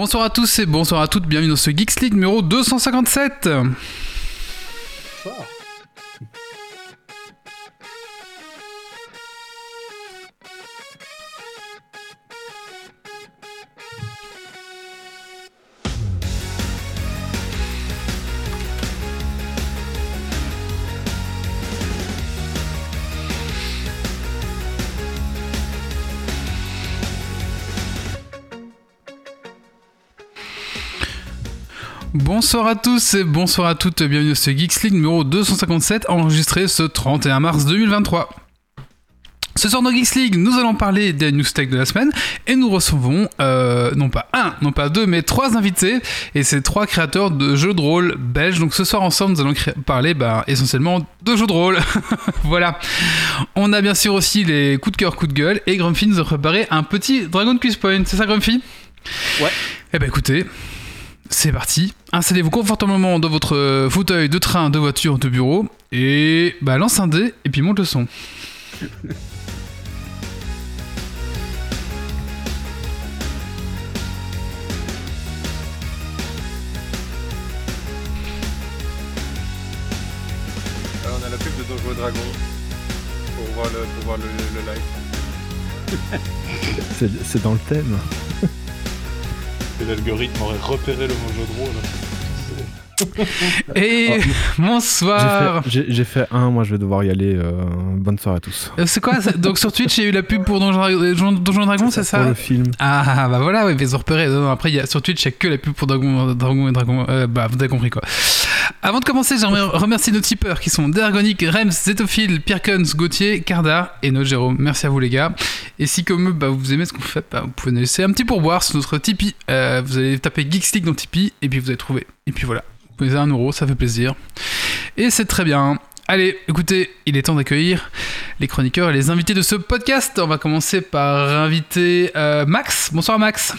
Bonsoir à tous et bonsoir à toutes, bienvenue dans ce Geeks League numéro 257. Bonsoir à tous et bonsoir à toutes, bienvenue dans ce Geeks League numéro 257 enregistré ce 31 mars 2023. Ce soir dans Geeks League, nous allons parler des news tech de la semaine et nous recevons euh, non pas un, non pas deux, mais trois invités et c'est trois créateurs de jeux de rôle belges. Donc ce soir ensemble, nous allons parler bah, essentiellement de jeux de rôle. voilà. On a bien sûr aussi les coups de cœur, coups de gueule et Grumpy nous a préparé un petit Dragon Quiz Point. C'est ça Grumpy? Ouais. Eh ben écoutez, c'est parti. Installez-vous confortablement dans votre fauteuil de train, de voiture, de bureau et bah lance un dé et puis monte le son. Alors, on a la pub de Donjons et Dragons pour voir le, pour voir le, le live. C'est c'est dans le thème. Que l'algorithme aurait repéré le mot de. Et bonsoir. J'ai fait- un, moi je vais devoir y aller. euh, bonne soirée à tous. Euh, C'est quoi Donc sur Twitch, il y a eu la pub pour Donjon Donjon- Donjon Dragon, c'est Pour ça le film. Ah bah voilà, ouais, mais repéré. Non, non, après, y a, sur Twitch, il n'y a que la pub pour Dragon, Dragon et Dragon. Euh, bah, vous avez compris quoi. Avant de commencer, j'aimerais remercier nos tipeurs qui sont Dergonic, Rems, Zetophile, Pirkens, Gauthier, Carda et notre Jérôme. Merci à vous les gars. Et si comme eux, bah, vous aimez ce qu'on fait, bah, vous pouvez nous laisser un petit pourboire sur notre Tipeee. Euh, vous allez taper Geeks League dans Tipeee et puis vous allez trouver. Et puis voilà, vous pouvez un euro, ça fait plaisir. Et c'est très bien. Allez, écoutez, il est temps d'accueillir les chroniqueurs et les invités de ce podcast. On va commencer par inviter euh, Max. Bonsoir Max.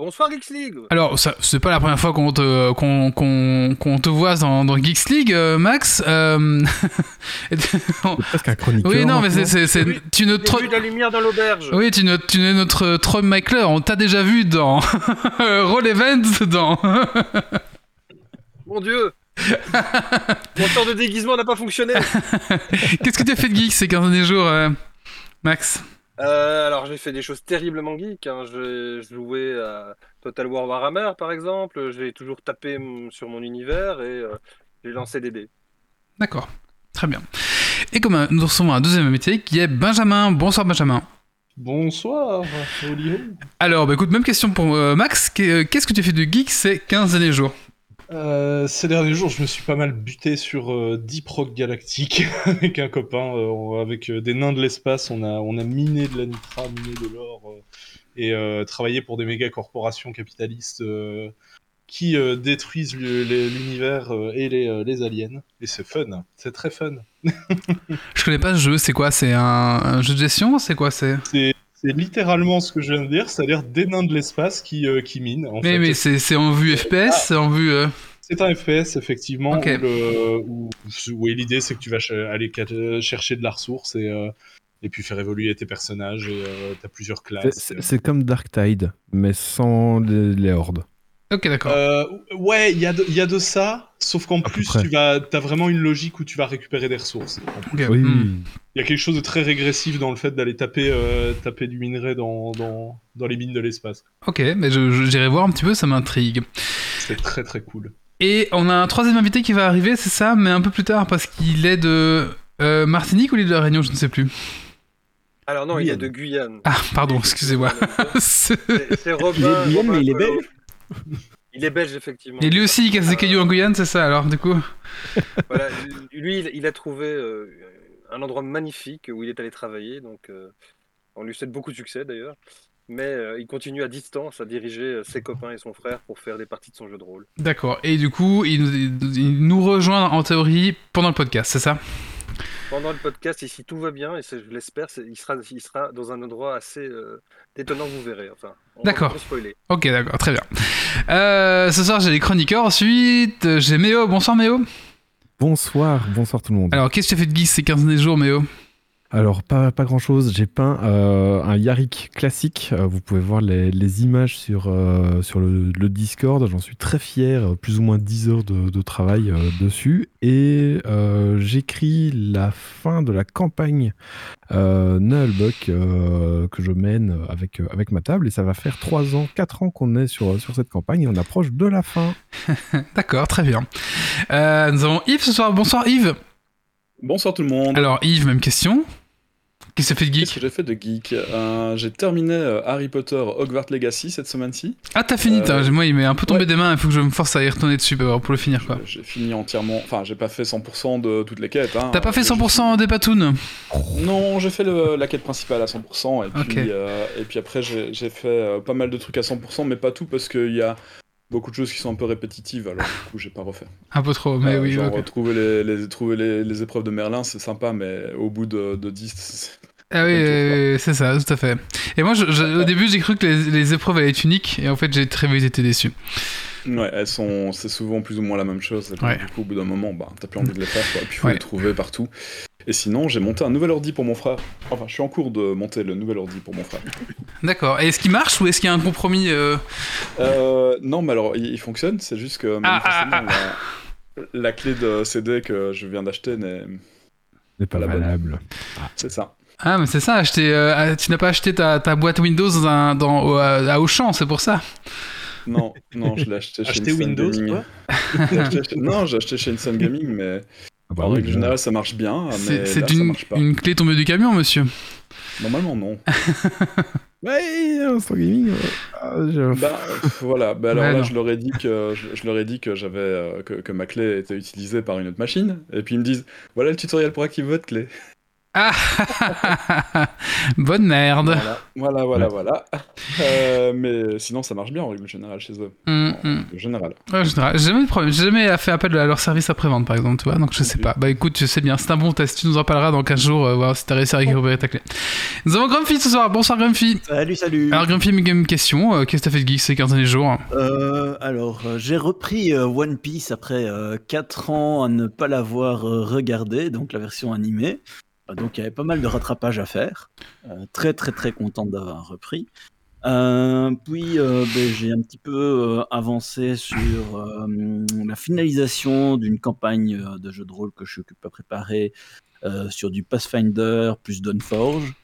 Bonsoir Geeks League Alors, c'est pas la première fois qu'on te, qu'on, qu'on, qu'on te voit dans, dans Geeks League, euh, Max. Euh, presque un chroniqueur. oui, non, mais c'est, tu ne J'ai tro- vu de la lumière dans l'auberge oui, tu, ne, tu es notre Trom Michaeler. On t'a déjà vu dans Roll Events, dans. Mon dieu Mon temps de déguisement n'a pas fonctionné Qu'est-ce que tu as fait de geek ces 15 derniers jours, euh, Max? Euh, Alors j'ai fait des choses terriblement geek, hein. j'ai joué à Total War Warhammer par exemple, j'ai toujours tapé sur mon univers et euh, j'ai lancé des dés. D'accord, très bien. Et comme euh, nous recevons un deuxième invité qui est Benjamin. Bonsoir Benjamin. Bonsoir, Olio. Alors, bah, écoute, même question pour euh, Max. Qu'est- Qu'est-ce que tu as fait de geek ces 15 derniers jours? Euh, ces derniers jours, je me suis pas mal buté sur euh, Deep Rock Galactique avec un copain, euh, on- avec euh, des nains de l'espace. On a, on a miné de la nitra, miné de l'or et travaillé pour des méga corporations capitalistes qui détruisent l'univers et les, les aliens. Et c'est fun, c'est très fun. Je connais pas ce jeu, c'est quoi? C'est un, un jeu de gestion? C'est quoi c'est C'est littéralement ce que je viens de dire, c'est-à-dire des nains de l'espace qui, euh, qui minent. En Mais, fait. mais c'est c'est en vue FPS C'est en vue. euh, C'est un FPS, effectivement, Ok. où, le- où- oui, l'idée c'est que tu vas ch- aller chercher de la ressource et, euh, et puis faire évoluer tes personnages et tu as plusieurs classes. C'est comme Dark Tide, mais sans les, les hordes. Ok, d'accord. Euh, ouais, il y, a y a de ça, sauf qu'en plus près. tu vas, as vraiment une logique où tu vas récupérer des ressources. Oui. hmm. Il y a quelque chose de très régressif dans le fait d'aller taper, euh, taper du minerai dans, dans, dans les mines de l'espace. Ok, mais je- je- j'irai voir un petit peu, ça m'intrigue. C'est très très cool. Et on a un troisième invité qui va arriver, c'est ça, mais un peu plus tard, parce qu'il est de euh, Martinique ou l'île de la Réunion, je ne sais plus. Alors non, il y a de Guyane. Ah, pardon, excusez-moi. C'est Robin. Il est de Guyane, mais il est belge Il est belge, effectivement. Et lui aussi, il casse des cailloux en Guyane, c'est ça alors, du coup Voilà, lui, il- a trouvé euh, un endroit magnifique où il est allé travailler, donc euh, on lui souhaite beaucoup de succès d'ailleurs. Mais euh, il continue à distance à diriger ses copains et son frère pour faire des parties de son jeu de rôle. D'accord. Et du coup, il nous, il nous rejoint en théorie pendant le podcast, c'est ça? Pendant le podcast, et si tout va bien, et c'est- je l'espère, il sera, il sera dans un endroit assez euh, détonnant, vous verrez. Enfin, on va D'accord. Ok, d'accord, très bien. Euh, ce soir, j'ai les chroniqueurs. Ensuite, j'ai Méo. Bonsoir, Méo. Bonsoir, bonsoir tout le monde. Alors, qu'est-ce que tu as fait de geek ces 15 derniers jours, Méo? Alors, pas, pas grand chose. J'ai peint euh, un Yarik classique. Euh, vous pouvez voir les, les images sur, euh, sur le, le Discord. J'en suis très fier. Plus ou moins 10 heures de, de travail euh, dessus. Et euh, j'écris la fin de la campagne euh, Nullbuck euh, que je mène avec, euh, avec ma table. Et ça va faire 3 ans, 4 ans qu'on est sur, sur cette campagne. Et on approche de la fin. D'accord, très bien. Euh, nous avons Yves ce soir. Bonsoir Yves. Bonsoir tout le monde. Alors Yves, même question. Qu'est-ce que fait de Qu'est-ce geek que j'ai fait de geek? Euh, J'ai terminé euh, Harry Potter Hogwarts Legacy cette semaine-ci. Ah, t'as fini, Euh, moi il m'est un peu tombé ouais. des mains, il faut que je me force à y retourner dessus pour le finir quoi. J'ai fini entièrement. Enfin, j'ai pas fait 100% de toutes les quêtes. hein. T'as pas fait J'ai 100% des patounes? Non, j'ai fait le- la quête principale à 100%. Et puis, et puis après, j'ai fait pas mal de trucs à 100%, mais pas tout parce qu'il y a beaucoup de choses qui sont un peu répétitives. Alors, du coup, j'ai pas refait. Un peu trop, mais Euh, oui, genre, ok. trouver, les, les- trouver les, les épreuves de Merlin, c'est sympa, mais au bout de, de 10, c'est- Ah oui, euh, c'est ça, tout à fait. Et moi, je- je- au début, j'ai cru que les, les épreuves allaient être uniques, et en fait, j'ai très vite été déçu. Ouais, elles sont, c'est souvent plus ou moins la même chose. Ouais. Du coup, au bout d'un moment, bah, t'as plus envie de les faire, quoi. Et puis, faut Ouais. les trouver partout. Et sinon, j'ai monté un nouvel ordi pour mon frère. Enfin, je suis en cours de monter le nouvel ordi pour mon frère. D'accord. Et est-ce qu'il marche ou est-ce qu'il y a un compromis euh, Euh, non, mais alors, il, il fonctionne. C'est juste que Ah, ah, manifestement, La, la clé de CD que je viens d'acheter, n'est- pas La bonne. valable. c'est ça. Ah, mais c'est ça, acheter, euh, ah, tu n'as pas acheté ta, ta boîte Windows dans un- dans, au- à, à Auchan, c'est pour ça. Non, non, je l'ai acheté chez Acheter Instant Windows, Gaming. quoi J'ai acheté Non, j'ai acheté chez Instant Gaming, mais Ah bah en règle générale, ça marche bien. C'est une, clé tombée du camion, monsieur. Normalement, non. Ouais, Instant Gaming. euh, ah, je- Bah voilà, bah alors Ouais, là non. je leur ai dit que je, je leur ai dit que j'avais euh, que, que ma clé était utilisée par une autre machine et puis ils me disent voilà le tutoriel pour activer votre clé. Ah Bonne merde. Voilà, voilà, voilà. Euh, mais sinon ça marche bien en règle générale chez eux. En hum. règle générale. Ouais, je dirais, J'ai jamais de problème. J'ai jamais fait appel à leur service après-vente, par exemple, tu vois. Donc je sais pas. Bah écoute, je sais bien. C'est un bon test. Tu nous en parleras dans 15 jours, euh, voir si t'as réussi à récupérer ta clé. Nous avons Grumpy ce soir. Bonsoir Grumpy. Salut, salut. Alors Grumpy, une une question. Euh, Qu'est-ce que t'as fait de geek ces 15 derniers jours? Euh, alors, j'ai repris One Piece après 4 ans à ne pas l'avoir regardé, donc la version animée. Euh, donc, il y avait pas mal de rattrapage à faire. Euh, très, très, très content d'avoir repris. Euh, puis, ben, j'ai un petit peu avancé sur la finalisation d'une campagne de jeu de rôle que je suis occupé à préparer sur du Pathfinder plus Dawnforge.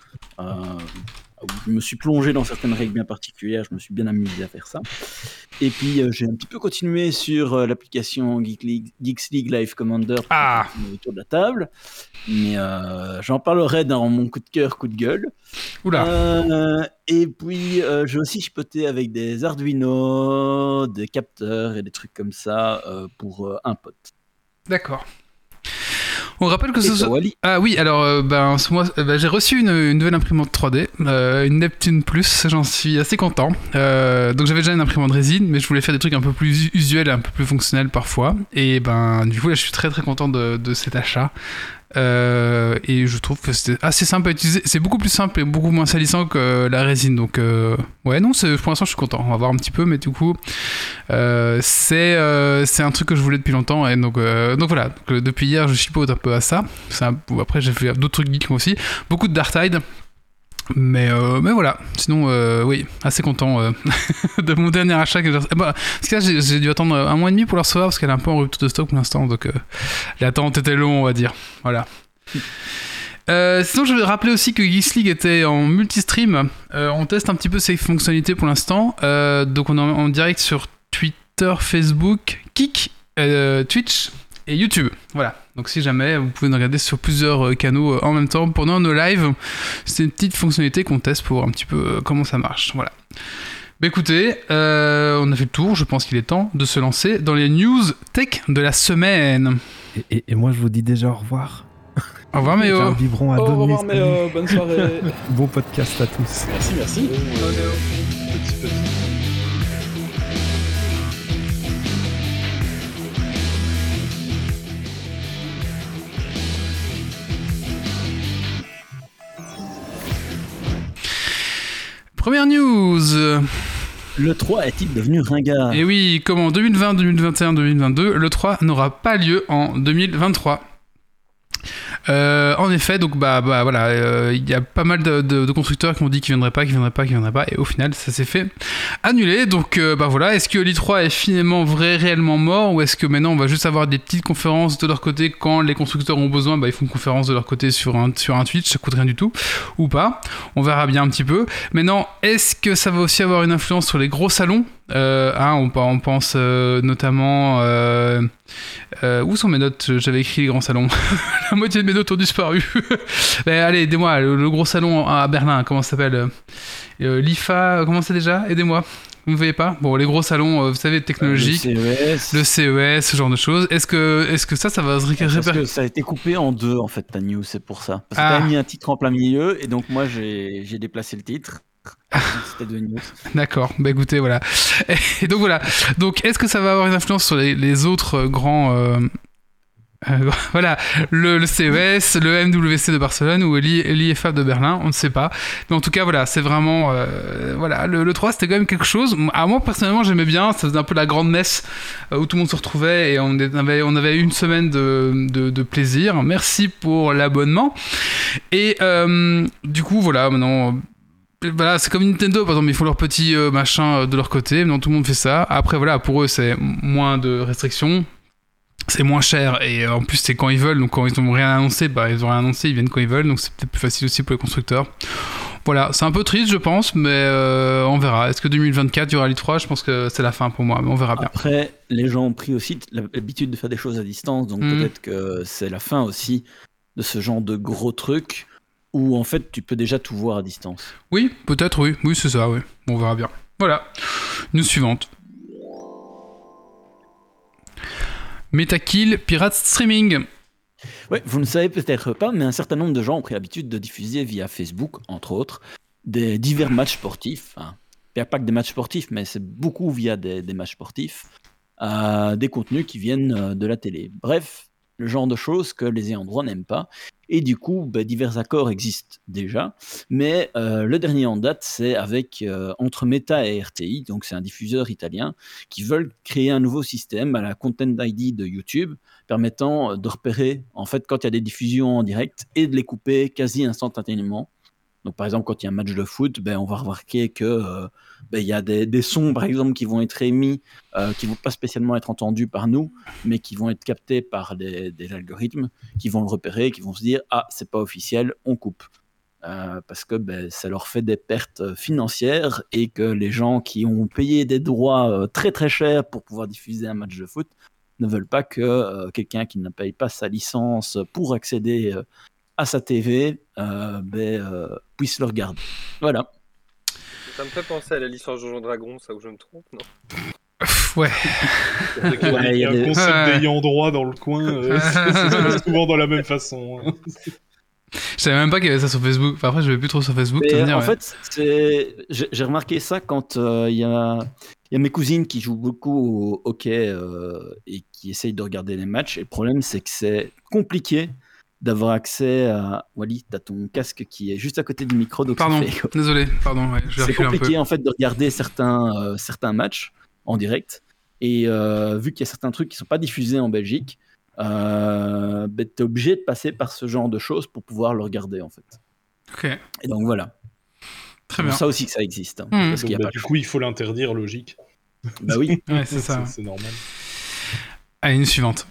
Je me suis plongé dans certaines règles bien particulières, je me suis bien amusé à faire ça. Et puis euh, j'ai un petit peu continué sur euh, l'application Geek League- Geeks League Live Commander Ah. autour de la table. Mais euh, j'en parlerai dans mon coup de cœur, coup de gueule. Oula. Et puis j'ai aussi chipoté avec des Arduino, des capteurs et des trucs comme ça pour un pote. D'accord. On rappelle que Et ce. Wally Ah oui, alors euh, ben, ce mois, euh, ben, j'ai reçu une, une nouvelle imprimante 3D, euh, une Neptune Plus, j'en suis assez content. Euh, donc j'avais déjà une imprimante résine, mais je voulais faire des trucs un peu plus usuels, un peu plus fonctionnels parfois. Et ben du coup là je suis très très content de, de cet achat. Euh, et je trouve que c'était assez simple à utiliser. C'est beaucoup plus simple et beaucoup moins salissant que la résine. Donc euh, ouais non, c'est- pour l'instant je suis content. On va voir un petit peu, mais du coup euh, c'est c'est un truc que je voulais depuis longtemps. Et donc donc voilà. Depuis hier je chipote un peu à ça. C'est après j'ai fait d'autres trucs geeks aussi. Beaucoup de Dark. Mais, euh, mais voilà, sinon, euh, oui, assez content euh, de mon dernier achat. Que eh ben, parce que là, j'ai, dû attendre un mois et demi pour la recevoir parce qu'elle est un peu en rupture de stock pour l'instant. Donc, l'attente était longue, on va dire. Voilà. Sinon, je vais rappeler aussi que Geeks League était en multistream. Euh, on teste un petit peu ses fonctionnalités pour l'instant. Donc, on est en, en direct sur Twitter, Facebook, Kik, Twitch et YouTube. Voilà. Donc, si jamais, vous pouvez nous regarder sur plusieurs euh, canaux euh, en même temps pendant nos lives. C'est une petite fonctionnalité qu'on teste pour voir un petit peu euh, comment ça marche. Voilà. Bah écoutez, euh, on a fait le tour. Je pense qu'il est temps de se lancer dans les news tech de la semaine. Et, et- et moi, je vous dis déjà au revoir. Au revoir, un Méo. biberon à Au revoir, euh, bonne soirée. Bon podcast à tous. merci, merci. Petit, petit. Première news. Le 3 est-il devenu ringard? Et oui, comme en 2020, 2021, 2022, le 3 n'aura pas lieu en 2023. Euh, en effet, donc bah, bah voilà, euh, il y a pas mal de, constructeurs qui ont dit qu'ils viendraient pas, qu'ils viendraient pas, qu'ils viendraient pas, et au final, ça s'est fait annuler. Donc euh, bah voilà, est-ce que l'I3 est finalement vrai, réellement mort, ou est-ce que maintenant on va juste avoir des petites conférences de leur côté quand les constructeurs ont besoin, bah ils font une conférence de leur côté sur un sur un Twitch, ça coûte rien du tout, ou pas. On verra bien un petit peu. Maintenant, est-ce que ça va aussi avoir une influence sur les gros salons? Euh, hein, on, pe- on pense euh, notamment. euh, où sont mes notes? J'avais écrit les grands salons. La moitié de mes notes ont disparu. Mais allez, aidez-moi. Le, le gros salon à Berlin, comment ça s'appelle? L'IFA, comment c'est déjà? Aidez-moi. Vous ne voyez pas? Bon, les gros salons, vous savez, technologiques. Le CES. Le CES, ce genre de choses. Est-ce que, est-ce que ça, ça va se ré- Parce réper- que ça a été coupé en deux en fait ta news, c'est pour ça. Parce que Ah. t'as mis un titre en plein milieu et donc moi j'ai déplacé le titre. C'était. D'accord, bah écoutez, voilà. Et donc voilà. Donc est-ce que ça va avoir une influence sur les, autres euh, grands. euh, euh, voilà, le, CES, le MWC de Barcelone ou l'I- l'IFA de Berlin, on ne sait pas. Mais en tout cas, voilà, c'est vraiment. voilà, le, le 3 c'était quand même quelque chose. À moi personnellement, j'aimais bien. Ça faisait un peu la grande messe où tout le monde se retrouvait et on avait, on avait une semaine de, de, de plaisir. Merci pour l'abonnement. Et du coup, voilà, maintenant. Voilà, c'est comme Nintendo, par exemple, ils font leur petit euh, machin euh, de leur côté, maintenant tout le monde fait ça. Après, voilà, pour eux, c'est moins de restrictions, c'est moins cher, et euh, en plus, c'est quand ils veulent, donc quand ils n'ont rien annoncé, bah, ils ont rien annoncé, ils viennent quand ils veulent, donc c'est peut-être plus facile aussi pour les constructeurs. Voilà, c'est un peu triste, je pense, mais on verra. Est-ce que 2024, il y aura l'I3 Je pense que c'est la fin pour moi, mais on verra bien. Après, les gens ont pris aussi l'habitude de faire des choses à distance, donc Mhm. peut-être que c'est la fin aussi de ce genre de gros truc où en fait tu peux déjà tout voir à distance. Oui, peut-être, oui, oui, c'est ça, oui. On verra bien. Voilà. News suivante. Metakill Pirate Streaming. Ouais, vous ne savez peut-être pas, mais un certain nombre de gens ont pris l'habitude de diffuser via Facebook, entre autres, des divers matchs sportifs. Enfin, il n'y a pas que des matchs sportifs, mais c'est beaucoup via des, des matchs sportifs, euh, des contenus qui viennent euh, de la télé. Bref, le genre de choses que les ayants droit n'aiment pas. Et du coup, bah, divers accords existent déjà. Mais euh, le dernier en date, c'est avec euh, entre Meta et RTI, donc c'est un diffuseur italien, qui veulent créer un nouveau système à la Content ID de YouTube permettant euh, de repérer en fait quand il y a des diffusions en direct et de les couper quasi instantanément. Donc par exemple quand il y a un match de foot, ben, on va remarquer que euh, ben, y a des, sons par exemple qui vont être émis, euh, qui vont pas spécialement être entendus par nous, mais qui vont être captés par des, algorithmes qui vont le repérer, qui vont se dire ah c'est pas officiel, on coupe. Euh, parce que ben, ça leur fait des pertes financières et que les gens qui ont payé des droits euh, très très chers pour pouvoir diffuser un match de foot ne veulent pas que quelqu'un qui ne paye pas sa licence pour accéder à sa TV euh, ben, euh, puisse le regarder. Voilà. Ça me fait penser à la licence Donjon Dragon, ça où je me trompe, non? Ouais. Il y a, Ouais, y un des- concept Ouais. d'ayant droit dans le coin, euh, c'est souvent dans la même façon. hein. Je savais même pas qu'il y avait ça sur Facebook. Enfin, après, je vais plus trop sur Facebook. Dire, en ouais. fait, j'ai remarqué ça quand euh, il y, a, il y a mes cousines qui jouent beaucoup au hockey euh, et qui essayent de regarder les matchs. Et le problème, c'est que c'est compliqué d'avoir accès à. Wally, t'as ton casque qui est juste à côté du micro, donc Pardon, fait désolé, pardon, ouais, je vais C'est reculer un peu. compliqué en fait de regarder certains, euh, certains matchs en direct. Et euh, vu qu'il y a certains trucs qui sont pas diffusés en Belgique, euh, ben, tu es obligé de passer par ce genre de choses pour pouvoir le regarder en fait. Ok, Et donc voilà. très C'est bien. pour ça aussi que ça existe. hein, parce qu'il y a Donc, bah, pas du coup, il faut l'interdire, logique. Bah oui. Ouais, c'est ça. C'est normal. Allez, une suivante.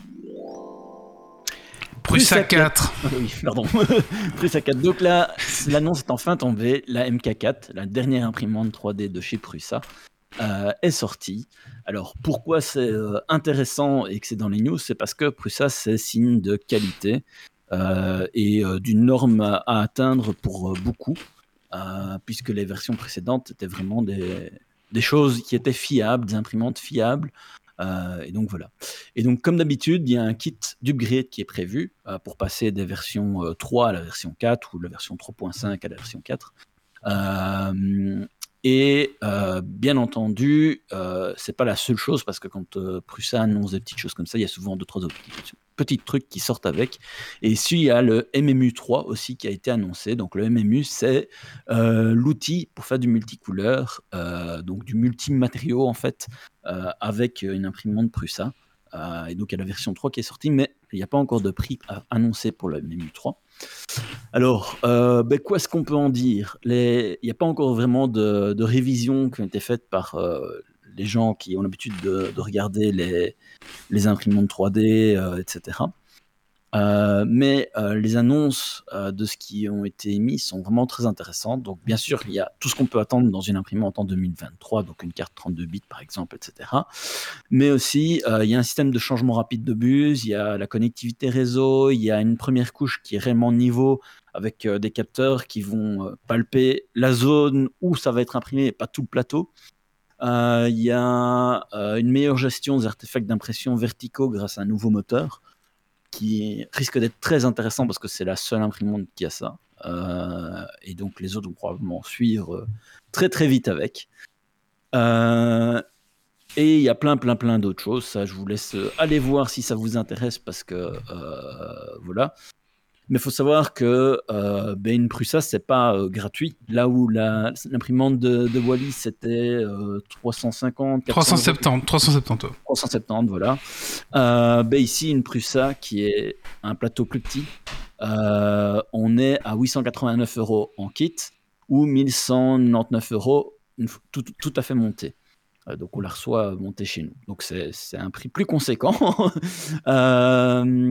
Prussa Prussa 4. Ah oui, pardon. Prussa 4. Donc là, l'annonce est enfin tombée. La MK4, la dernière imprimante 3D de chez Prussa, euh, est sortie. Alors pourquoi c'est euh, intéressant et que c'est dans les news? C'est parce que Prussa, c'est signe de qualité euh, et d'une norme à, à atteindre pour beaucoup, puisque les versions précédentes étaient vraiment des, des choses qui étaient fiables, des imprimantes fiables. Euh, et donc voilà. Et donc, comme d'habitude, il y a un kit d'upgrade qui est prévu euh, pour passer des versions euh, 3 à la version 4 ou de la version 3.5 à la version 4. Et euh, bien entendu, euh, c'est pas la seule chose parce que quand euh, Prussa annonce des petites choses comme ça, il y a souvent deux trois autres petits, petits trucs qui sortent avec. Et ici, il y a le MMU 3 aussi qui a été annoncé. Donc le MMU, c'est euh, l'outil pour faire du multicouleur, donc du multimatériau en fait, avec une imprimante Prussa. Euh, et donc, il y a la version 3 qui est sortie, mais il n'y a pas encore de prix annoncé pour la Memu 3. Alors, euh, ben, quoi est-ce qu'on peut en dire? Il n'y a pas encore vraiment de, de révisions qui ont été faites par euh, les gens qui ont l'habitude de, de regarder les, imprimantes 3D, euh, etc. Euh, mais euh, les annonces euh, de ce qui ont été émis sont vraiment très intéressantes. Donc, bien sûr, il y a tout ce qu'on peut attendre dans une imprimante en 2023, donc une carte 32 bits par exemple, etc. Mais aussi, il y a un système de changement rapide de bus, il y a la connectivité réseau, il y a une première couche qui est réellement niveau avec des capteurs qui vont palper la zone où ça va être imprimé et pas tout le plateau. Il y a une meilleure gestion des artefacts d'impression verticaux grâce à un nouveau moteur qui risque d'être très intéressant parce que c'est la seule imprimante qui a ça. Euh, et donc les autres vont probablement suivre euh, très très vite avec. Euh, et il y a plein plein plein d'autres choses. Ça, je vous laisse aller voir si ça vous intéresse parce que voilà. Mais il faut savoir que euh, ben, une Prusa, c'est pas euh, gratuit. Là où l'imprimante de, de Wally, c'était euh, 350, 400 euros. 370, 370. ouais. 370, voilà. Euh, ben ici, une Prusa qui est un plateau plus petit, euh, on est à 889 euros en kit ou 1199 euros tout, tout à fait monté. Donc on la reçoit montée chez nous. Donc c'est c'est un prix plus conséquent. Euh,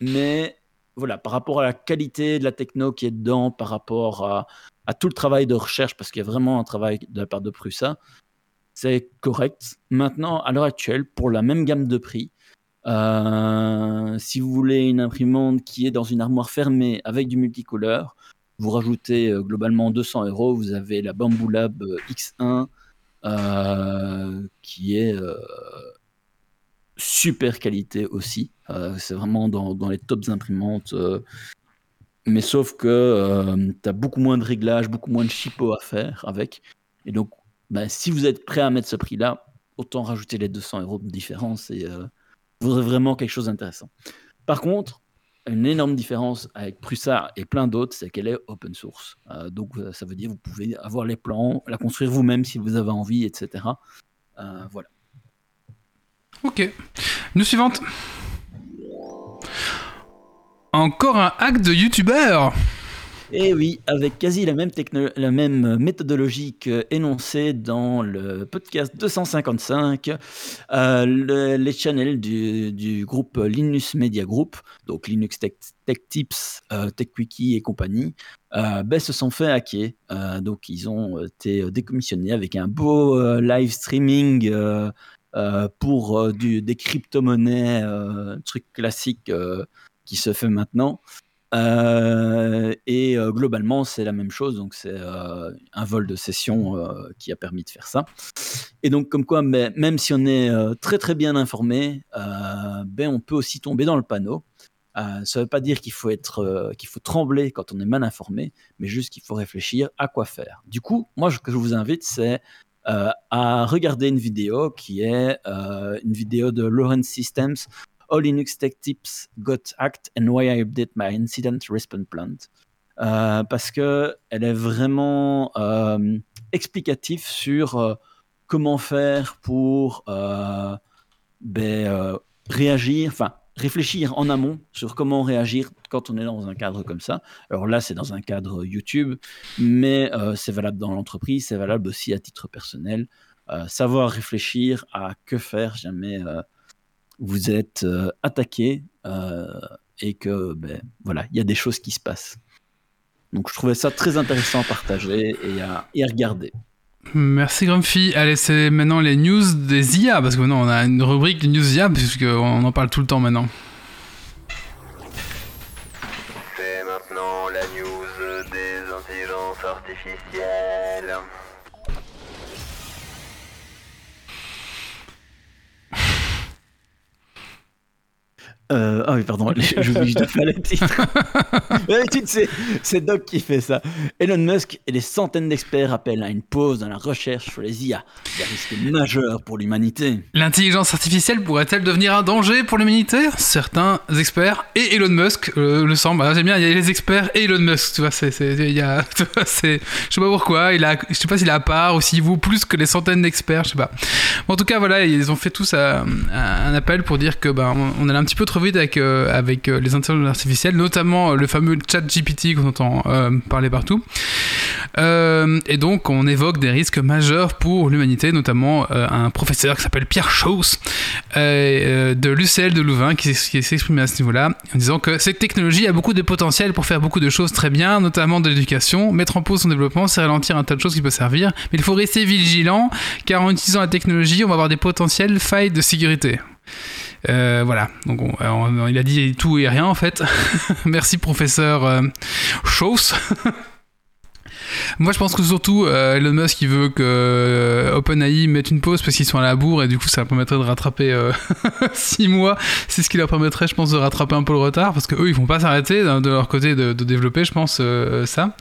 mais voilà, par rapport à la qualité de la techno qui est dedans, par rapport à, tout le travail de recherche, parce qu'il y a vraiment un travail de la part de Prusa, c'est correct. Maintenant, à l'heure actuelle, pour la même gamme de prix, euh, si vous voulez une imprimante qui est dans une armoire fermée avec du multicouleur, vous rajoutez euh, globalement 200 euros. Vous avez la Bamboo Lab euh, X1 euh, qui est super qualité aussi. Euh, c'est vraiment dans, les tops imprimantes. euh, mais sauf que tu as beaucoup moins de réglages, beaucoup moins de chipos à faire avec. Et donc, bah, si vous êtes prêt à mettre ce prix-là, autant rajouter les 200 euros de différence et euh, vous aurez vraiment quelque chose d'intéressant. Par contre, une énorme différence avec Prusa et plein d'autres, c'est qu'elle est open source. Euh, donc, euh, ça veut dire que vous pouvez avoir les plans, la construire vous-même si vous avez envie, etc. Euh, voilà. Ok. News suivante. Encore un hack de youtubeur Et oui, avec quasi la même, la même méthodologie énoncée dans le podcast 255, euh, le- les channels du, du groupe Linux Media Group, donc Linux Tech, Tech Tips, euh, TechWiki et compagnie, euh, ben, se sont fait hacker. Euh, donc ils ont été décommissionnés avec un beau euh, live streaming pour euh, des crypto-monnaies, euh, truc classique euh, qui se fait maintenant. Euh, et euh, globalement, c'est la même chose. Donc, c'est euh, un vol de session euh, qui a permis de faire ça. Et donc, comme quoi, même si on est euh, très très bien informé, euh, ben, on peut aussi tomber dans le panneau. Euh, ça ne veut pas dire qu'il faut être, euh, qu'il faut trembler quand on est mal informé, mais juste qu'il faut réfléchir à quoi faire. Du coup, moi, ce que je vous invite, c'est euh, à regarder une vidéo qui est euh, une vidéo de Lawrence Systems All Linux Tech Tips Got Hacked and Why I Update My Incident Response Plan. Euh, parce que elle est vraiment euh, explicative sur euh, comment faire pour euh, ben, euh, réagir, enfin réfléchir en amont sur comment réagir quand on est dans un cadre comme ça. Alors là, c'est dans un cadre YouTube, mais euh, c'est valable dans l'entreprise, c'est valable aussi à titre personnel. Euh, savoir réfléchir à que faire jamais euh, vous êtes attaqué et que ben, voilà, il y a des choses qui se passent. Donc je trouvais ça très intéressant à partager et à, et à regarder. Merci Grumpy. Allez, c'est maintenant les news des IA, parce que maintenant on a une rubrique news IA, puisqu'on en parle tout le temps maintenant. C'est maintenant la news des intelligences artificielles. Euh, ah oui, pardon, j'oublie de faire le titre. D'habitude, c'est, c'est Doc qui fait ça. Elon Musk et des centaines d'experts appellent à une pause dans la recherche sur les IA, des risques majeurs pour l'humanité. L'intelligence artificielle pourrait-elle devenir un danger pour l'humanité? Certains experts et Elon Musk euh, le semblent. Ah, j'aime bien, il y a les experts et Elon Musk, tu vois, c'est, il a, tu vois, c'est, je sais pas pourquoi, il a, je sais pas s'il est à part ou s'il vaut plus que les centaines d'experts, je sais pas. En tout cas, voilà, ils ont fait tous un, un appel pour dire que ben, on allait un petit peu trop avec, euh, euh, les intelligences artificielles, notamment euh, le fameux chat GPT qu'on entend parler partout. Et donc, on évoque des risques majeurs pour l'humanité, notamment un professeur qui s'appelle Pierre Chauss de l'UCL de Louvain qui, qui exprimé à ce niveau-là en disant que cette technologie a beaucoup de potentiel pour faire beaucoup de choses très bien, notamment de l'éducation. Mettre en pause son développement, c'est ralentir un tas de choses qui peuvent servir, mais il faut rester vigilant car en utilisant la technologie, on va avoir des potentielles failles de sécurité. Euh, voilà, donc on- on- il a dit tout et rien en fait. Merci professeur euh, Chauss. Moi je pense que surtout euh, Elon Musk il veut que euh, OpenAI mette une pause parce qu'ils sont à la bourre et du coup ça permettrait de rattraper 6 mois. C'est ce qui leur permettrait je pense de rattraper un peu le retard parce que eux ils vont pas s'arrêter hein, de leur côté de, développer je pense euh, ça.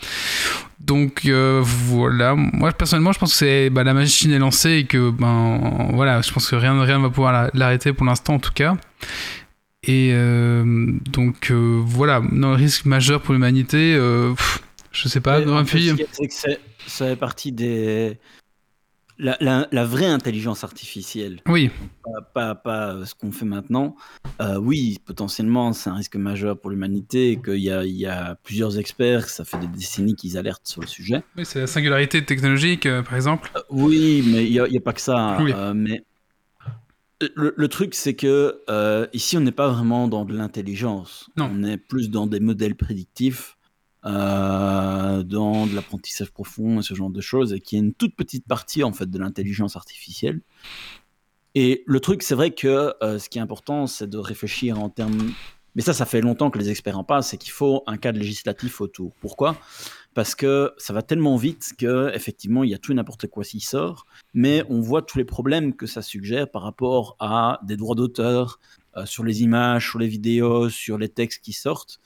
Donc euh, voilà, moi personnellement je pense que c'est bah, la machine est lancée et que ben voilà, je pense que rien rien va pouvoir la- l'arrêter pour l'instant en tout cas. Et euh, donc euh, voilà, dans le risque majeur pour l'humanité, euh, je sais pas, dans un c'est- ça fait partie des. La, la- la vraie intelligence artificielle, Oui, pas, pas, pas, euh, ce qu'on fait maintenant. Euh, oui, potentiellement, c'est un risque majeur pour l'humanité qu'il y y a plusieurs experts, ça fait des décennies qu'ils alertent sur le sujet. oui c'est la singularité technologique euh, par exemple. Euh, Oui, mais il n'y a, pas que ça. Oui. mais le, le truc, c'est que ici, on n'est pas vraiment dans de l'intelligence. Non. On est plus dans des modèles prédictifs, euh, dans de l'apprentissage profond et ce genre de choses, et qui est une toute petite partie en fait de l'intelligence artificielle. Et le truc, c'est vrai que euh, ce qui est important, c'est de réfléchir en termes. Mais ça, ça fait longtemps que les experts en parlent, c'est qu'il faut un cadre législatif autour. Pourquoi? Parce que ça va tellement vite que effectivement, il y a tout n'importe quoi qui sort, mais on voit tous les problèmes que ça suggère par rapport à des droits d'auteur euh, sur les images, sur les vidéos, sur les textes qui sortent.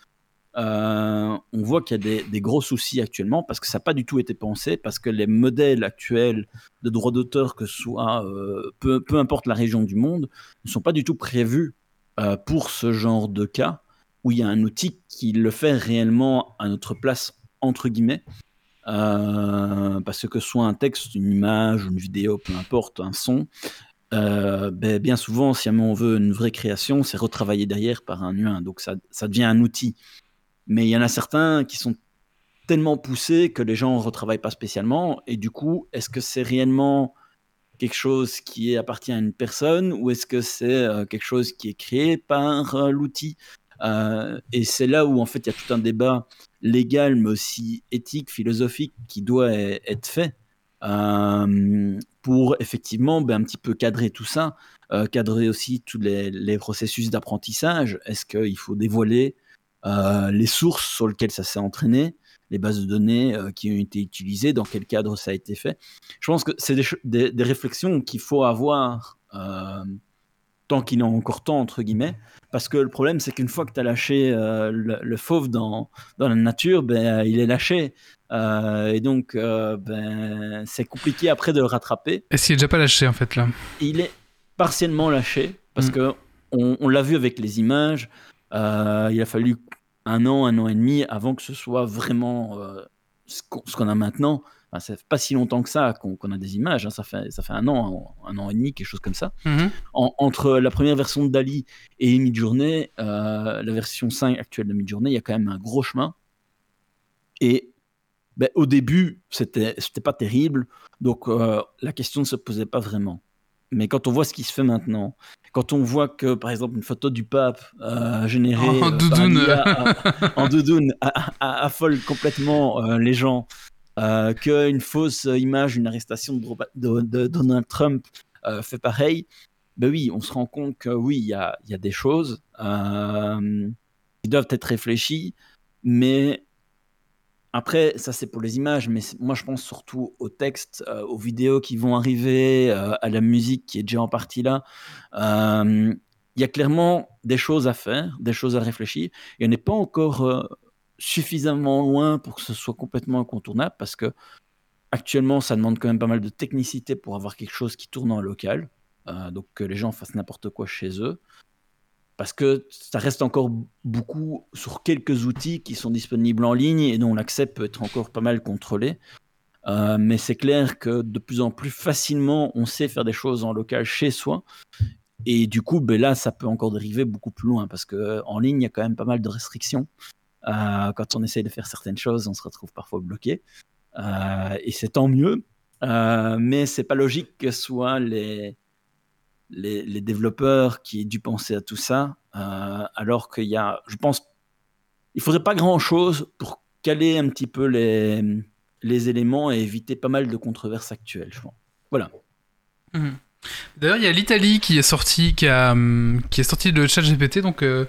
Euh, on voit qu'il y a des, gros soucis actuellement parce que ça n'a pas du tout été pensé, parce que les modèles actuels de droits d'auteur, que soit euh, peu, peu importe la région du monde, ne sont pas du tout prévus euh, pour ce genre de cas où il y a un outil qui le fait réellement à notre place, entre guillemets. Parce que soit un texte, une image, une vidéo, peu importe, un son, ben, bien souvent, si on veut une vraie création, c'est retravaillé derrière par un humain. Donc ça, ça devient un outil. Mais il y en a certains qui sont tellement poussés que les gens ne retravaillent pas spécialement. Et du coup, est-ce que c'est réellement quelque chose qui appartient à une personne ou est-ce que c'est euh, quelque chose qui est créé par euh, l'outil? Euh, Et c'est là où en fait il y a tout un débat légal mais aussi éthique, philosophique qui doit e- être fait pour effectivement ben, un petit peu cadrer tout ça, cadrer aussi tous les, processus d'apprentissage. Est-ce qu'il faut dévoiler les sources sur lesquelles ça s'est entraîné, les bases de données euh, qui ont été utilisées, dans quel cadre ça a été fait. Je pense que c'est des, cho- des- des réflexions qu'il faut avoir euh, tant qu'il est encore temps, entre guillemets, parce que le problème, c'est qu'une fois que tu as lâché euh, le, le fauve dans, dans la nature, ben, il est lâché. Euh, et donc, euh, ben, c'est compliqué après de le rattraper. Est-ce qu'il est déjà pas lâché en fait là? Il est partiellement lâché parce Mm. que on, on l'a vu avec les images. euh, il a fallu un an, un an et demi avant que ce soit vraiment euh, ce qu'on a maintenant. Enfin, ça fait pas si longtemps que ça qu'on a des images. hein, Ça fait ça fait un an, un an et demi, quelque chose comme ça. Mhm. En- entre la première version de Dali et Midjourney, euh, la version 5 actuelle de Midjourney, il y a quand même un gros chemin. Et ben, au début, c'était c'était pas terrible, donc euh, la question ne se posait pas vraiment. Mais quand on voit ce qui se fait maintenant, quand on voit que, par exemple, une photo du pape euh, générée En euh, doudoune. en doudoune a- affole complètement euh, les gens, euh, qu'une fausse image, une arrestation de, Dro- de- de Donald Trump euh, fait pareil, ben oui, on se rend compte que oui, il y a, il y a des choses qui doivent être réfléchies, mais après, ça c'est pour les images, mais moi je pense surtout aux textes, euh, aux vidéos qui vont arriver, euh, à la musique qui est déjà en partie là. Euh, il y a clairement des choses à faire, des choses à réfléchir, et on n'est pas encore suffisamment loin pour que ce soit complètement incontournable, parce que actuellement, ça demande quand même pas mal de technicité pour avoir quelque chose qui tourne en local, donc que les gens fassent n'importe quoi chez eux, parce que ça reste encore beaucoup sur quelques outils qui sont disponibles en ligne et dont l'accès peut être encore pas mal contrôlé. Euh, mais c'est clair que de plus en plus facilement, on sait faire des choses en local chez soi. Et du coup, ben là, ça peut encore dériver beaucoup plus loin parce que en ligne, il y a quand même pas mal de restrictions. Euh, quand on essaye de faire certaines choses, on se retrouve parfois bloqué. Euh, et c'est tant mieux. Euh, mais c'est pas logique que soit les, les, développeurs qui aient dû penser à tout ça, euh, alors qu'il y a, je pense, il faudrait pas grand chose pour caler un petit peu les, les éléments et éviter pas mal de controverses actuelles, je pense. Voilà. Mhm. D'ailleurs, il y a l'Italie qui est sorti, qui, a, hum, qui est sorti de ChatGPT, donc euh,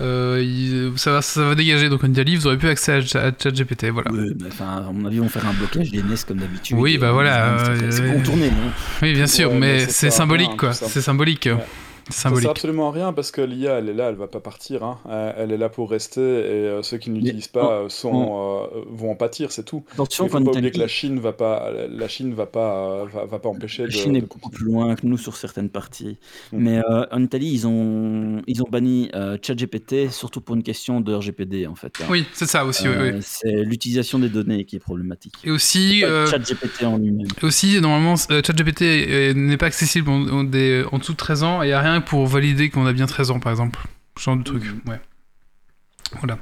euh, ça, va, ça va dégager. Donc en Italie, vous aurez plus accès à, Cha- à ChatGPT, voilà. Enfin, à mon avis, ils vont faire un blocage des NES comme d'habitude. Oui, bah voilà, C'est euh, contourné, non? Oui, bien sûr, mais c'est symbolique, quoi. C'est symbolique. Ouais. C'est Ça sert symbolique. absolument à rien parce que l'IA, elle est là, elle va pas partir. hein. Euh, Elle est là pour rester et euh, ceux qui ne l'utilisent pas euh, sont, euh, vont en pâtir, c'est tout. Attention, Il faut pas oublier que la Chine va pas, la Chine va pas, va, va pas empêcher la de. Chine est de beaucoup plus loin que nous sur certaines parties. Mhm. Mais euh, en Italie, ils ont, ils ont banni euh, ChatGPT, surtout pour une question de RGPD, en fait. hein. Oui, c'est ça aussi. oui, Euh, oui. C'est l'utilisation des données qui est problématique. Et aussi, euh, ChatGPT en lui-même. aussi normalement, ChatGPT n'est pas accessible en, en des- en dessous de 13 ans et il n'y a rien pour valider qu'on a bien 13 ans, par exemple. Ce genre de truc. Mhm. Ouais. Voilà.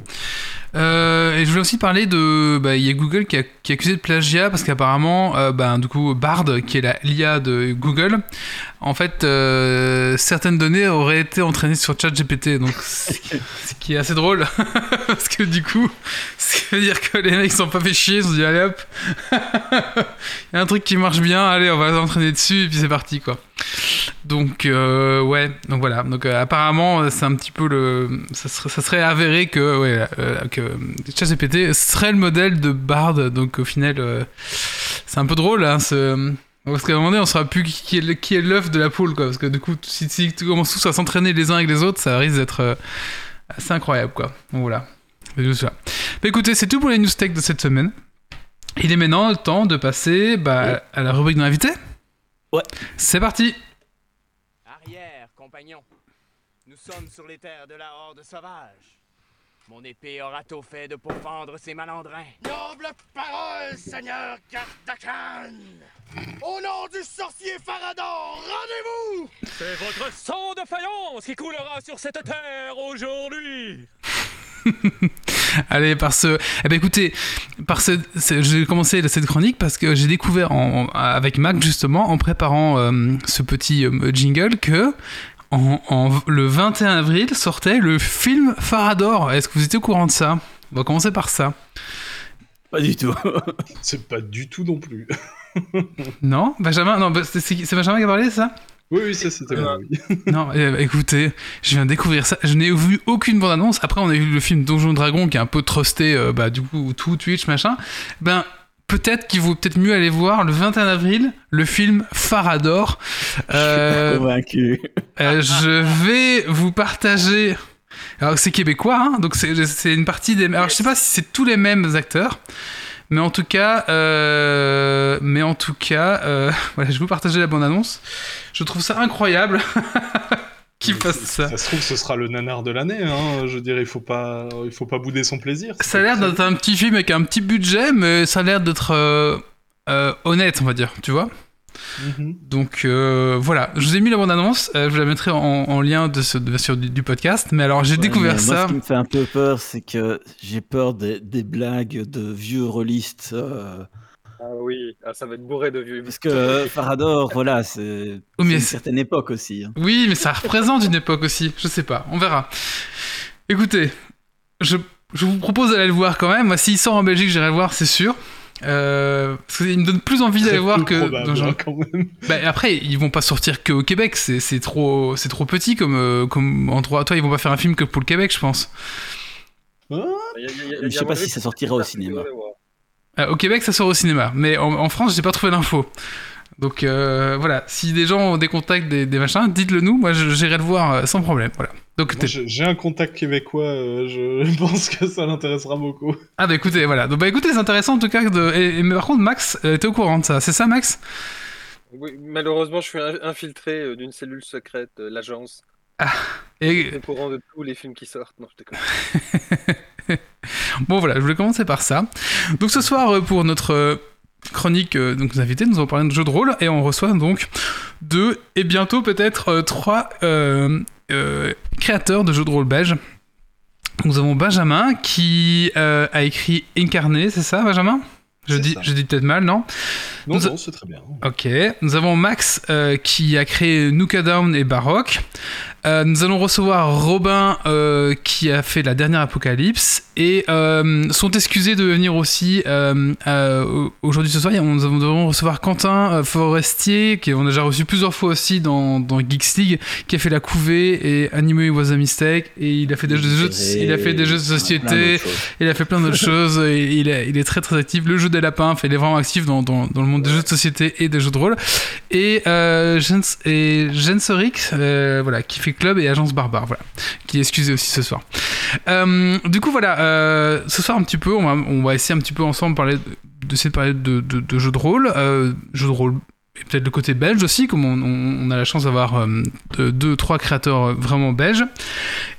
Euh, et je voulais aussi parler de. bah, Il y a Google qui a, qui a accusé de plagiat parce qu'apparemment, euh, bah, du coup, Bard, qui est la l'IA de Google, en fait, euh, certaines données auraient été entraînées sur ChatGPT. Donc, ce ce qui est assez drôle. parce que du coup, ça veut dire que les mecs sont pas fait chier, ils se sont dit, allez hop, il y a un truc qui marche bien, allez, on va s'entraîner dessus, et puis c'est parti, quoi. Donc, euh, ouais, donc voilà. Donc, euh, apparemment, euh, c'est un petit peu le. Ça serait, ça serait avéré que, ouais, euh, que ChatGPT serait le modèle de Bard. Donc, au final, c'est un peu drôle, hein, ce. Parce qu'à un moment donné, on saura plus qui est qui est l'œuf de la poule, quoi. Parce que du coup, si, si tu commences tous à s'entraîner les uns avec les autres, ça risque d'être assez incroyable, quoi. Donc voilà. C'est juste ça. Bah, écoutez, c'est tout pour les news tech de cette semaine. Il est maintenant le temps de passer bah, à la rubrique de l'invité. Ouais. C'est parti. Arrière, compagnon. Nous sommes sur les terres de la horde sauvage. Mon épée aura tôt fait de pourfendre ces malandrins. Noble parole, Seigneur Kardakan Au nom du sorcier Farador, rendez-vous C'est votre sang de faïence qui coulera sur cette terre aujourd'hui. Allez, par ce. Eh ben écoutez, par ce. J'ai commencé cette chronique parce que j'ai découvert en- avec Mac justement en préparant euh, ce petit euh, jingle que. En, en- le 21 avril sortait le film Farador. Est-ce que vous étiez au courant de ça? On va commencer par ça. Pas du tout. C'est pas du tout non plus. Non? Benjamin? Non, bah, c'est c'est Benjamin qui a parlé, ça? Oui, oui, ça c'était moi, oui. Non, eh, écoutez, je viens de découvrir ça. Je n'ai vu aucune bande-annonce. Après, on a vu le film Donjon Dragon qui est un peu trusté, euh, bah, du coup, tout Twitch, machin. Ben, peut-être qu'il vaut peut-être mieux aller voir le 21 avril le film Farador. Euh, Convaincu. euh, je vais vous partager. Alors, c'est québécois, hein, donc c'est c'est une partie des. Alors, je sais pas si c'est tous les mêmes acteurs. Mais en tout cas, euh, mais en tout cas, euh, voilà, je vais vous partager la bande-annonce. Je trouve ça incroyable fassent c'est- ça. Ça se trouve, ce sera le nanar de l'année. Hein. Je dirais, il faut pas, il faut pas bouder son plaisir. Ça a l'air d'être un petit film avec un petit budget, mais ça a l'air d'être euh, euh, honnête, on va dire, tu vois. Mhm. Donc euh, voilà, je vous ai mis la bande-annonce, euh, je vous la mettrai en, en lien de ce, de- sur du, du podcast. Mais alors j'ai Ouais, découvert Moi, ça. ce qui me fait un peu peur, c'est que j'ai peur des, des blagues de vieux rôlistes. euh, Ah oui, ah, ça va être bourré de vieux. parce que Farador, voilà, c'est Oh, une certaine époque aussi. hein. Oui, mais ça représente une époque aussi. Je sais pas, on verra. Écoutez, je, je vous propose d'aller le voir quand même. Moi, s'il sort en Belgique, j'irai le voir, c'est sûr. Euh, parce qu'il me donne plus envie d'aller voir que. probable, dans genre- hein, quand même. Bah, après, ils vont pas sortir que au Québec. C'est c'est trop, c'est trop petit comme, euh, comme endroit. Toi, ils vont pas faire un film que pour le Québec, je pense. Il y a- il y a- il y a- Je sais pas si ça sortira au cinéma. Euh, au Québec, ça sort au cinéma, mais en, en France, j'ai pas trouvé l'info. Donc euh, voilà, si des gens ont des contacts, des, des machins, dites-le nous. Moi, je- j'irai le voir euh, sans problème. Voilà. Donc j'ai un contact québécois, euh, je pense que ça l'intéressera beaucoup. ah bah écoutez, voilà. Donc bah écoutez, c'est intéressant en tout cas. De... Et, et- mais par contre, Max, euh, t'es au courant de ça, c'est ça, Max? Oui, malheureusement, je suis in- infiltré euh, d'une cellule secrète, euh, l'agence. Et au courant de tous les films qui sortent. Non, je déconne. Bon voilà, je voulais commencer par ça. Donc ce soir, pour notre euh, chronique, euh, donc nos invités, nous allons parler de jeux de rôle et on reçoit donc deux et bientôt peut-être euh, trois euh, créateurs de jeux de rôle belges. Nous avons Benjamin qui a écrit Incarné, c'est ça Benjamin? Je dis, ça. je dis peut-être mal, non Non, Nous non, c'est très bien. Ok. Nous avons Max euh, qui a créé Nuka Down et Baroque. Euh, nous allons recevoir Robin euh, qui a fait la dernière Apocalypse et sont excusés de venir aussi au- aujourd'hui ce soir. Nous devons recevoir Quentin Forestier qui on a déjà reçu plusieurs fois aussi dans, dans Geeks League qui a fait la couvée et Anime It Was a Mistake et il a fait des jeux, de- il a fait des jeux de société. Il a fait plein d'autres choses. et il, est, il est très très actif. Le jeu des lapins, enfin, il est vraiment actif dans, dans, dans le monde des jeux de société et des jeux de rôle. Et euh, Jens, et Jens Rick, euh, voilà, qui fait club et agence barbare, voilà, qui est excusé aussi ce soir. Euh, du coup, voilà, euh, ce soir un petit peu, on va, on va essayer un petit peu ensemble parler, de- d'essayer de parler de, de, de jeux de rôle, jeux de rôle. Et peut-être le côté belge aussi, comme on, on- on a la chance d'avoir euh, de- deux, trois créateurs vraiment belges.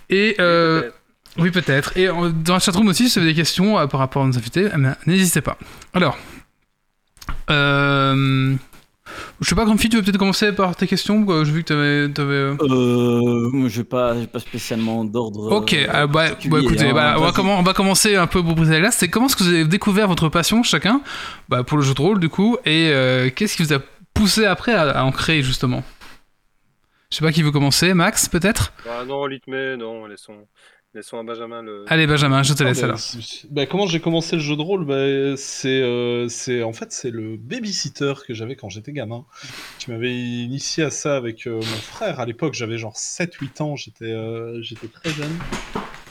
Et euh. Oui, peut-être. Et euh, dans la chatroom aussi, si vous avez des questions euh, par rapport à nos invités, eh ben, n'hésitez pas. Alors, euh, je sais pas, Grumpy, tu veux peut-être commencer par tes questions quoi J'ai vu que t'avais. t'avais, euh, Euh, moi, j'ai pas, pas spécialement d'ordre. Ok, euh, bah, bah, écoutez, hein, bah, on, va on va commencer un peu pour briser la glace. C'est comment est-ce que vous avez découvert votre passion chacun bah, pour le jeu de rôle du coup et euh, qu'est-ce qui vous a poussé après à, à en créer justement? Je sais pas qui veut commencer, Max peut-être? Ah non, Litmé, non, laissons, laissons à Benjamin le. Allez Benjamin, je te Ah, laisse bah, alors. c'est- bah, comment j'ai commencé le jeu de rôle? Bah, c'est, euh, c'est en fait c'est le babysitter que j'avais quand j'étais gamin qui m'avait initié à ça avec euh, mon frère. À l'époque, j'avais genre 7-8 ans, j'étais euh, j'étais très jeune.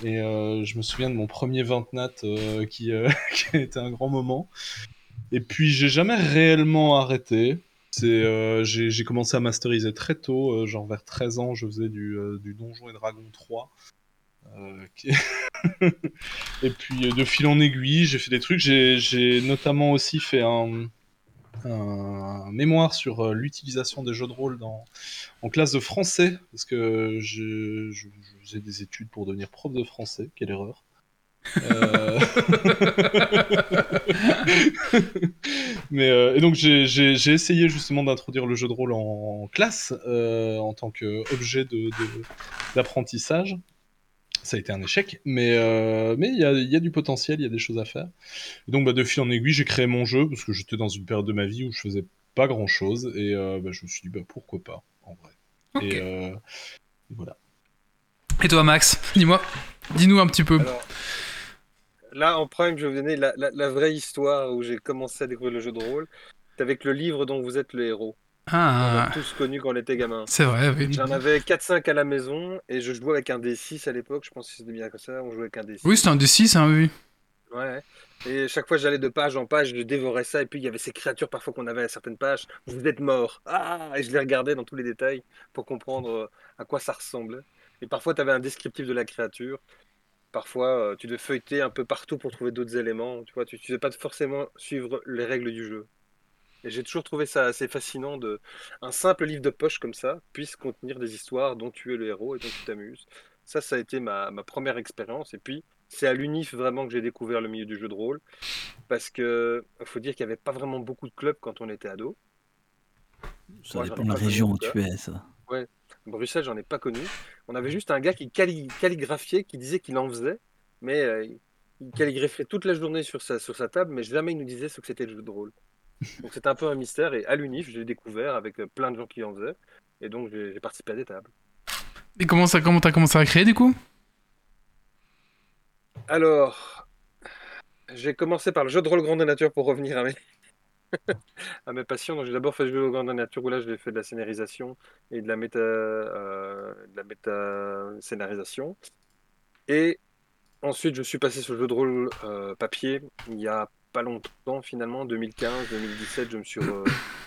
Et euh, je me souviens de mon premier 20 nat euh, qui, euh, qui a été un grand moment. Et puis j'ai jamais réellement arrêté. C'est, euh, j'ai, j'ai commencé à masteriser très tôt, euh, genre vers 13 ans, je faisais du, euh, du Donjon et Dragon 3. Euh, et puis euh, de fil en aiguille, j'ai fait des trucs. J'ai, notamment aussi fait un, mémoire sur euh, l'utilisation des jeux de rôle dans, en classe de français, parce que je, faisais des études pour devenir prof de français. Quelle erreur. Mais et donc j'ai essayé justement d'introduire le jeu de rôle en, classe en tant qu'objet d'apprentissage. Ça a été un échec, mais euh, mais il y a, il y a du potentiel, il y a des choses à faire. Et donc bah, de fil en aiguille, j'ai créé mon jeu parce que j'étais dans une période de ma vie où je faisais pas grand chose et euh, bah, je me suis dit bah, pourquoi pas en vrai. Et euh, voilà. Et toi Max, dis-moi, dis-nous un petit peu. Alors, là, en prime, je vais vous donner la, la- la vraie histoire où j'ai commencé à découvrir le jeu de rôle. C'est avec le livre dont vous êtes le héros. On Ah, l'a tous connu quand on était gamin. c'est vrai, oui. J'en avais 4-5 à la maison et je jouais avec un D6 à l'époque. Je pense que c'était bien comme ça. On jouait avec un D6. Oui, c'est un D6, hein, oui. Ouais. Et chaque fois, j'allais de page en page, je dévorais ça. Et puis, il y avait ces créatures parfois qu'on avait à certaines pages. Vous êtes mort. Ah Et je les regardais dans tous les détails pour comprendre euh, à quoi ça ressemblait. Et parfois, tu avais un descriptif de la créature. Parfois, euh, tu devais feuilleter un peu partout pour trouver d'autres éléments. Tu vois, tu ne devais pas forcément suivre les règles du jeu. Et j'ai toujours trouvé ça assez fascinant de un simple livre de poche comme ça puisse contenir des histoires dont tu es le héros et dont tu t'amuses. Ça, ça a été ma, ma première expérience. Et puis, c'est à l'UNIF vraiment que j'ai découvert le milieu du jeu de rôle. Parce que faut dire qu'il n'y avait pas vraiment beaucoup de clubs quand on était ado. Ça Moi, dépend de la région où tu es, ça. Bruxelles, j'en ai pas connu. On avait juste un gars qui calli- calligraphiait, qui disait qu'il en faisait, mais euh, il calligraphiait toute la journée sur sa, sur sa table, mais jamais il nous disait ce que c'était le jeu de rôle. Donc c'était un peu un mystère, et à l'UNIF, j'ai découvert avec euh, plein de gens qui en faisaient, et donc j'ai participé à des tables. Et comment ça, comment t'as commencé à créer du coup? Alors, j'ai commencé par le jeu de rôle grandeur nature pour revenir à mes, à mes passions. Donc, j'ai d'abord fait le jeu de grandeur nature où là, j'ai fait de la scénarisation et de la méta, euh, de la méta scénarisation. Et ensuite, je suis passé sur le jeu de rôle euh, papier il y a pas longtemps finalement, 2015, 2017, je me suis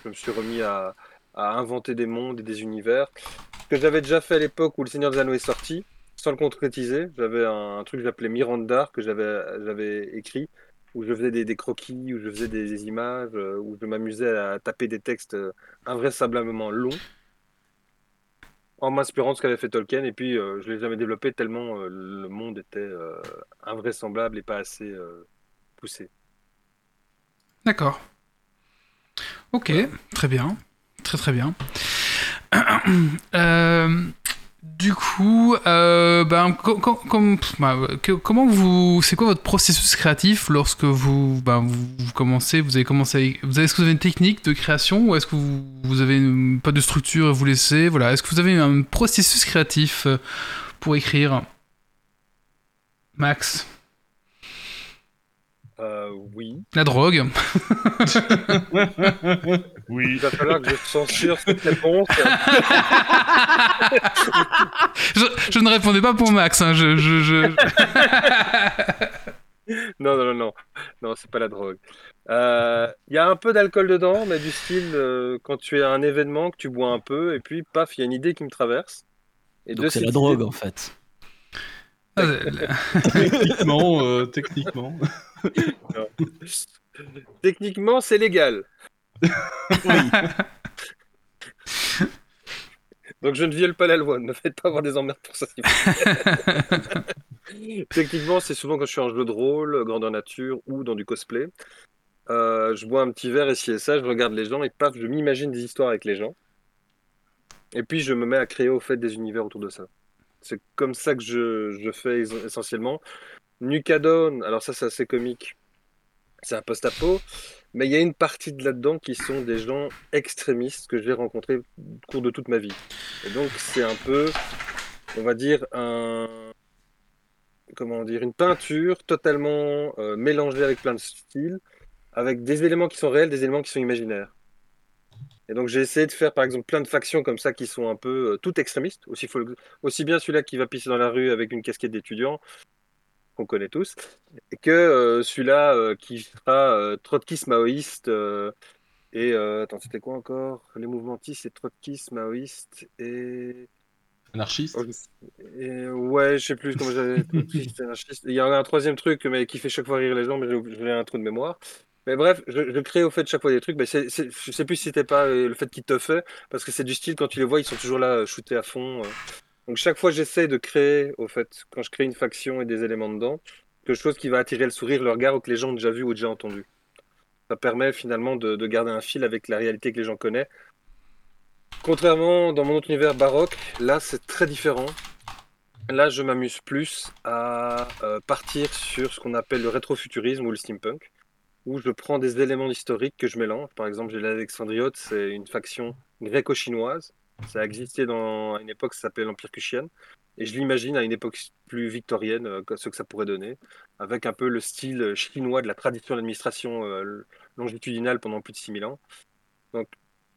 je me suis remis à, inventer des mondes et des univers. Que j'avais déjà fait à l'époque où Le Seigneur des Anneaux est sorti, sans le concrétiser. J'avais un, un truc que j'appelais Mirandar que j'avais écrit, où je faisais des, croquis, où je faisais des, images, euh, où je m'amusais à taper des textes euh, invraisemblablement longs, en m'inspirant de ce qu'avait fait Tolkien. Et puis, euh, je ne l'ai jamais développé tellement le monde était invraisemblable et pas assez poussé. D'accord. Ok, très bien. Très très bien. Euh, du coup, euh, ben, bah, comment vous, c'est quoi votre processus créatif lorsque vous, ben, vous, commencez, vous avez commencé, vous avez, est-ce que vous avez une technique de création ou est-ce que vous, avez pas de structure et vous laissez, voilà, est-ce que vous avez un processus créatif euh, pour écrire, Max, Euh, oui. la drogue, Oui. Il va falloir que je censure cette réponse. je, je ne répondais pas pour Max, hein, je, je, je- Non, non, non, non, non, c'est pas la drogue. Euh, Il y a un peu d'alcool dedans, mais du style euh, quand tu es à un événement, que tu bois un peu, et puis paf, il y a une idée qui me traverse. Et Donc c'est la drogue idée- en fait. Ah, techniquement, euh, techniquement. Techniquement, c'est légal. Donc je ne viole pas la loi, ne me faites pas avoir des emmerdes pour ça. Techniquement, c'est souvent quand je suis en jeu de rôle, grandeur nature ou dans du cosplay. Euh, je bois un petit verre et ci et ça, je regarde les gens et paf, je m'imagine des histoires avec les gens. Et puis je me mets à créer au fait des univers autour de ça. C'est comme ça que je, je fais es- essentiellement. Nucadon, alors ça c'est assez comique. C'est un post-apo, mais il y a une partie de là-dedans qui sont des gens extrémistes que j'ai rencontrés au cours de toute ma vie. Et donc c'est un peu, on va dire, un, comment dire, une peinture totalement euh, mélangée avec plein de styles, avec des éléments qui sont réels, des éléments qui sont imaginaires. Et donc j'ai essayé de faire par exemple plein de factions comme ça qui sont un peu euh, toutes extrémistes, aussi, aussi bien celui-là qui va pisser dans la rue avec une casquette d'étudiant, qu'on connaît tous, que euh, celui-là euh, qui sera euh, trotskiste maoïste et attends c'était quoi encore? Les mouvementistes c'est trotskiste maoïste et Anarchiste? Et ouais je sais plus comment j'avais il y en a un troisième truc mais qui fait chaque fois rire les gens mais j'ai un trou de mémoire mais bref je, je crée au fait chaque fois des trucs mais c'est, c'est- je sais plus si c'était pas le fait qu'ils te fait parce que c'est du style quand tu les vois ils sont toujours là shootés à fond euh. Donc chaque fois j'essaie de créer au fait quand je crée une faction et des éléments dedans quelque chose qui va attirer le sourire, le regard ou que les gens ont déjà vu ou déjà entendu. Ça permet finalement de, de garder un fil avec la réalité que les gens connaissent. Contrairement dans mon autre univers baroque, là c'est très différent. Là je m'amuse plus à euh, partir sur ce qu'on appelle le rétrofuturisme ou le steampunk, où je prends des éléments historiques que je mélange. Par exemple, j'ai l'Alexandriote, c'est une faction gréco-chinoise. Ça a existé dans à une époque, ça s'appelait l'Empire Kushian. Et je l'imagine à une époque plus victorienne, euh, ce que ça pourrait donner, avec un peu le style chinois de la tradition d'administration euh, longitudinale pendant plus de 6000 ans. Donc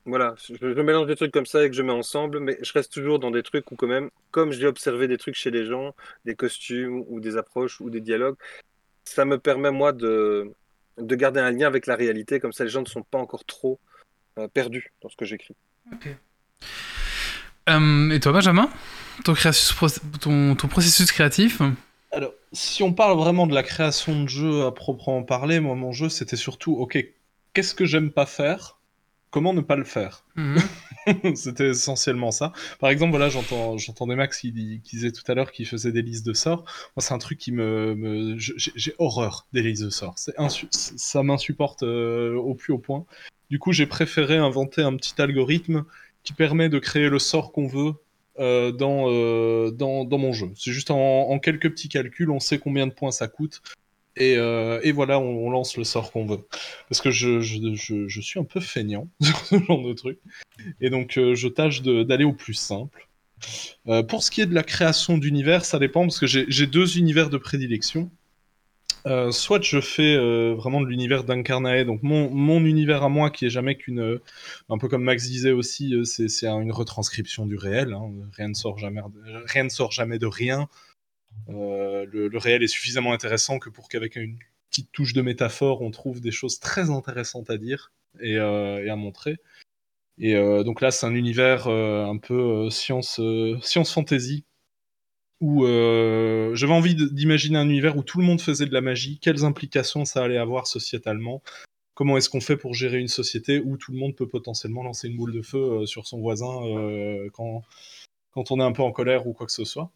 voilà, je, mélange des trucs comme ça et que je mets ensemble, mais je reste toujours dans des trucs où quand même, comme j'ai observé des trucs chez les gens, des costumes ou des approches ou des dialogues, ça me permet moi de, de garder un lien avec la réalité, comme ça les gens ne sont pas encore trop euh, perdus dans ce que j'écris. Euh, et toi, Benjamin? Ton, créatus- ton, ton processus créatif? Alors, si on parle vraiment de la création de jeu à proprement parler, moi, mon jeu, c'était surtout, ok, qu'est-ce que j'aime pas faire? Comment ne pas le faire? Mhm. C'était essentiellement ça. Par exemple, voilà, j'entends, j'entendais Max qui, qui disait tout à l'heure qu'il faisait des listes de sorts. Moi, c'est un truc qui me, j'ai, horreur des listes de sorts. Ça m'insupporte euh, au plus haut point. Du coup, j'ai préféré inventer un petit algorithme qui permet de créer le sort qu'on veut euh, dans, euh, dans, mon jeu. C'est juste en, quelques petits calculs, on sait combien de points ça coûte. Et, euh, voilà, on, lance le sort qu'on veut. Parce que je, suis un peu feignant sur ce genre de truc. Et donc, je tâche d'aller au plus simple. Pour ce qui est de la création d'univers, ça dépend parce que j'ai deux univers de prédilection. Euh, soit je fais euh, vraiment de l'univers d'Incarnae, donc mon, mon univers à moi qui est jamais qu'une, euh, un peu comme Max disait aussi, c'est une retranscription du réel. hein. Rien ne sort jamais, de- rien ne sort jamais de rien. Le, réel est suffisamment intéressant que pour qu'avec une petite touche de métaphore, on trouve des choses très intéressantes à dire. et, et à montrer. Et donc là, c'est un univers un peu science, science fantasy où euh, j'avais envie d'imaginer un univers où tout le monde faisait de la magie, quelles implications ça allait avoir sociétalement, comment est-ce qu'on fait pour gérer une société où tout le monde peut potentiellement lancer une boule de feu euh, sur son voisin euh, quand, quand on est un peu en colère ou quoi que ce soit.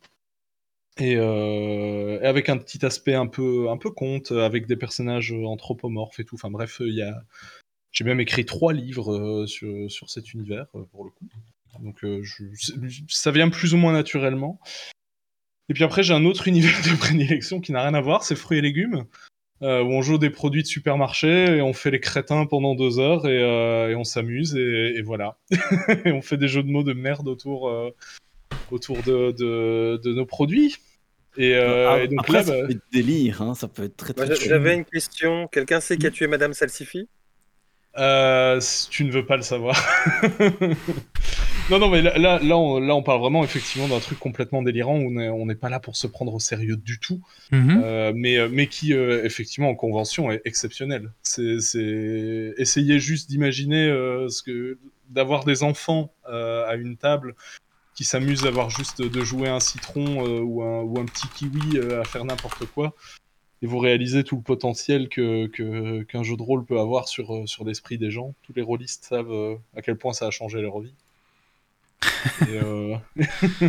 Et, euh, et avec un petit aspect un peu, un peu conte, avec des personnages anthropomorphes et tout. Enfin bref, il y a... j'ai même écrit trois livres sur, sur cet univers, pour le coup. Donc ça vient plus ou moins naturellement. Et puis après, j'ai un autre univers de prédilection qui n'a rien à voir, c'est fruits et légumes, euh, où on joue des produits de supermarché et on fait les crétins pendant deux heures et, euh, et on s'amuse et, et voilà. et on fait des jeux de mots de merde autour, euh, autour de, de, de nos produits. Et, euh, Ah, et donc Après, là, ça bah, peut être délire, hein, ça peut être très très. J'avais une question. Quelqu'un sait qui a tué Madame Salsifi? Euh, si tu ne veux pas le savoir. non, non, mais là, là, là, on, là, on parle vraiment effectivement d'un truc complètement délirant où on n'est pas là pour se prendre au sérieux du tout, euh, mais, euh, mais qui, euh, effectivement, en convention, est exceptionnel. C'est essayer juste d'imaginer euh, ce que d'avoir des enfants euh, à une table qui s'amusent à avoir juste de jouer un citron euh, ou, un, ou un petit kiwi euh, à faire n'importe quoi et vous réalisez tout le potentiel que que- qu'un jeu de rôle peut avoir sur, sur l'esprit des gens. Tous les rôlistes savent euh, à quel point ça a changé leur vie. Et, euh,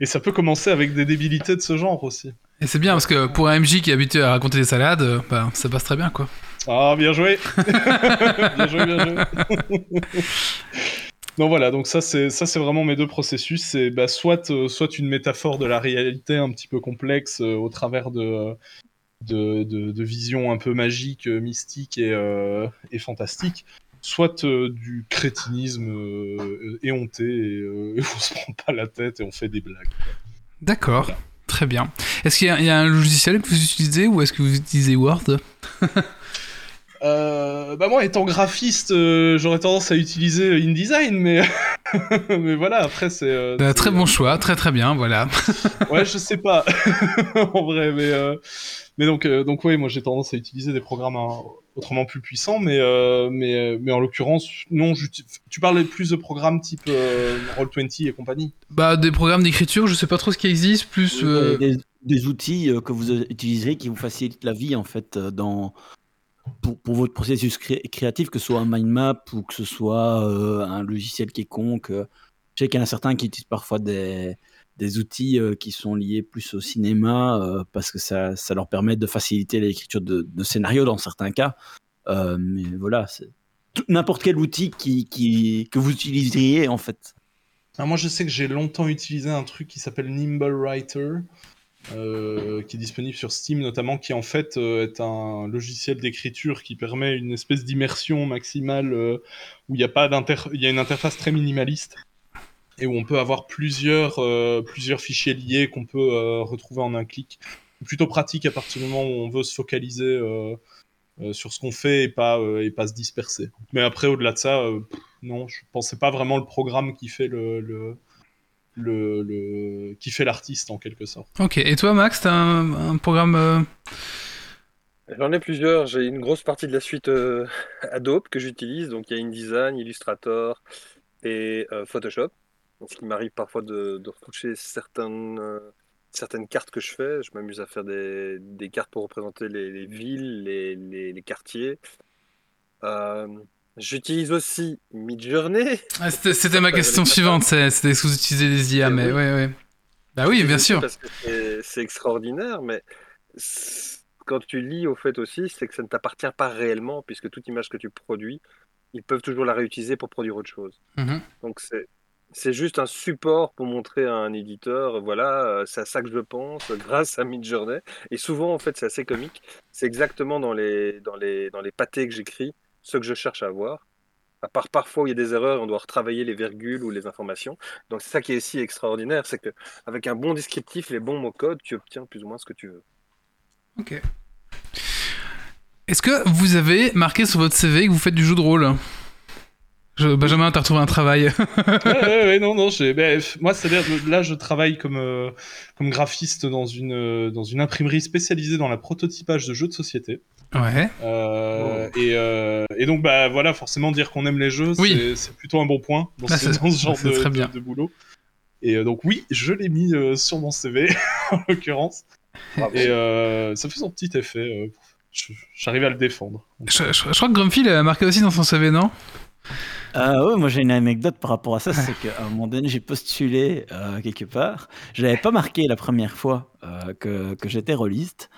et ça peut commencer avec des débilités de ce genre aussi. Et c'est bien parce que pour un MJ qui est habitué à raconter des salades, euh, bah, ça passe très bien quoi. Ah, bien joué Bien joué, bien joué Non voilà, donc ça c'est ça c'est vraiment mes deux processus. C'est bah, soit euh, soit une métaphore de la réalité un petit peu complexe euh, au travers de de, de, de visions un peu magiques, mystiques et, et fantastiques, soit euh, du crétinisme euh, éhonté et, euh, et on se prend pas la tête et on fait des blagues. D'accord, très bien. Est-ce qu'il y, a- il y a un logiciel que vous utilisez ou est-ce que vous utilisez Word? Euh, bah moi, étant graphiste, euh, j'aurais tendance à utiliser InDesign, mais mais voilà. Après, c'est euh, Bah, Très euh, bon choix, très très bien, voilà. Ouais, je sais pas en vrai, mais euh, mais donc euh, donc ouais, moi j'ai tendance à utiliser des programmes hein, autrement plus puissants, mais euh, mais mais en l'occurrence, non. Tu parlais plus de programmes type euh, Roll20 et compagnie. Bah des programmes d'écriture, je sais pas trop ce qui existe, plus... euh, Des, des outils que vous utiliserez qui vous facilitent la vie en fait dans pour, pour votre processus cré- créatif, que ce soit un mind map ou que ce soit euh, un logiciel quelconque. euh. Je sais qu'il y en a certains qui utilisent parfois des, des outils euh, qui sont liés plus au cinéma parce que ça, ça leur permet de faciliter l'écriture de, scénarios dans certains cas. Mais voilà, n'importe quel outil qui, qui, que vous utiliseriez en fait. Moi, je sais que j'ai longtemps utilisé un truc qui s'appelle Nimble Writer, euh, qui est disponible sur Steam notamment, qui en fait euh, est un logiciel d'écriture qui permet une espèce d'immersion maximale euh, où il y a pas il y a une interface très minimaliste et où on peut avoir plusieurs plusieurs fichiers liés qu'on peut retrouver en un clic. Plutôt pratique à partir du moment où on veut se focaliser sur ce qu'on fait et pas et pas se disperser. Mais après, au-delà de ça. non, je pensais pas vraiment le programme qui fait le, le, le- qui fait l'artiste en quelque sorte. Ok, et toi Max, t'as un, un programme... euh, J'en ai plusieurs. J'ai une grosse partie de la suite euh, Adobe que j'utilise. Donc il y a InDesign, Illustrator et euh, Photoshop. Donc, ce qui m'arrive parfois de, de retoucher certaines, euh, certaines cartes que je fais. Je m'amuse à faire des, des cartes pour représenter les, les villes, les, les- les quartiers. J'utilise aussi Midjourney. ah, C'était ma question suivante, c'est c'était est-ce que vous utilisez des IA, Eh mais oui. ouais, ouais. Bah oui, bien sûr. Parce que c'est- extraordinaire, mais quand tu lis au fait aussi, c'est que ça ne t'appartient pas réellement, puisque toute image que tu produis, ils peuvent toujours la réutiliser pour produire autre chose. Mhm. Donc c'est c'est juste un support pour montrer à un éditeur, voilà, euh, c'est à ça que je pense, grâce à Midjourney. Et souvent, en fait, c'est assez comique. C'est exactement dans les, dans les, dans les pâtés que j'écris, ce que je cherche à avoir. À part parfois où il y a des erreurs, on doit retravailler les virgules ou les informations. Donc c'est ça qui est aussi extraordinaire, c'est que avec un bon descriptif, les bons mots-codes, tu obtiens plus ou moins ce que tu veux. Ok. Est-ce que vous avez marqué sur votre CV que vous faites du jeu de rôle? Je- Benjamin, t'as retrouvé un travail. ouais, ouais, ouais, non, non, ben, moi, c'est-à-dire, là, je travaille comme, euh, comme graphiste dans une, euh, dans une imprimerie spécialisée dans la prototypage de jeux de société. Ouais. Euh, et, euh, et donc, bah voilà, forcément, dire qu'on aime les jeux, Oui. c'est- c'est plutôt un bon point dans, Ah, ce, c'est- dans ce genre de, très de- bien. de boulot. Et euh, donc, oui, je l'ai mis euh, sur mon CV, en l'occurrence. Et euh, ça fait son petit effet. euh, J'arrive à le défendre. Je, je- je crois que Grumpy l'a marqué aussi dans son CV, non? Euh, ouais, moi j'ai une anecdote par rapport à ça, c'est qu'à un moment donné j'ai postulé euh, quelque part, je l'avais pas marqué la première fois euh, que, que j'étais rôliste,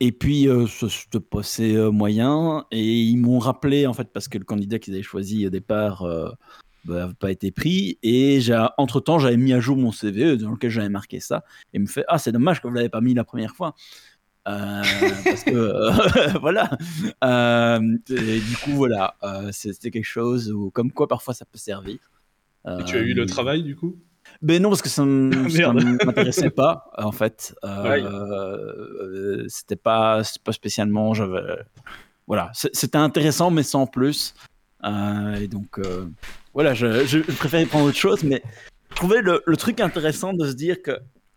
et puis euh, ça se passait euh, moyen, et ils m'ont rappelé en fait parce que le candidat qu'ils avaient choisi au départ euh, n'avait pas été pris, et entre temps j'avais mis à jour mon CV dans lequel j'avais marqué ça, et me fait ah c'est dommage que vous l'avez pas mis la première fois. Euh, parce que euh, voilà. Euh, et du coup, voilà, c'était quelque chose où, comme quoi, parfois, ça peut servir. Et tu as eu le travail, du coup? Ben non, parce que ça ça Merde. m'intéressait pas, en fait. Euh, Ouais. euh, c'était pas, pas spécialement. Voilà, c'était intéressant, mais sans plus. Euh, et donc, euh, voilà, je, je préférais prendre autre chose, mais je trouvais le, le truc intéressant de se dire que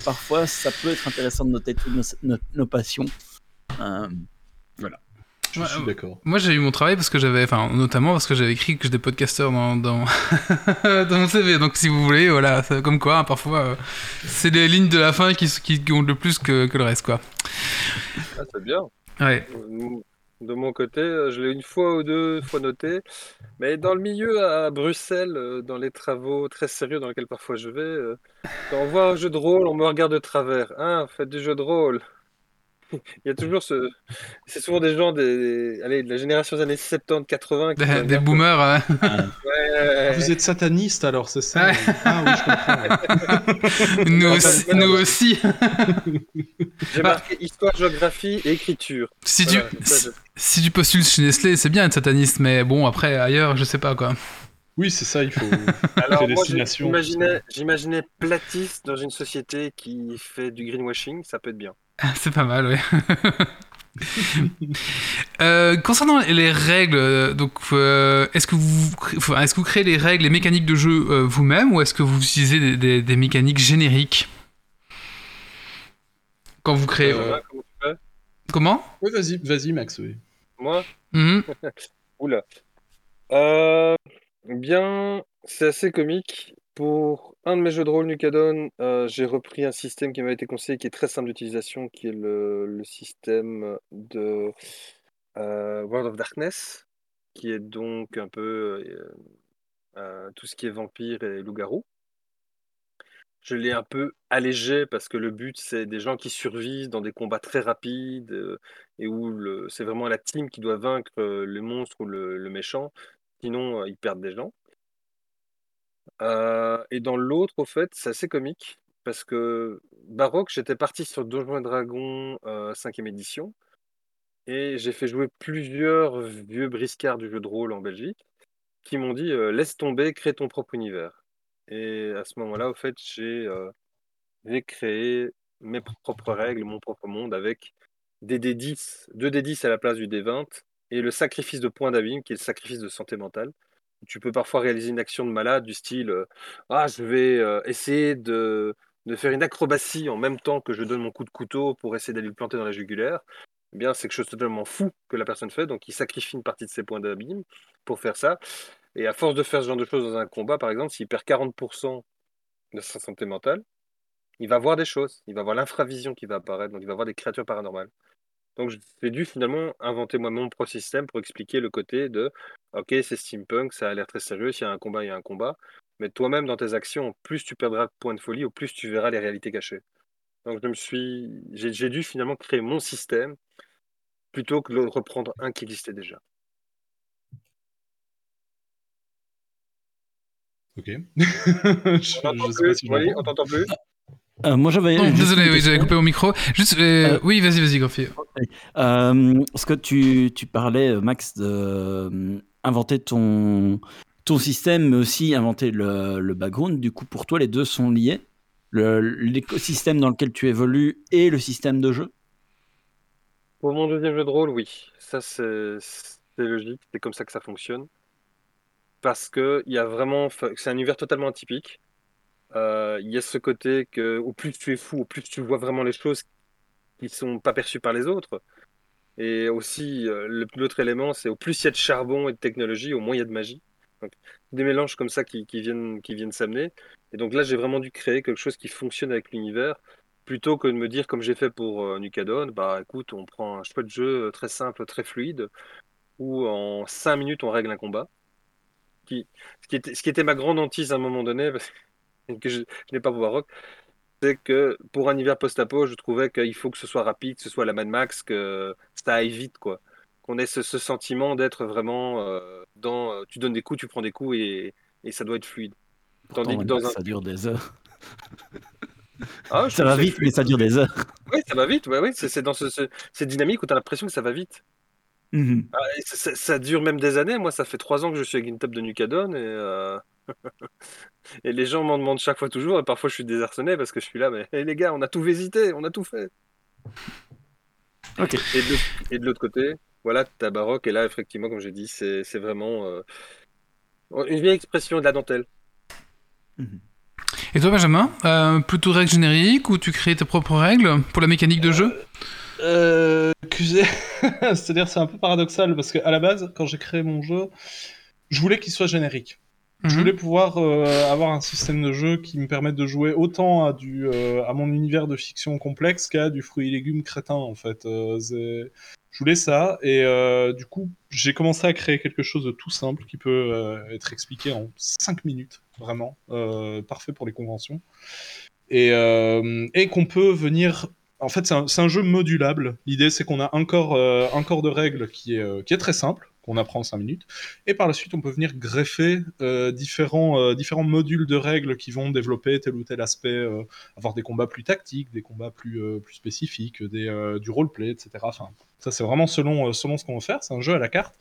parfois, ça peut être intéressant de noter toutes nos, nos- nos passions. Voilà. Je Ouais, suis d'accord. Moi, j'ai eu mon travail parce que j'avais, enfin, notamment parce que j'avais écrit que j'étais podcasteur dans, dans, dans mon CV. Donc, si vous voulez, voilà, comme quoi, hein, parfois, euh, c'est les lignes de la fin qui, qui comptent le plus que, que le reste, quoi. Ah, c'est bien. Ouais. De mon côté, euh, je l'ai une fois ou deux fois noté, mais dans le milieu à Bruxelles, euh, dans les travaux très sérieux dans lesquels parfois je vais, quand on voit un jeu de rôle, on me regarde de travers. Hein, faites du jeu de rôle. Il y a toujours ce. C'est souvent des gens des... Allez, de la génération des années 70-80 qui Des, vont des boomers, hein. Ouais, Ah, ouais, vous êtes sataniste alors, c'est ça Ouais. Ah oui, je comprends. nous, aussi, nous bah, aussi. J'ai marqué histoire, géographie et écriture. Si Voilà, tu, ça, si, je- si tu postules chez Nestlé, c'est bien être sataniste, mais bon, après, ailleurs, je sais pas, quoi. Oui, c'est ça, il faut. Alors, j'ai- j'imaginais, j'imaginais platiste dans une société qui fait du greenwashing, ça peut être bien. C'est pas mal, ouais. Euh, concernant les règles, euh, donc, euh, est-ce que vous, enfin, est-ce que vous créez les règles, les mécaniques de jeu euh, vous-même, ou est-ce que vous utilisez des, des- des mécaniques génériques? Quand vous créez Euh, Voilà, comment tu fais? Comment? Oui, vas-y, vas-y, Max. Oui. Moi? Mhm. Oula. Euh, bien, c'est assez comique. Pour un de mes jeux de rôle Nucadon, euh, j'ai repris un système qui m'a été conseillé, qui est très simple d'utilisation, qui est le, système de euh, World of Darkness, qui est donc un peu euh, tout ce qui est vampire et loup-garou. Je l'ai un peu allégé parce que le but, c'est des gens qui survivent dans des combats très rapides et où c'est vraiment la team qui doit vaincre le monstre ou le, méchant. Sinon, ils perdent des gens. Euh, et dans l'autre, au fait, c'est assez comique parce que Baroque, j'étais parti sur Donjons et Dragons euh, 5e édition et j'ai fait jouer plusieurs vieux briscards du jeu de rôle en Belgique qui m'ont dit euh, laisse tomber, crée ton propre univers. Et à ce moment-là, au fait, j'ai euh, j'ai créé mes propres règles, mon propre monde avec des D10, 2 D10 à la place du D20 et le sacrifice de points d'abîme qui est le sacrifice de santé mentale. Tu peux parfois réaliser une action de malade du style euh, Ah, je vais euh, essayer de, de faire une acrobatie en même temps que je donne mon coup de couteau pour essayer d'aller le planter dans la jugulaire. Eh bien, c'est quelque chose de totalement fou que la personne fait, donc il sacrifie une partie de ses points d'abîme pour faire ça. Et à force de faire ce genre de choses dans un combat, par exemple, s'il perd 40% de sa santé mentale, il va voir des choses, il va voir l'infravision qui va apparaître, donc il va voir des créatures paranormales. Donc j'ai dû finalement inventer moi mon propre système pour expliquer le côté de ok c'est steampunk, ça a l'air très sérieux, s'il y a un combat, il y a un combat, mais toi-même dans tes actions, plus tu perdras de points de folie, au plus tu verras les réalités cachées. Donc je me suis, j'ai dû finalement créer mon système plutôt que de reprendre un qui existait déjà. Ok. je, On plus, si on t'entend plus? Euh, moi, j'avais. Désolé, oui, j'avais coupé mon micro. Juste, euh, Euh, oui, vas-y, vas-y, Grumpy. Euh, parce que tu, tu parlais, Max, de euh, inventer ton, ton système, mais aussi inventer le, le background. Du coup, pour toi, les deux sont liés Le- L'écosystème dans lequel tu évolues et le système de jeu? Pour mon deuxième jeu de rôle, oui. Ça, c'est c'est logique. C'est comme ça que ça fonctionne. Parce que il y a vraiment, c'est un univers totalement atypique. Euh, il y a ce côté que, au plus tu es fou, au plus tu vois vraiment les choses qui sont pas perçues par les autres. Et aussi, euh, l'autre élément, c'est au plus il y a de charbon et de technologie, au moins il y a de magie. Donc, des mélanges comme ça qui, qui viennent, qui viennent s'amener. Et donc là, j'ai vraiment dû créer quelque chose qui fonctionne avec l'univers, plutôt que de me dire, comme j'ai fait pour euh, Nucadon, bah écoute, on prend un choix de jeu euh, très simple, très fluide, où en 5 minutes, on règle un combat. Qui, ce, qui était, ce qui était ma grande hantise à un moment donné, parce que je, je n'ai pas pouvoir rock, c'est que pour un hiver post-apo, je trouvais qu'il faut que ce soit rapide, que ce soit la Mad Max, que ça aille vite, quoi. Qu'on ait ce, ce sentiment d'être vraiment euh, dans. euh, tu donnes des coups, tu prends des coups et, et ça doit être fluide. Pourtant, Tandis que dans un. ça dure des heures. Ah, Ça va que vite, fluide. mais ça dure des heures. Oui, ça va vite, ouais, ouais. C'est dans ce, ce- cette dynamique où tu as l'impression que ça va vite. Mhm. Ah, ça, dure même des années. Moi, ça fait trois ans que je suis avec une top de Nucadon et, euh, et les gens m'en demandent chaque fois toujours. Et parfois, je suis désarçonné parce que je suis là, mais hey, les gars, on a tout visité, on a tout fait. Ok. Et de, l'autre- et de l'autre côté, voilà, ta baroque. Et là, effectivement, comme j'ai dit, c'est c'est vraiment euh, une vieille expression de la dentelle. Et toi, Benjamin, euh, plutôt règles génériques ou tu crées tes propres règles pour la mécanique de jeu? Euh, que j'ai- C'est-à-dire, c'est un peu paradoxal parce qu'à la base, quand j'ai créé mon jeu, je voulais qu'il soit générique. Je Mhm. voulais pouvoir euh, avoir un système de jeu qui me permette de jouer autant à, du, euh, à mon univers de fiction complexe qu'à du fruits et légumes crétin, en fait. Euh, je voulais ça, et euh, du coup, j'ai commencé à créer quelque chose de tout simple qui peut euh, être expliqué en 5 minutes, vraiment, euh, parfait pour les conventions. Et, euh, et qu'on peut venir en fait, c'est un, un jeu modulable. L'idée, c'est qu'on a un corps, euh, un corps de règles qui est, euh, qui est très simple, qu'on apprend en 5 minutes. Et par la suite, on peut venir greffer euh, différents, euh, différents modules de règles qui vont développer tel ou tel aspect, euh, avoir des combats plus tactiques, des combats plus, plus spécifiques, du roleplay, etc. Ça, c'est vraiment selon, selon ce qu'on veut faire. C'est un jeu à la carte.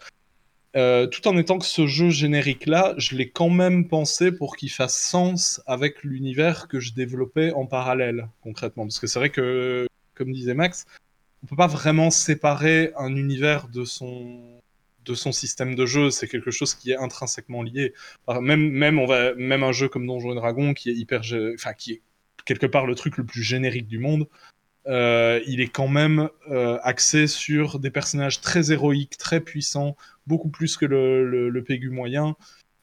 Tout en étant que ce jeu générique-là, je l'ai quand même pensé pour qu'il fasse sens avec l'univers que je développais en parallèle, concrètement. Parce que c'est vrai que, comme disait Max, on peut pas vraiment séparer un univers de son de son système de jeu, c'est quelque chose qui est intrinsèquement lié. Même, même, on va, même un jeu comme Donjons et Dragons, qui est hyper, enfin, qui est quelque part le truc le plus générique du monde, euh, il est quand même euh, axé sur des personnages très héroïques, très puissants, beaucoup plus que le, le, Pégu moyen.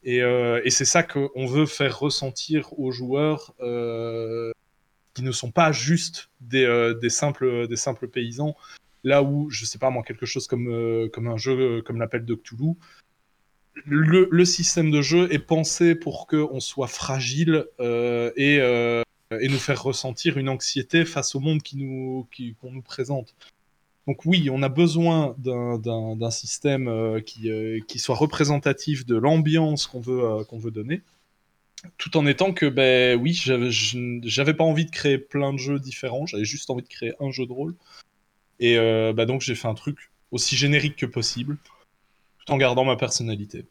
Et, euh, et c'est ça qu'on veut faire ressentir aux joueurs qui ne sont pas juste des, des, simples, des simples paysans. Là où, je sais pas moi, quelque chose comme, euh, comme un jeu euh, comme l'appel de Cthulhu, le, système de jeu est pensé pour qu'on soit fragile euh, et, et nous faire ressentir une anxiété face au monde qui nous, qui, qu'on nous présente. Donc oui, on a besoin d'un, système qui, qui soit représentatif de l'ambiance qu'on veut, qu'on veut donner, tout en étant que, ben oui, j'avais pas envie de créer plein de jeux différents, j'avais juste envie de créer un jeu de rôle. Et euh, bah donc j'ai fait un truc aussi générique que possible, tout en gardant ma personnalité.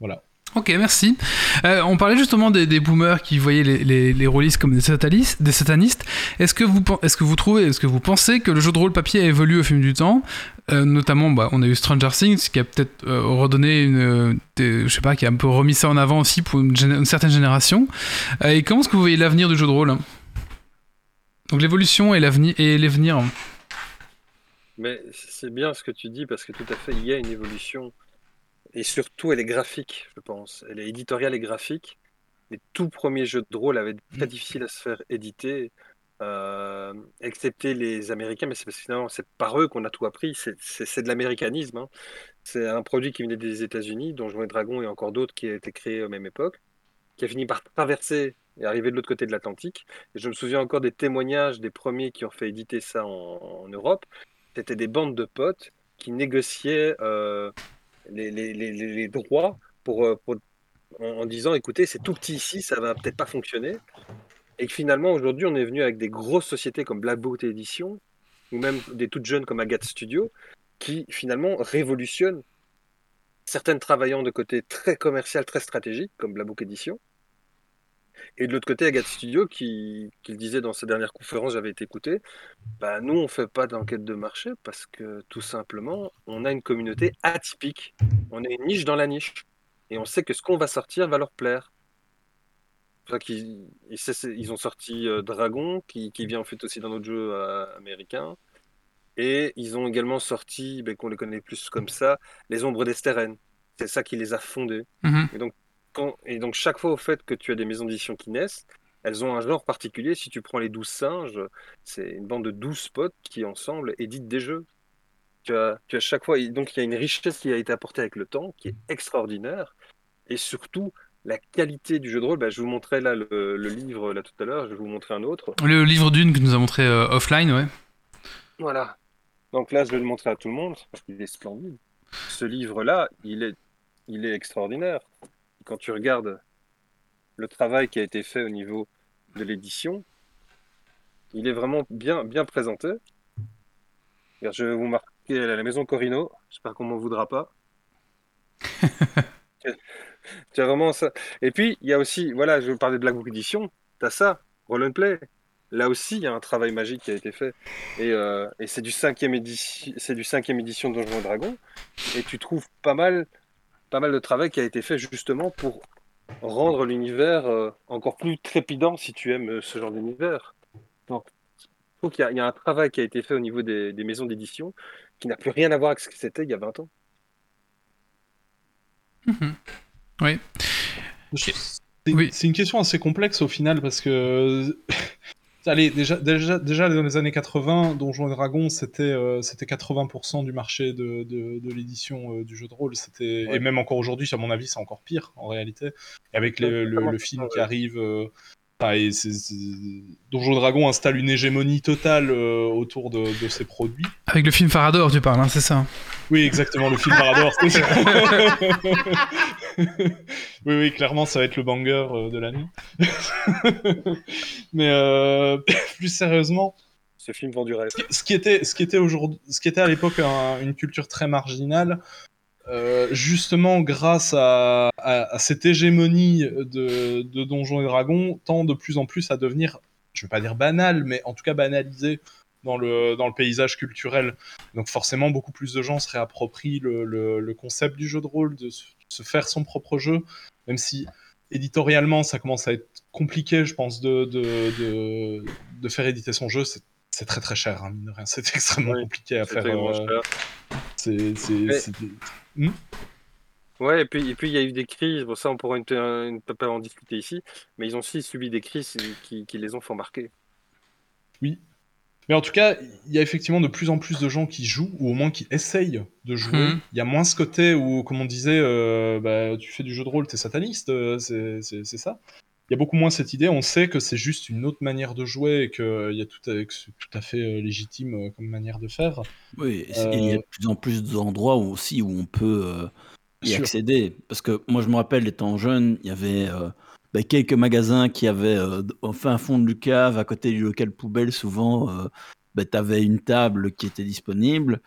Voilà. Ok, merci. Euh, on parlait justement des, boomers qui voyaient les, les, comme des satanistes. Est-ce que vous trouvez, est-ce que vous pensez que le jeu de rôle papier a évolué au fil du temps? Euh, Notamment, bah, on a eu Stranger Things qui a peut-être redonné une, des- je sais pas, qui a un peu remis ça en avant aussi pour une, une certaine génération. Et comment est-ce que vous voyez l'avenir du jeu de rôle? Donc l'évolution et l'avenir et l'avenir. Mais c'est bien ce que tu dis parce que tout à fait, il y a une évolution. Et surtout, elle est graphique, je pense. Elle est éditoriale et graphique. Les tout premiers jeux de rôle avaient très difficiles à se faire éditer, euh, excepté les Américains, mais c'est parce que finalement, c'est par eux qu'on a tout appris. C'est- de l'américanisme. hein. C'est un produit qui venait des États-Unis, dont Jouer Dragon et encore d'autres qui a été créés à la même époque, qui a fini par traverser et arriver de l'autre côté de l'Atlantique. Et je me souviens encore des témoignages des premiers qui ont fait éditer ça en, Europe. C'était des bandes de potes qui négociaient euh, les, les- les- droits pour, euh, en disant écoutez, c'est tout petit ici, ça va peut-être pas fonctionner. Et que finalement, aujourd'hui, on est venu avec des grosses sociétés comme Black Boat Edition, ou même des toutes jeunes comme Agathe Studio, qui finalement révolutionnent certaines travaillant de côté très commercial, très stratégique, comme Black Book Edition. Et de l'autre côté, Agathe Studio, qui, qui le disait dans sa dernière conférence, j'avais été écouté, bah, nous, on fait pas d'enquête de marché parce que tout simplement, on a une communauté atypique. On est une niche dans la niche. Et on sait que ce qu'on va sortir va leur plaire. Ils ils ont sorti euh, Dragon, qui, qui vient en fait aussi dans notre jeu euh, américain. Et ils ont également sorti, ben, qu'on les connaît plus comme ça, les ombres d'Esteren. C'est ça qui les a fondés. Mhm. Et donc, quand, et donc chaque fois au fait que tu as des maisons d'édition qui naissent, elles ont un genre particulier. Si tu prends les 12 singes, c'est une bande de 12 potes qui ensemble éditent des jeux. Tu as, tu as chaque fois, donc il y a une richesse qui a été apportée avec le temps, qui est extraordinaire. Et surtout, la qualité du jeu de rôle, bah, je vous montrais là le, le livre là tout à l'heure, je vais vous montrer un autre. Le livre d'une que nous a montré euh, offline, ouais. Voilà. Donc là, je vais le montrer à tout le monde parce qu'il est splendide. Ce livre-là, il est, il est extraordinaire. Quand tu regardes le travail qui a été fait au niveau de l'édition, il est vraiment bien, bien présenté. Je vais vous marquer à la maison Corino. J'espère qu'on m'en voudra pas. tu as vraiment ça. Et puis, il y a aussi, voilà, je parlais de Black Book Edition. Tu as ça, Roll and Play. Là aussi, il y a un travail magique qui a été fait. Et, euh, et c'est du cinquième édition, c'est du cinquième édition de Donjons et Dragons. Et tu trouves pas mal, pas mal de travail qui a été fait justement pour rendre l'univers euh, encore plus trépidant si tu aimes euh, ce genre d'univers. Donc, je trouve qu'il y, a- il y a un travail qui a été fait au niveau des, des maisons d'édition qui n'a plus rien à voir avec ce que c'était il y a 20 ans. Mhm. Oui. C'est Oui. c'est une question assez complexe au final parce que. Allez, déjà, déjà, déjà dans les années 80, Donjons et Dragons, c'était euh, c'était 80% du marché de, de, de l'édition euh, du jeu de rôle. C'était Ouais. Et même encore aujourd'hui, à mon avis, c'est encore pire en réalité. Et avec les- le, film ouais. qui arrive. euh, et Donjons Dragons installe une hégémonie totale euh, autour de, de ses produits. Avec le film Farador, tu parles, hein, c'est ça Oui, exactement, le film Parador. oui, oui, clairement, ça va être le banger euh, de l'année. Mais euh, plus sérieusement, Ce film vend du rêve. ce qui était, ce qui était ce qui était à l'époque un- une culture très marginale, euh, justement grâce à, à- à cette hégémonie de, de Donjons et Dragons, tend de plus en plus à devenir, je ne vais pas dire banal, mais en tout cas banalisé dans le, dans le paysage culturel. Donc forcément, beaucoup plus de gens se réapproprient le, le- le concept du jeu de rôle, de se, faire son propre jeu, même si éditorialement, ça commence à être compliqué, je pense, de, de, de, de faire éditer son jeu. C'est très très cher, hein. C'est extrêmement Oui, compliqué à faire. euh, c'est Mais- des- Ouais, et puis et puis il y a eu des crises. Bon, ça, on pourra ne ne peut pas en discuter ici, mais ils ont aussi subi des crises qui, qui les ont fait embarquer. Oui. Mais en tout cas, il y a effectivement de plus en plus de gens qui jouent, ou au moins qui essayent de jouer. Mhm. Il y a moins ce côté où, comme on disait, euh, bah, tu fais du jeu de rôle, t'es sataniste, euh, c'est ça. Il y a beaucoup moins cette idée. On sait que c'est juste une autre manière de jouer et qu'il y a tout à, que c'est tout à fait euh, légitime euh, comme manière de faire. Oui, et il y a Euh, de plus en plus d'endroits aussi où on peut euh, y accéder. Parce que moi, je me rappelle, étant jeune, il y avait euh, bah, quelques magasins qui avaient, euh, au fin fond du cave, à côté du local poubelle, souvent, euh, bah, tu avais une table qui était disponible.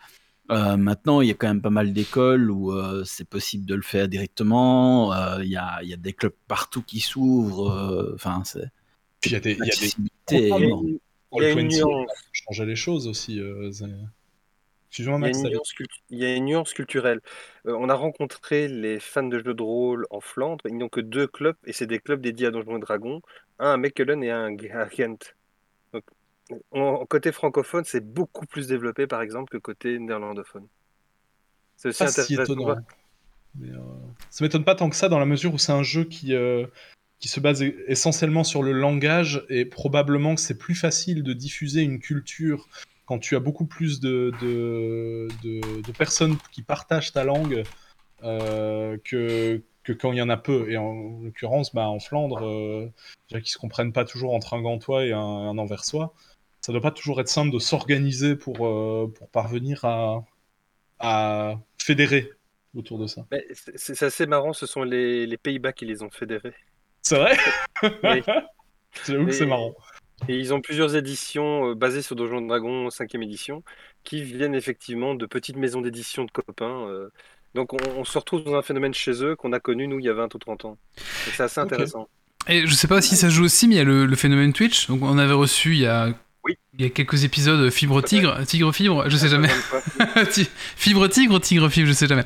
Euh, maintenant, il y a quand même pas mal d'écoles où euh, c'est possible de le faire directement. Euh, Il y, a, il y a des clubs partout qui s'ouvrent. euh, Enfin, c'est Puis il y a des, il y a des l'accessibilité est programmes. énorme. Il y a une Roll20 nuance. qui changer les choses aussi. Il y a une nuance, cultu- il y a une nuance culturelle. Euh, on a rencontré les fans de jeux de rôle en Flandre. Ils n'ont que deux clubs, et c'est des clubs dédiés à Donjons et Dragons. Un à Mechelen et un à Ghent. Donc, en- côté francophone, c'est beaucoup plus développé, par exemple, que côté néerlandophone. C'est aussi pas si étonnant. voir. Mais, euh, ça m'étonne pas tant que ça dans la mesure où c'est un jeu qui, euh, qui se base essentiellement sur le langage et probablement que c'est plus facile de diffuser une culture quand tu as beaucoup plus de, de, de- de personnes qui partagent ta langue euh, que, que quand il y en a peu. Et en l'occurrence, bah, en Flandre, euh, qu'ils se comprennent pas toujours entre un gantois et un, un anversois, ça doit pas toujours être simple de s'organiser pour, euh, pour parvenir à, à fédérer autour de ça. C'est assez marrant, ce sont les, les Pays-Bas qui les ont fédérés. C'est vrai? Oui. J'avoue que c'est marrant. Et ils ont plusieurs éditions euh, basées sur Donjons et Dragons 5e édition qui viennent effectivement de petites maisons d'édition de copains. euh. Donc on, on se retrouve dans un phénomène chez eux qu'on a connu nous il y a 20 ou 30 ans. Et c'est assez intéressant. Et je sais pas si ça joue aussi, mais il y a le, le phénomène Twitch. Donc on avait reçu il y a, Oui. il y a quelques épisodes Fibre Tigre, Tigre Fibre, je sais jamais. Ti- fibre Tigre ou Tigre Fibre, je sais jamais.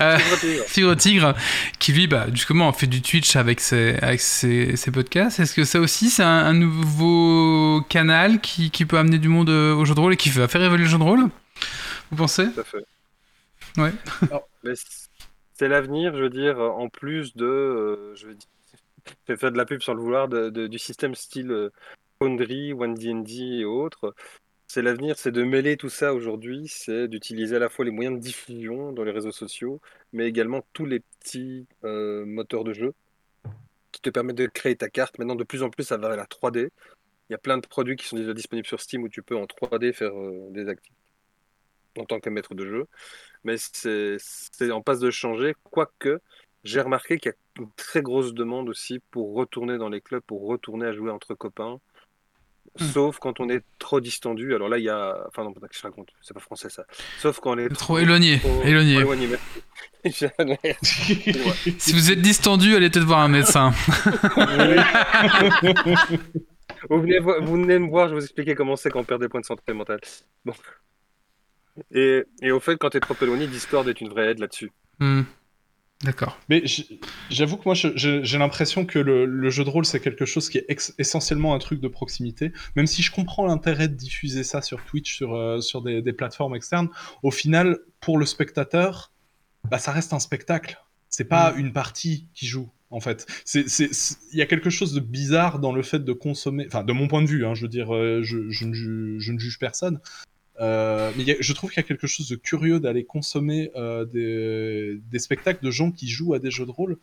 Euh, Fibre Tigre. Fibre Tigre, qui lui, bah, justement, fait du Twitch avec ses, avec ses, ses podcasts. Est-ce que ça aussi, c'est un, un nouveau canal qui, qui peut amener du monde euh, au jeu de rôle et qui va faire évoluer le jeu de rôle? Vous pensez? Tout à fait. Ouais. C'est l'avenir, je veux dire, en plus de, euh, je veux dire, de la pub sans le vouloir, de- de- du système style euh, Foundry, OneDND et autres. C'est l'avenir, c'est de mêler tout ça aujourd'hui, c'est d'utiliser à la fois les moyens de diffusion dans les réseaux sociaux, mais également tous les petits euh, moteurs de jeu qui te permettent de créer ta carte. Maintenant, de plus en plus, ça va à la 3D. Il y a plein de produits qui sont déjà disponibles sur Steam où tu peux en 3D faire euh, des activités en tant que maître de jeu. Mais c'est en passe de changer, quoique j'ai remarqué qu'il y a une très grosse demande aussi pour retourner dans les clubs, pour retourner à jouer entre copains. Hmm. Sauf quand on est trop distendu. Alors là, il y a. Enfin, non, pas que je raconte, c'est pas français ça. Sauf quand on est Trop éloigné, éloigné. trop. Si vous êtes distendu, allez peut-être voir un médecin. vous, venez vous venez me voir, je vais vous expliquer comment c'est quand on perd des points de santé mentale. Bon. Et, et au fait, quand tu es trop éloigné, Discord est une vraie aide là-dessus. Hmm. D'accord. Mais j'avoue que moi, j'ai l'impression que le, le jeu de rôle, c'est quelque chose qui est essentiellement un truc de proximité. Même si je comprends l'intérêt de diffuser ça sur Twitch, sur, euh, sur des, des plateformes externes, au final, pour le spectateur, bah, ça reste un spectacle. C'est pas une partie qui joue, en fait. Il y a quelque chose de bizarre dans le fait de consommer, enfin, de mon point de vue, hein, je veux dire, euh, je, je ne, je ne juge personne. Euh, mais a- je trouve qu'il y a quelque chose de curieux d'aller consommer euh, des, des spectacles de gens qui jouent à des jeux de rôle,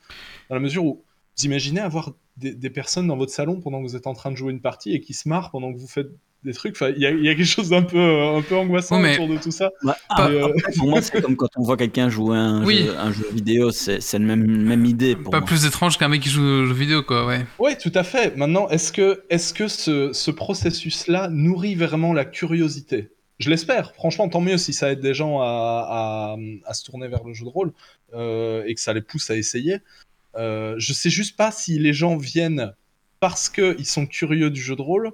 dans la mesure où vous imaginez avoir des, des personnes dans votre salon pendant que vous êtes en train de jouer une partie et qui se marrent pendant que vous faites des trucs. Enfin, il y, a- il y a quelque chose d'un peu, un peu angoissant Ouais, mais- autour de tout ça. Ouais, Pas- après, euh, pour moi, c'est comme quand on voit quelqu'un jouer à un, Oui. jeu, un jeu vidéo, c'est la même, même idée pour Pas moi. plus étrange qu'un mec qui joue aux jeux vidéo, quoi, ouais. Oui, tout à fait. Maintenant, est-ce que, est-ce que ce, ce processus-là nourrit vraiment la curiosité? Je l'espère. Franchement, tant mieux si ça aide des gens à, à- à se tourner vers le jeu de rôle euh, et que ça les pousse à essayer. Euh, je sais juste pas si les gens viennent parce qu'ils sont curieux du jeu de rôle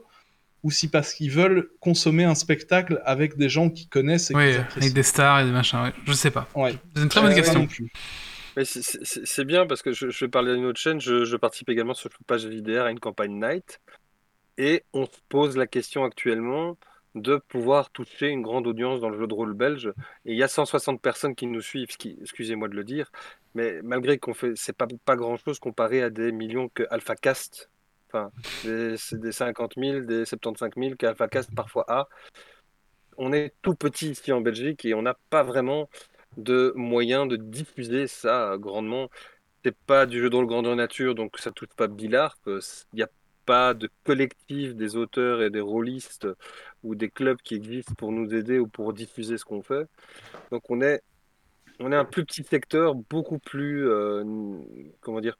ou si parce qu'ils veulent consommer un spectacle avec des gens qui connaissent et Oui, avec des stars et des machins, ouais. Je sais pas. Ouais. C'est une très bonne Euh, question. non plus. Mais c'est- bien parce que je, je vais parler d'une autre chaîne. Je, je participe également sur page JDR à une campagne Night. Et on se pose la question actuellement de pouvoir toucher une grande audience dans le jeu de rôle belge. Et il y a 160 personnes qui nous suivent, excusez-moi de le dire, mais malgré qu'on fait, c'est pas, pas grand-chose comparé à des millions que AlphaCast, enfin, des, des 50 000, des 75 000 qu'AlphaCast parfois a. On est tout petit ici en Belgique et on n'a pas vraiment de moyens de diffuser ça grandement. C'est pas du jeu de rôle grandeur nature, donc ça touche pas Billard. Il n'y a pas de collectif des auteurs et des rôlistes ou des clubs qui existent pour nous aider ou pour diffuser ce qu'on fait. Donc on est, on est un plus petit secteur, beaucoup plus, euh, comment dire,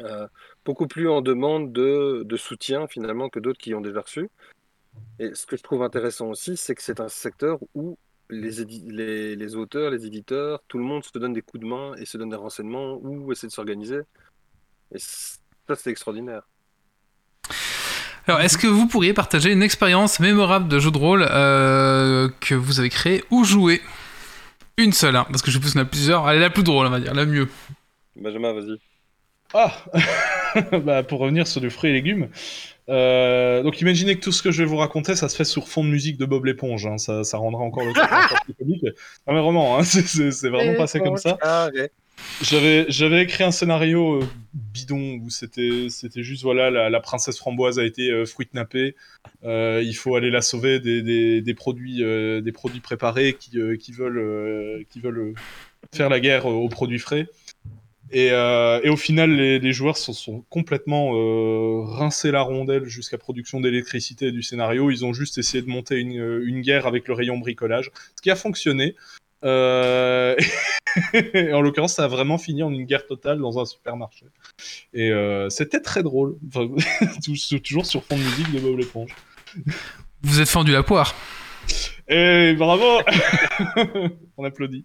euh, beaucoup plus en demande de, de soutien finalement que d'autres qui ont déjà reçu. Et ce que je trouve intéressant aussi, c'est que c'est un secteur où les, les, les auteurs, les éditeurs, tout le monde se donne des coups de main et se donne des renseignements ou essaie de s'organiser. Et ça, c'est extraordinaire. Alors, est-ce que vous pourriez partager une expérience mémorable de jeu de rôle euh, que vous avez créé ou joué? Une seule, hein, parce que je y en a plusieurs. Elle est la plus drôle, on va dire, la mieux. Benjamin, vas-y. Ah bah, Pour revenir sur du fruits et légumes. euh, donc imaginez que tout ce que je vais vous raconter, ça se fait sur fond de musique de Bob l'éponge. hein. Ça, ça rendra encore le truc plus comique. Non mais vraiment, hein, c'est- vraiment passé comme ça. Ah, ouais. J'avais j'avais écrit un scénario euh, bidon où c'était c'était juste voilà la, princesse framboise a été euh, fruitnappée. Euh, il faut aller la sauver des, des, produits euh, des produits préparés qui, euh, qui veulent qui veulent faire la guerre aux produits frais. Et, et au final, les, joueurs se sont complètement rincés la rondelle jusqu'à production d'électricité du scénario. Ils ont juste essayé de monter une, une guerre avec le rayon bricolage, ce qui a fonctionné. Euh, et en l'occurrence, ça a vraiment fini en une guerre totale dans un supermarché. Et euh, c'était très drôle. Enfin, toujours sur fond de musique de Bob l'éponge. Vous êtes fendu la poire. Et bravo On applaudit.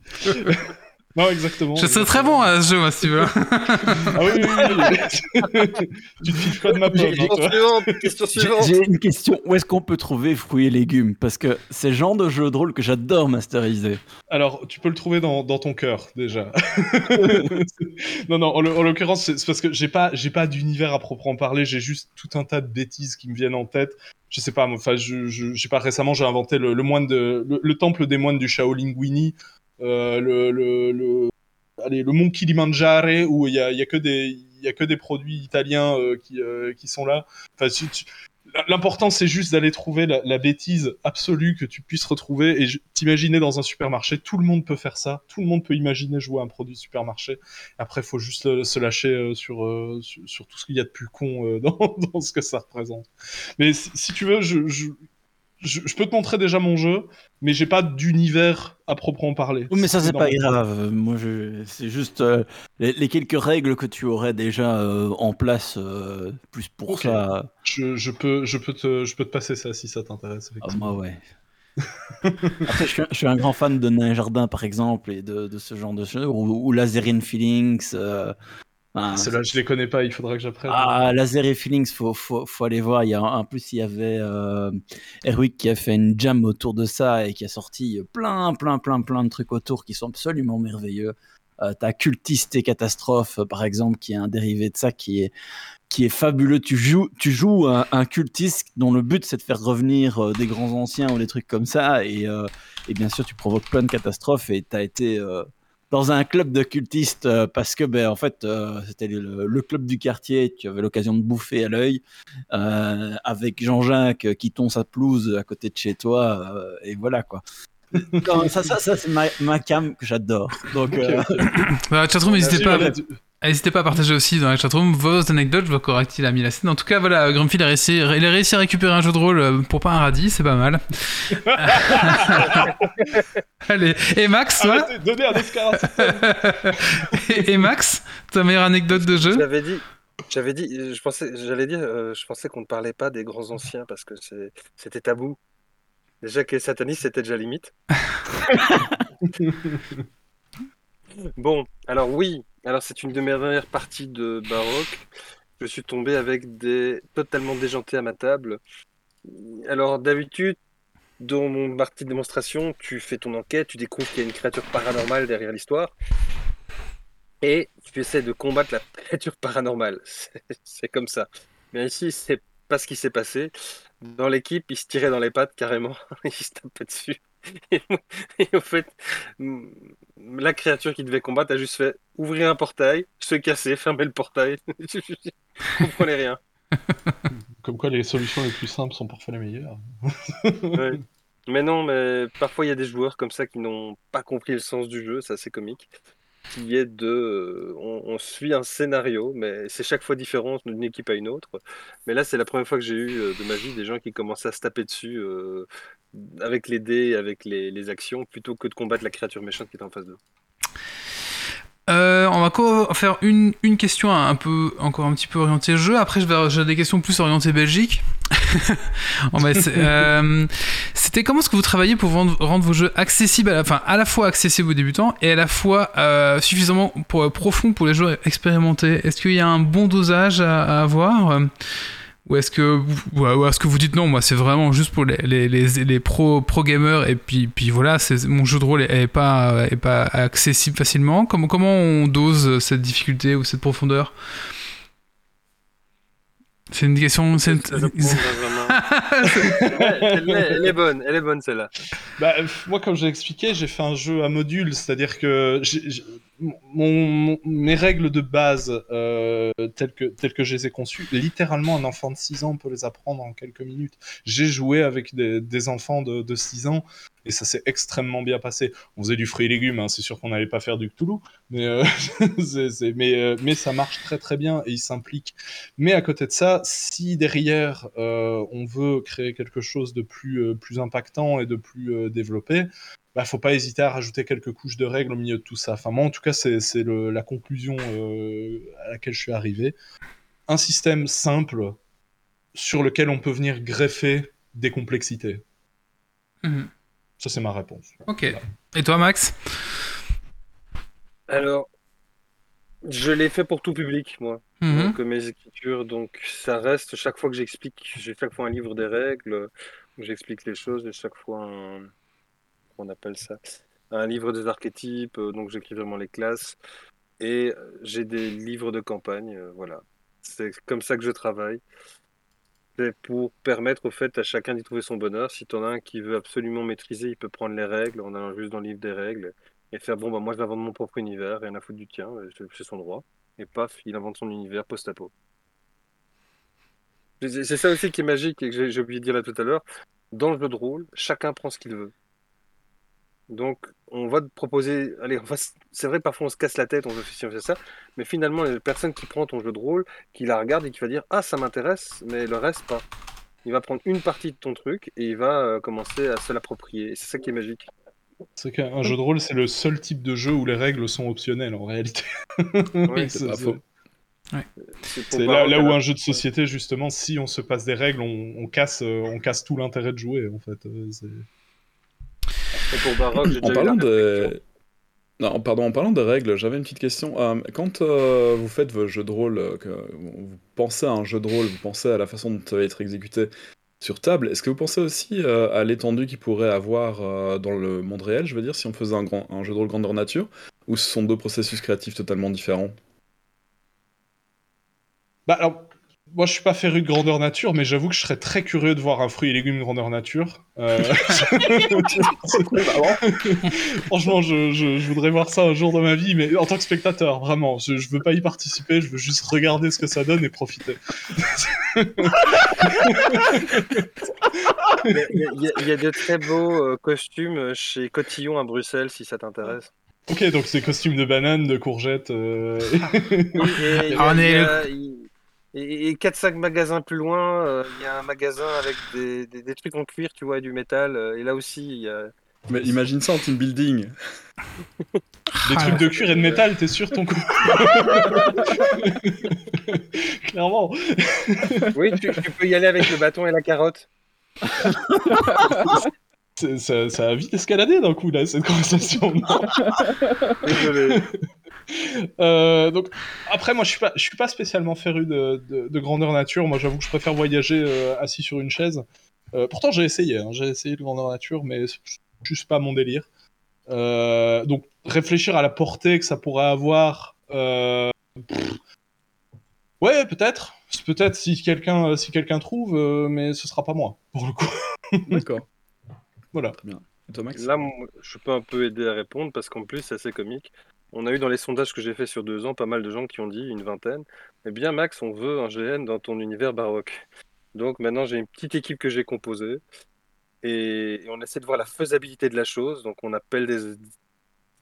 Non, exactement. Je serais très bon à ce jeu, moi, si tu veux. Ah oui, oui, oui. tu te fiches pas de ma pomme. J'ai- hein, toi. Question suivante, question J'ai suivante. j'ai une question. Où est-ce qu'on peut trouver fruits et légumes? Parce que c'est le genre de jeu de rôle que j'adore masteriser. Alors, tu peux le trouver dans, dans ton cœur, déjà. non, non, en, l'o- en l'occurrence, c'est parce que j'ai pas, j'ai pas d'univers à proprement parler, j'ai juste tout un tas de bêtises qui me viennent en tête. Je sais pas, enfin, je, je, je sais pas, récemment, j'ai inventé le, le moine de, le, le temple des moines du Shaolin Guini, le, le, le, allez, le mont Kilimanjaro, où il y a, y a que des, a que des produits italiens euh, qui, euh, qui sont là. Enfin, L'important, c'est juste d'aller trouver la, bêtise absolue que tu puisses retrouver et t'imaginer dans un supermarché. Tout le monde peut faire ça. Tout le monde peut imaginer jouer à un produit supermarché. Après, il faut juste euh, se lâcher euh, sur, euh, sur, tout ce qu'il y a de plus con euh, dans, ce que ça représente. Mais si, tu veux, je, je, je peux te montrer déjà mon jeu, mais j'ai pas d'univers à proprement parler. Oui, mais ça, c'est pas grave. Moi, je... c'est juste euh, les, les quelques règles que tu aurais déjà euh, en place, euh, plus pour ça. Je, je peux, je, peux te, je peux te passer ça si ça t'intéresse. Ah, moi, ouais. Après, je suis, un, je suis un grand fan de Nain Jardin, par exemple, et de, de ce genre de jeu, ou, ou Feelings. Euh, enfin, Ceux-là, je les connais pas, il faudra que j'apprenne. Ah, Laser et Feelings, faut, faut, faut aller voir. Il y a, en plus, il y avait euh, Erwick qui a fait une jam autour de ça et qui a sorti plein, plein, plein, plein de trucs autour qui sont absolument merveilleux. Euh, T'as Cultiste et Catastrophe, euh, par exemple, qui est un dérivé de ça qui est, qui est fabuleux. Tu joues, tu joues un, un cultiste dont le but c'est de faire revenir euh, des grands anciens ou des trucs comme ça. Et, euh, et bien sûr, tu provoques plein de catastrophes et t'as été. Dans un club de cultistes euh, parce que ben en fait euh, c'était le, le club du quartier tu avais l'occasion de bouffer à l'œil euh, avec Jean-Jacques qui tond sa pelouse à côté de chez toi euh, et voilà quoi. Non, ça, ça, ça c'est ma, ma cam que j'adore. Donc euh. Bah, chatroom, n'hésitez pas, à- n'hésitez pas à partager aussi dans la chatroom vos anecdotes. Je vois qu'Oract il a mis la scène. En tout cas, voilà, Grumpy il a réussi, il a réussi à récupérer un jeu de rôle euh, pour pas un radis, c'est pas mal. Allez, et Max, toi? Arrêtez, donnez un Oscar à et, et Max, ta meilleure anecdote de jeu? J'avais dit, j'avais dit, je pensais, j'allais dire, euh, je pensais qu'on ne parlait pas des grands anciens parce que c'était tabou. Déjà que les satanistes, c'était déjà limite. Bon, alors oui, alors c'est une de mes dernières parties de baroque. Je suis tombé avec des totalement déjantés à ma table. Alors d'habitude, dans mon partie de démonstration, tu fais ton enquête, tu découvres qu'il y a une créature paranormale derrière l'histoire. Et tu essaies de combattre la créature paranormale. C'est- comme ça. Mais ici, c'est pas ce qui s'est passé. Dans l'équipe, ils se tiraient dans les pattes carrément. Ils se tapaient dessus. Et, et en fait, la créature qui devait combattre a juste fait ouvrir un portail, se casser, fermer le portail. Je comprenais rien. Comme quoi, les solutions les plus simples sont parfois les meilleures. Ouais. Mais non, mais parfois il y a des joueurs comme ça qui n'ont pas compris le sens du jeu, c'est assez comique. Qui est de. euh, On, on suit un scénario, mais c'est chaque fois différent d'une équipe à une autre. Mais là, c'est la première fois que j'ai eu euh, de ma vie des gens qui commençaient à se taper dessus euh, avec les dés, avec les, les actions, plutôt que de combattre la créature méchante qui est en face d'eux. Euh, on va faire une, une question un peu encore un petit peu orientée jeu. Après, je vais j'ai des questions plus orientées Belgique. On va essayer- euh, Comment est-ce que vous travaillez pour rendre, vos jeux accessibles, à la, enfin à la fois accessibles aux débutants et à la fois euh, suffisamment pour, profond pour les joueurs expérimentés? Est-ce qu'il y a un bon dosage à, avoir? Euh, ou est-ce que, est-ce que vous dites non, moi c'est vraiment juste pour les, les, les, les pro, pro gamers et puis, voilà, mon jeu de rôle est, est pas, est accessible facilement? Comment, on dose cette difficulté ou cette profondeur? C'est une question. Elle, est, bonne, elle est bonne celle-là. Bah, moi, comme j'ai expliqué, j'ai fait un jeu à modules, c'est-à-dire que mes règles de base, euh, telles, que, telles que je les ai conçues, littéralement, un enfant de 6 ans peut les apprendre en quelques minutes. J'ai joué avec des, enfants de, de 6 ans et ça s'est extrêmement bien passé. On faisait du fruit et légumes, hein, c'est sûr qu'on n'allait pas faire du Cthulhu, mais, euh, mais, euh, mais ça marche très très bien et ils s'impliquent. Mais à côté de ça, si derrière on veut créer quelque chose de plus, plus impactant et de plus développé, bah, faut pas hésiter à rajouter quelques couches de règles au milieu de tout ça. Enfin, moi, en tout cas, c'est la conclusion euh, à laquelle je suis arrivé. Un système simple sur lequel on peut venir greffer des complexités. Mhm. Ça, c'est ma réponse. Ok. Et toi, Max? Alors, je l'ai fait pour tout public, moi. Mhm. Donc, euh, mes écritures, donc ça reste, chaque fois que j'explique, j'ai chaque fois un livre des règles, où j'explique les choses, et chaque fois un, on appelle ça, un livre des archétypes, euh, donc j'écris vraiment les classes, et euh, j'ai des livres de campagne, euh, voilà. C'est comme ça que je travaille. C'est pour permettre au fait à chacun d'y trouver son bonheur. Si t'en as un qui veut absolument maîtriser, il peut prendre les règles en allant juste dans le livre des règles et faire bon bah moi je vais mon propre univers, rien à foutre du tien, c'est son droit. Et paf, il invente son univers post-apo. C'est ça aussi qui est magique et que j'ai oublié de dire là tout à l'heure. Dans le jeu de rôle, chacun prend ce qu'il veut. Donc, on va te proposer. Allez, on va s- c'est vrai, parfois on se casse la tête, on veut faire ci, on fait ça, mais finalement, la personne qui prend ton jeu de rôle, qui la regarde et qui va dire Ah, ça m'intéresse, mais le reste, pas. Il va prendre une partie de ton truc et il va euh, commencer à se l'approprier. Et c'est ça qui est magique. C'est qu'un jeu de rôle, c'est le seul type de jeu où les règles sont optionnelles en réalité. Oui, c'est pas faux. C'est là, où un jeu de société, justement, si on se passe des règles, on, on casse, euh, on casse tout l'intérêt de jouer, en fait. C'est- et pour Baroque, j'ai En déjà eu parlant la de... Non, pardon, en parlant de règles, j'avais une petite question. Euh, quand euh, vous faites vos jeux de rôle, euh, que vous pensez à un jeu de rôle, vous pensez à la façon dont ça va être exécuté sur table, est-ce que vous pensez aussi euh, à l'étendue qu'il pourrait avoir euh, dans le monde réel, je veux dire, si on faisait un, grand, un jeu de rôle grandeur nature, ou ce sont deux processus créatifs totalement différents? Bah alors, moi je suis pas féru de grandeur nature, mais j'avoue que je serais très curieux de voir un fruit et légumes grandeur nature. Euh, Franchement, je, je- je voudrais voir ça un jour dans ma vie, mais en tant que spectateur, vraiment. Je, je veux pas y participer, je veux juste regarder ce que ça donne et profiter. Il y, a- y y de très beaux euh, costumes chez Cotillon à Bruxelles, si ça t'intéresse. Ok, donc c'est costumes de bananes, de courgettes. euh, y a- Ah, on y est a- il- et- et 4-5 magasins plus loin, euh, il y a un magasin avec des, des- des trucs en cuir, tu vois, et du métal. euh, et là aussi, il y a. Mais imagine ça en team building. Des Ah, trucs de cuir et de métal, t'es sûr ton coup Clairement. Oui, tu, tu peux y aller avec le bâton et la carotte. Ça, ça a vite escaladé d'un coup là cette conversation. Désolé. Euh, donc après moi je suis pas je suis pas spécialement féru de, de, de grandeur nature. Moi j'avoue que je préfère voyager euh, assis sur une chaise. Euh, pourtant j'ai essayé, hein, j'ai essayé de grandeur nature, mais c'est juste pas mon délire. Euh, donc réfléchir à la portée que ça pourrait avoir. euh, Ouais peut-être, peut-être si quelqu'un si quelqu'un trouve, euh, mais ce sera pas moi pour le coup. D'accord. Voilà. Très bien. Et toi, Max? Là, moi, je peux un peu aider à répondre parce qu'en plus, c'est assez comique. On a eu dans les sondages que j'ai fait sur deux ans pas mal de gens qui ont dit, une vingtaine, eh bien Max, on veut un GN dans ton univers baroque. Donc maintenant, j'ai une petite équipe que j'ai composée et, on essaie de voir la faisabilité de la chose. Donc on appelle des...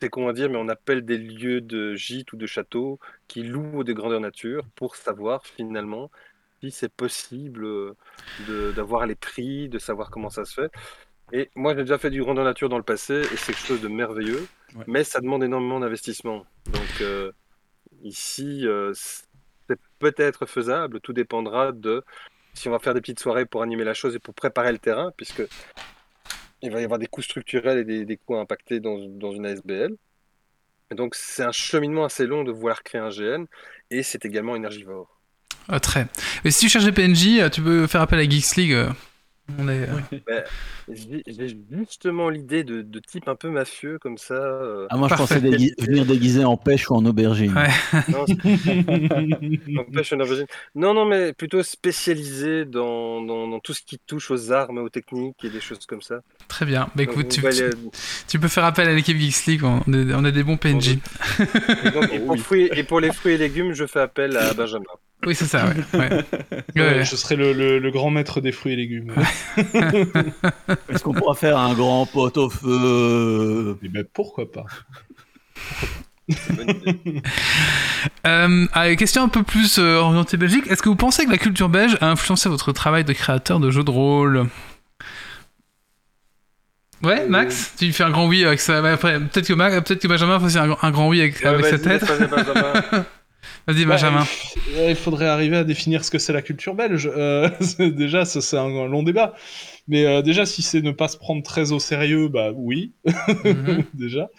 C'est con à dire, mais on appelle des lieux de gîtes ou de châteaux qui louent des grandeurs nature pour savoir finalement si c'est possible euh, d'avoir les prix, de savoir comment ça se fait. Et moi, j'ai déjà fait du grandeur nature dans le passé et c'est quelque chose de merveilleux, Ouais. mais ça demande énormément d'investissement. Donc euh, ici, euh, c'est peut-être faisable, tout dépendra de si on va faire des petites soirées pour animer la chose et pour préparer le terrain, puisque il va y avoir des coûts structurels et des, des coûts impactés dans, dans une ASBL. Et donc c'est un cheminement assez long de vouloir créer un GN et c'est également énergivore. Ah, très. Mais si tu cherches des PNJ, euh, tu peux faire appel à Geeks League. Euh, On est. euh, Ben, J'ai justement l'idée de, de type un peu mafieux comme ça. euh, Ah, moi, je Parfait. pensais dégui- venir déguisé en pêche ou en aubergine. Ouais. Non, aubergine. non, non, mais plutôt spécialisé dans, dans, dans tout ce qui touche aux armes, aux techniques et des choses comme ça. Très bien. Bah écoute, vous tu, voyez- tu- tu peux faire appel à l'équipe Geeks League. On est, on est des bons PNJ. et, donc, et pour fruits- et pour les fruits et légumes, je fais appel à Benjamin. Oui, c'est ça, ouais. ouais. Ouais, Ouais. Je serai le, le- le grand maître des fruits et légumes. Est-ce qu'on pourra faire un grand pot au feu? Et ben pourquoi pas. Euh, allez, question un peu plus euh, orientée Belgique. Est-ce que vous pensez que la culture belge a influencé votre travail de créateur de jeux de rôle? Ouais, Max, tu fais un grand oui avec ça. après, peut-être que, Ma- peut-être que Benjamin faisait un, un grand oui avec, Ouais, avec sa tête. Vas-y, Benjamin. Bah, Benjamin. il- Il faudrait arriver à définir ce que c'est la culture belge. Euh, déjà, c'est un long débat. Mais euh, déjà, si c'est ne pas se prendre très au sérieux, bah oui, Mhm. déjà.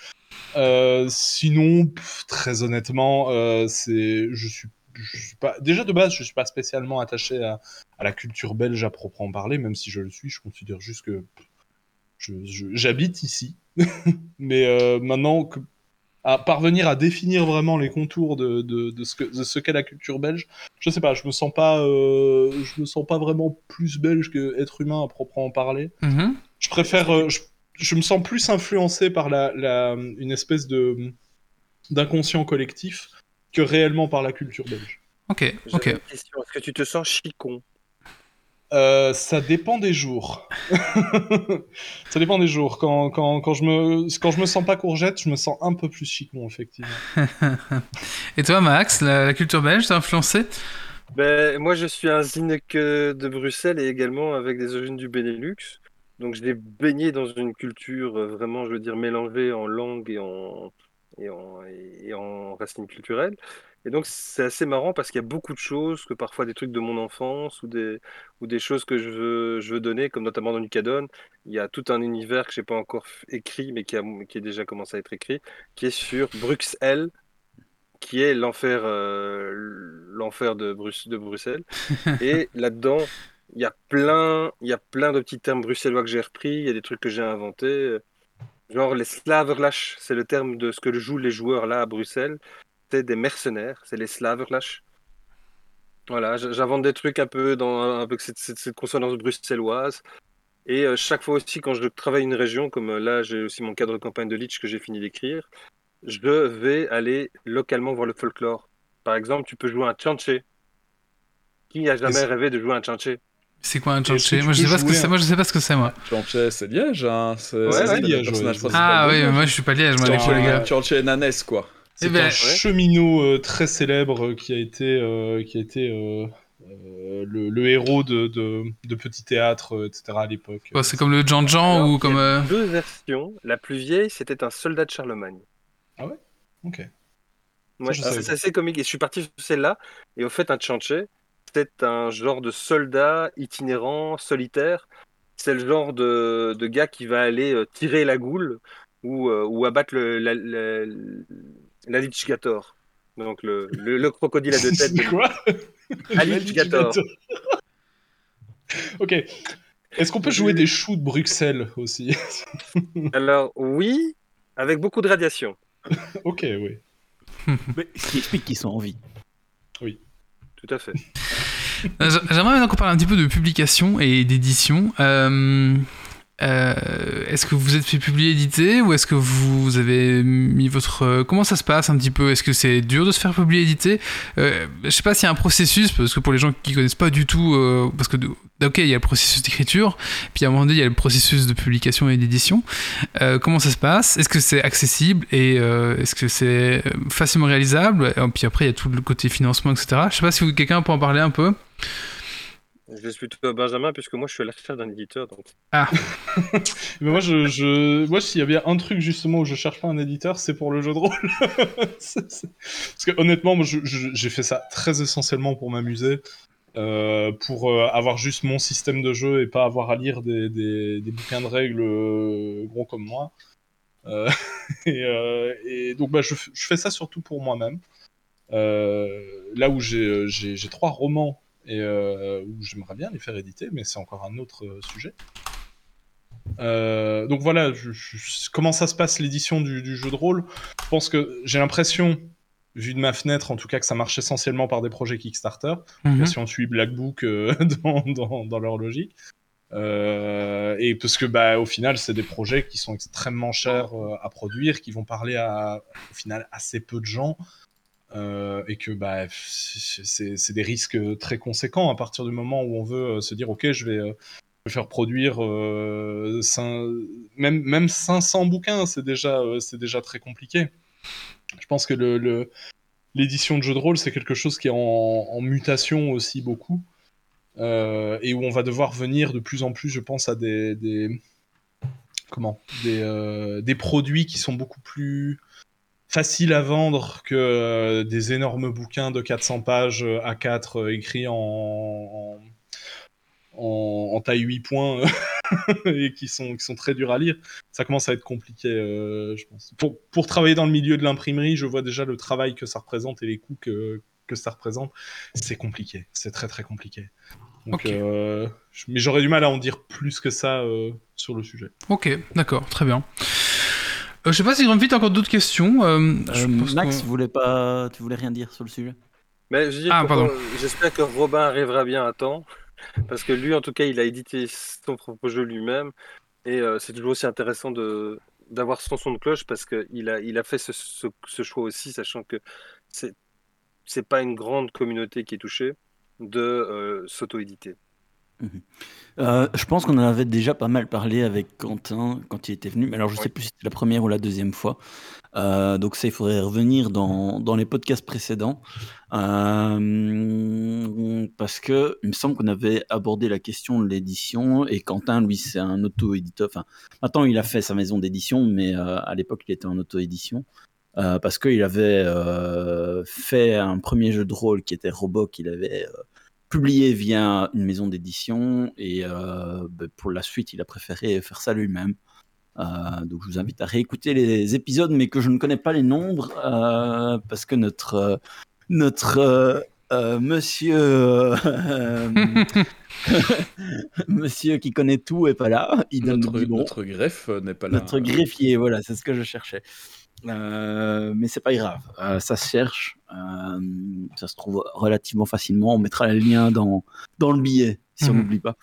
Euh, sinon, pff, très honnêtement, euh, c'est, je suis, je suis pas. Déjà de base, je suis pas spécialement attaché à, à la culture belge à proprement parler, même si je le suis. Je considère juste que j'habite ici. Mais euh, maintenant, que, à parvenir à définir vraiment les contours de, de, de ce que de ce qu'est la culture belge, je sais pas. Je me sens pas, euh, je me sens pas vraiment plus belge que être humain à proprement parler. Mhm. Je préfère. euh, je, je me sens plus influencé par la, la- une espèce de d'inconscient collectif que réellement par la culture belge. Ok, ok. Est-ce que tu te sens chicon? Euh, ça dépend des jours. ça dépend des jours. Quand, quand, quand, je me, quand je me sens pas courgette, je me sens un peu plus chicon, effectivement. Et toi, Max, la, la culture belge t'a influencé? Ben, moi, je suis un Zineke de Bruxelles et également avec des origines du Benelux. Donc, je l'ai baigné dans une culture euh, vraiment, je veux dire, mélangée en langue et en, et en, et en racines culturelles. Et donc, c'est assez marrant parce qu'il y a beaucoup de choses, que parfois des trucs de mon enfance ou des, ou des choses que je veux, je veux donner, comme notamment dans Nucadon. Il y a tout un univers que j'ai pas encore f- écrit, mais qui a, qui est déjà commencé à être écrit, qui est sur Bruxelles, qui est l'enfer euh, l'enfer de, Brus- de Bruxelles. Et là-dedans, il y a plein, il y a plein de petits termes bruxellois que j'ai repris, il y a des trucs que j'ai inventés. Genre les Slaverlash, c'est le terme de ce que jouent les joueurs là à Bruxelles. Des mercenaires, c'est les Slaverlash. Voilà, j'invente des trucs un peu dans un peu cette, cette- cette consonance bruxelloise. Et euh, chaque fois aussi, quand je travaille une région, comme euh, là, j'ai aussi mon cadre de campagne de Lich que j'ai fini d'écrire, je vais aller localement voir le folklore. Par exemple, tu peux jouer un tchanché. Qui a jamais rêvé de jouer un tchanché C'est quoi un tu Moi, je sais pas ce que jouer c'est. un- Moi, je sais pas ce que c'est, moi. Chanché, c'est Liège, hein C'est Ouais, Liège, Ah oui, moi, je suis pas liège, moi, les Chanché, les gars. Chanché Nanes, quoi. C'est Eh ben, un ouais. cheminot euh, très célèbre euh, qui a été, euh, qui a été euh, euh, le, le héros de, de, de petits théâtres, euh, etc. à l'époque. Ouais, c'est comme le Jean Jean Alors, ou il y comme. a euh, deux versions. La plus vieille, c'était un soldat de Charlemagne. Ok. Ouais, c'est savais c'est assez comique. Et je suis parti sur celle-là. Et au fait, un tchanché, c'est un genre de soldat itinérant, solitaire. C'est le genre de, de gars qui va aller euh, tirer la goule ou, euh, ou abattre le, la, la, l'alligator. Donc le, le, le crocodile à deux têtes. C'est quoi Alligator. ok. Est-ce qu'on peut jouer des choux de Bruxelles aussi Alors oui, avec beaucoup de radiation. Ok, oui. Mais ce qui explique qu'ils sont en vie. Tout à fait. J'a- J'aimerais maintenant qu'on parle un petit peu de publication et d'édition. Euh, euh, est-ce que vous êtes fait publier, éditer, ou est-ce que vous avez mis votre... euh, comment ça se passe un petit peu? Est-ce que c'est dur de se faire publier, éditer? Euh, Je sais pas s'il y a un processus, parce que pour les gens qui connaissent pas du tout, euh, parce que de- ok, il y a le processus d'écriture, puis à un moment donné, il y a le processus de publication et d'édition. Comment ça se passe? Est-ce que c'est accessible et est-ce que c'est facilement réalisable? Et puis après, il y a tout le côté financement, etc. Je sais pas si quelqu'un peut en parler un peu. Je suis plutôt Benjamin puisque moi je suis à la recherche d'un éditeur. Donc... Mais moi, je, je... moi, s'il y a bien un truc justement où je cherche pas un éditeur, c'est pour le jeu de rôle. Parce que honnêtement, moi, j'ai fait ça très essentiellement pour m'amuser, euh, pour euh, avoir juste mon système de jeu et pas avoir à lire des, des, des bouquins de règles euh, gros comme moi. Euh, et, euh, et donc, bah, je, je fais ça surtout pour moi-même. Euh, là où j'ai j'ai- j'ai trois romans et euh, où j'aimerais bien les faire éditer, mais c'est encore un autre euh, sujet. Euh, donc voilà, je- je- comment ça se passe l'édition du, du jeu de rôle? Je pense que j'ai l'impression, vu de ma fenêtre en tout cas, que ça marche essentiellement par des projets Kickstarter. Mhm. Si on suit Black Book dans, dans- dans leur logique. Euh, et parce que bah, au final, c'est des projets qui sont extrêmement chers euh, à produire, qui vont parler à au final assez peu de gens. Euh, et que bah, c'est des risques très conséquents à partir du moment où on veut euh, se dire ok je vais euh, faire produire même, même 500 bouquins c'est déjà, c'est déjà très compliqué. Je pense que le, le- l'édition de jeux de rôle c'est quelque chose qui est en, en mutation aussi beaucoup et où on va devoir venir de plus en plus je pense à des, des comment des, des produits qui sont beaucoup plus faciles à vendre que euh, des énormes bouquins de 400 pages euh, A4 euh, écrits en, en, en- en taille 8 points et qui sont, qui sont très durs à lire, ça commence à être compliqué, euh, je pense. Pour, pour travailler dans le milieu de l'imprimerie, je vois déjà le travail que ça représente et les coûts que, que ça représente. C'est compliqué, c'est très très compliqué. Donc, euh, mais j'aurais du mal à en dire plus que ça sur le sujet. Ok, d'accord, très bien. Euh, je sais pas si Grumpy a encore d'autres questions. euh, je Euh, pense Max, tu voulais pas, tu voulais rien dire sur le sujet? Mais je dis Ah, j'espère que Robin arrivera bien à temps, parce que lui, en tout cas, il a édité son propre jeu lui-même, et euh, c'est toujours aussi intéressant de d'avoir son son de cloche, parce qu'il a, il a fait ce, ce- ce choix aussi, sachant que c'est c'est pas une grande communauté qui est touchée, de euh, s'auto-éditer. Euh, je pense qu'on en avait déjà pas mal parlé avec Quentin quand il était venu, mais alors je sais plus si c'était la première ou la deuxième fois. Euh, donc ça, il faudrait revenir dans, dans les podcasts précédents. Euh, parce que il me semble qu'on avait abordé la question de l'édition et Quentin, lui, c'est un auto-éditeur. Enfin, maintenant, il a fait sa maison d'édition, mais à l'époque, il était en auto-édition. Parce qu'il avait fait un premier jeu de rôle qui était Robot, qu'il avait publié via une maison d'édition et euh, ben, pour la suite, il a préféré faire ça lui-même. Euh, donc je vous invite à réécouter les épisodes, mais que je ne connais pas les nombres euh, parce que notre notre monsieur monsieur qui connaît tout est pas là. Il Notre, greffe n'est pas là. Notre greffier, voilà, c'est ce que je cherchais. Euh, mais c'est pas grave, euh, ça se cherche, euh, ça se trouve relativement facilement. On mettra le lien dans, dans le billet si on Mhm. n'oublie pas.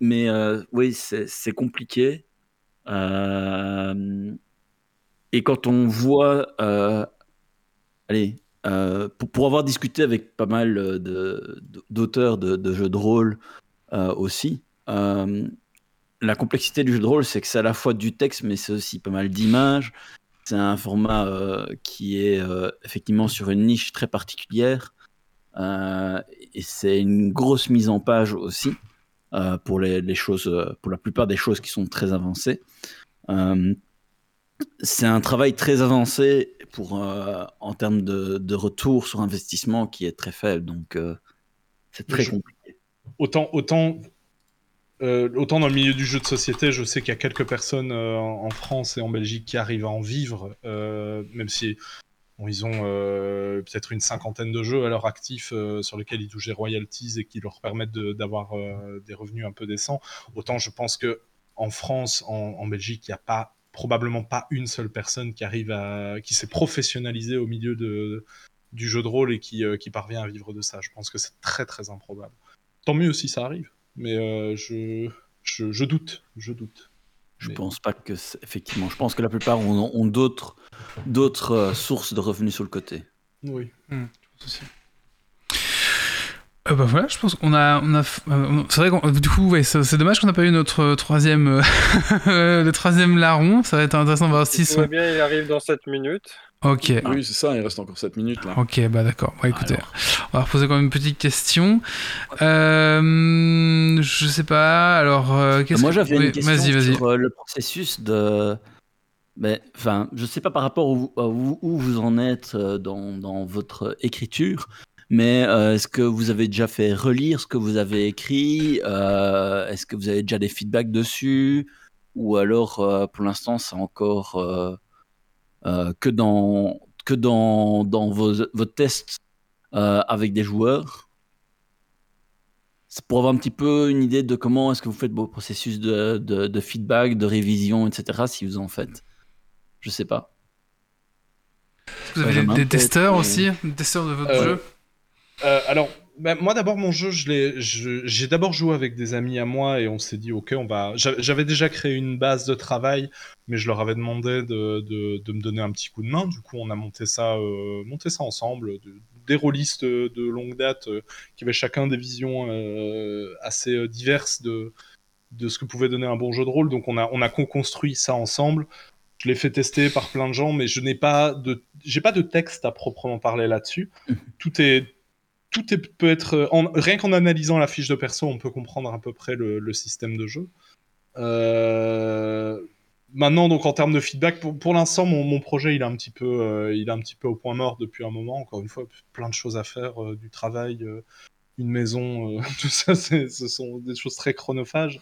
Mais oui, c'est compliqué. Et quand on voit, allez, pour, pour avoir discuté avec pas mal euh, de- d'auteurs de, de jeux de rôle aussi, la complexité du jeu de rôle, c'est que c'est à la fois du texte, mais c'est aussi pas mal d'images. C'est un format euh, qui est euh, effectivement sur une niche très particulière. Euh, et c'est une grosse mise en page aussi pour les, les choses, pour la plupart des choses qui sont très avancées. C'est un travail très avancé pour, en termes de, de retour sur investissement qui est très faible. Donc, c'est très Je- compliqué. Autant, autant, euh, autant dans le milieu du jeu de société, je sais qu'il y a quelques personnes euh, en France et en Belgique qui arrivent à en vivre, euh, même si ils ont peut-être une cinquantaine de jeux à leur actif sur lesquels ils touchent des royalties et qui leur permettent d'avoir des revenus un peu décents. Autant je pense que en France, en, Belgique, il n'y a pas probablement pas une seule personne qui arrive à qui s'est professionnalisée au milieu du jeu de rôle et qui, qui parvient à vivre de ça. Je pense que c'est très très improbable. Tant mieux si ça arrive, mais euh, je, je, je doute, je doute. Je Mais- pense pas que c'est- effectivement. Je pense que la plupart ont, ont d'autres d'autres euh, sources de revenus sur le côté. Oui. Euh, bah voilà, je pense qu'on a, on a, euh, c'est vrai qu'on, du coup, ouais, c'est c'est dommage qu'on n'a pas eu notre euh, troisième, euh, le troisième larron. Ça va être intéressant de voir si tout va bien, il arrive dans 7 minutes. Ok. Oui, c'est ça, il reste encore 7 minutes là. Ok, bah d'accord. Bah écoutez, on va reposer quand même une petite question. Euh, je sais pas. Alors, euh, qu'est-ce Moi, que- j'avais oui, une question Vas-y, vas-y. sur euh, le processus de. Mais, enfin, je sais pas par rapport où, à où, où vous en êtes euh, dans, dans votre écriture, mais euh, est-ce que vous avez déjà fait relire ce que vous avez écrit Euh, Est-ce que vous avez déjà des feedbacks dessus Ou alors, euh, pour l'instant, c'est encore euh, euh, que dans, que dans, dans vos, vos tests euh, avec des joueurs c'est pour avoir un petit peu une idée de comment est-ce que vous faites vos processus de, de, de feedback, de révision, etc. Si vous en faites. Je sais pas. Vous avez des, Benjamin, des testeurs mais- aussi? Des testeurs de votre Euh, jeu? Euh, alors, bah, moi d'abord, mon jeu, je- j'ai d'abord joué avec des amis à moi et on s'est dit, ok, on va. j'a- J'avais déjà créé une base de travail, mais je leur avais demandé de, de- de me donner un petit coup de main. Du coup, on a monté ça, euh, monté ça ensemble, de- des rôlistes de longue date euh, qui avaient chacun des visions euh, assez diverses de, de ce que pouvait donner un bon jeu de rôle. Donc, on a, on a co-construit ça ensemble. Je l'ai fait tester par plein de gens, mais je n'ai pas de, j'ai pas de texte à proprement parler là-dessus. Tout est tout peut être en- rien qu'en analysant la fiche de perso, on peut comprendre à peu près le, système de jeu. Euh, Maintenant, donc en termes de feedback, pour, l'instant, mon, projet il est un petit peu, euh, il est un petit peu au point mort depuis un moment. Encore une fois, plein de choses à faire, euh, du travail, euh, une maison, euh, tout ça, ce sont des choses très chronophages.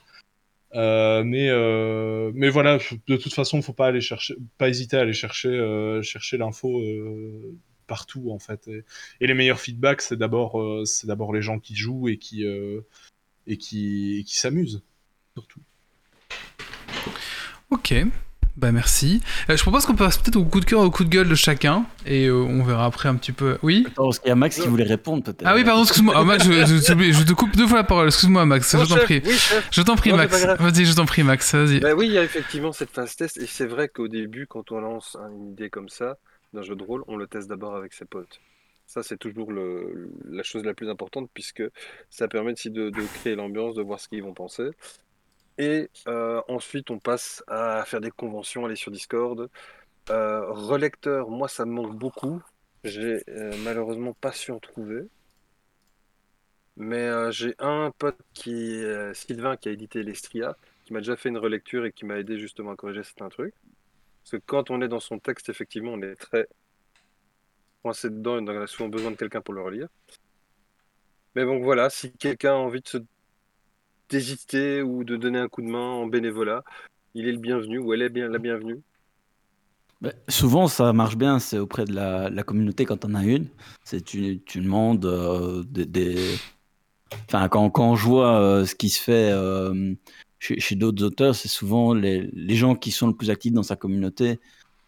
Euh, mais euh, mais voilà, de toute façon, faut pas aller chercher, pas hésiter à aller chercher euh, chercher l'info euh, partout en fait. Et, et les meilleurs feedbacks, c'est d'abord euh, c'est d'abord les gens qui jouent et qui euh, et qui et qui s'amusent surtout. Ok, bah merci. Euh, je propose qu'on passe peut-être au coup de cœur, au coup de gueule de chacun, et euh, on verra après un petit peu. Oui? Attends, parce qu'il y a Max qui voulait répondre peut-être. Ah oui, pardon, excuse-moi. Ah, Max, je, je, t'oublie, je te coupe deux fois la parole. Excuse-moi, Max. Non, je t'en prie. oui. Je t'en prie, Non, Max. Vas-y, je t'en prie, Max. Vas-y. Bah oui, il y a effectivement cette phase test, et c'est vrai qu'au début, quand on lance une idée comme ça, d'un jeu de rôle, on le teste d'abord avec ses potes. Ça, c'est toujours la chose la plus importante, puisque ça permet aussi de, créer l'ambiance, de voir ce qu'ils vont penser. Et euh, ensuite, on passe à faire des conventions, aller sur Discord. Euh, relecteur, moi, ça me manque beaucoup. J'ai euh, malheureusement pas su en trouver. Mais j'ai un pote qui Sylvain qui a édité l'Estria, qui m'a déjà fait une relecture et qui m'a aidé justement à corriger certains trucs. Parce que quand on est dans son texte, effectivement, on est très coincé dedans et on a souvent besoin de quelqu'un pour le relire. Mais bon, voilà, si quelqu'un a envie de se d'hésiter ou de donner un coup de main en bénévolat, il est le bienvenu ou elle est bien la bienvenue. Bah, souvent, ça marche bien, c'est auprès de la, communauté quand on a une. C'est tu, tu demandes euh, des, des- Enfin, quand, quand je vois euh, ce qui se fait euh, chez, d'autres auteurs, c'est souvent les, gens qui sont le plus actifs dans sa communauté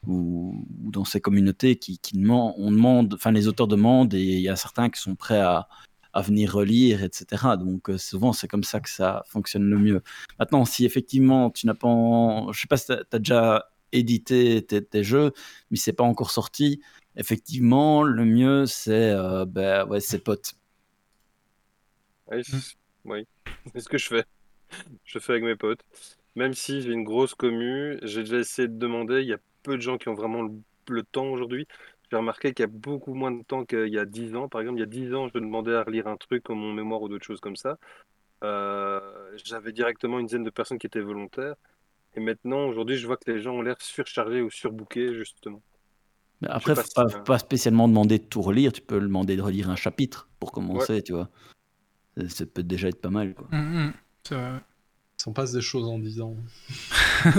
ou, dans ces communautés qui, qui enfin les auteurs demandent et il y a certains qui sont prêts à, venir relire, etc. Donc euh, souvent c'est comme ça que ça fonctionne le mieux. Maintenant, si effectivement tu n'as pas, en- je sais pas si tu as déjà édité tes, jeux, mais c'est pas encore sorti, effectivement le mieux c'est euh, ben, ouais, ses potes. Oui, c'est ce que je fais. Je fais avec mes potes. Même si j'ai une grosse commu, j'ai déjà essayé de demander. Il y a peu de gens qui ont vraiment le, le temps aujourd'hui. J'ai remarqué qu'il y a beaucoup moins de temps qu'il y a 10 ans. Par exemple, il y a 10 ans, je demandais à relire un truc comme mon mémoire ou d'autres choses comme ça. Euh, j'avais directement une dizaine de personnes qui étaient volontaires. Et maintenant, aujourd'hui, je vois que les gens ont l'air surchargés ou surbookés, justement. Mais après, faut pas pas, si, faut pas spécialement demander de tout relire, tu peux demander de relire un chapitre pour commencer, tu vois. Ça, ça peut déjà être pas mal. Quoi. Mm, mm, c'est vrai. ouais. S'en passe des choses en 10 ans.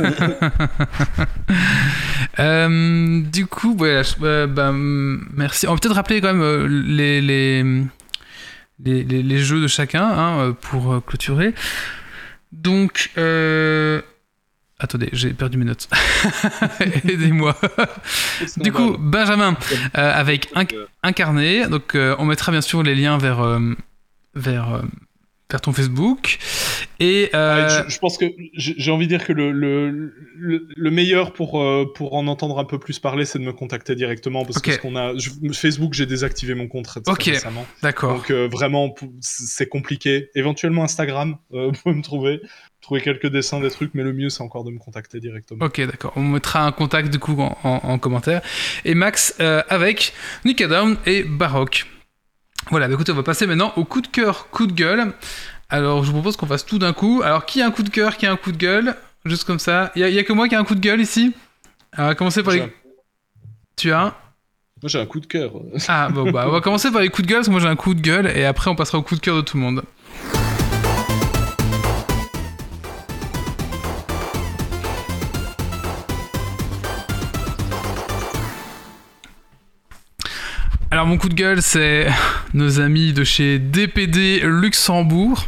Euh, du coup, je- euh, bah, merci. On va peut-être rappeler quand même euh, les, les, les, les- jeux de chacun hein, pour clôturer. Donc, euh... attendez, j'ai perdu mes notes. Aidez-moi. du coup, Benjamin, avec un, un carnet. Donc, on mettra bien sûr les liens vers, vers, vers ton Facebook. Et euh, Ah, je, je pense que j'ai envie de dire que le, le, le, le meilleur pour, euh, pour en entendre un peu plus parler, c'est de me contacter directement parce que qu'on a, je- Facebook, j'ai désactivé mon compte récemment. d'accord. Donc euh, vraiment, c'est compliqué. Éventuellement Instagram, euh, vous pouvez me trouver, trouver quelques dessins, des trucs, mais le mieux c'est encore de me contacter directement. Ok, d'accord. On mettra un contact du coup en, en- en commentaire. Et Max avec Nickadown et Baroque. Voilà, bah écoutez, on va passer maintenant au coup de cœur, coup de gueule. Alors, je vous propose qu'on fasse tout d'un coup. Alors, qui a un coup de cœur, qui a un coup de gueule Juste comme ça. Il y, a- que moi qui a un coup de gueule ici Alors, on va commencer par les... un- Tu as un Moi j'ai un coup de cœur. Ah, bon, bah, on va commencer par les coups de gueule, parce que moi j'ai un coup de gueule, et après on passera au coup de cœur de tout le monde. Alors mon coup de gueule, c'est nos amis de chez DPD Luxembourg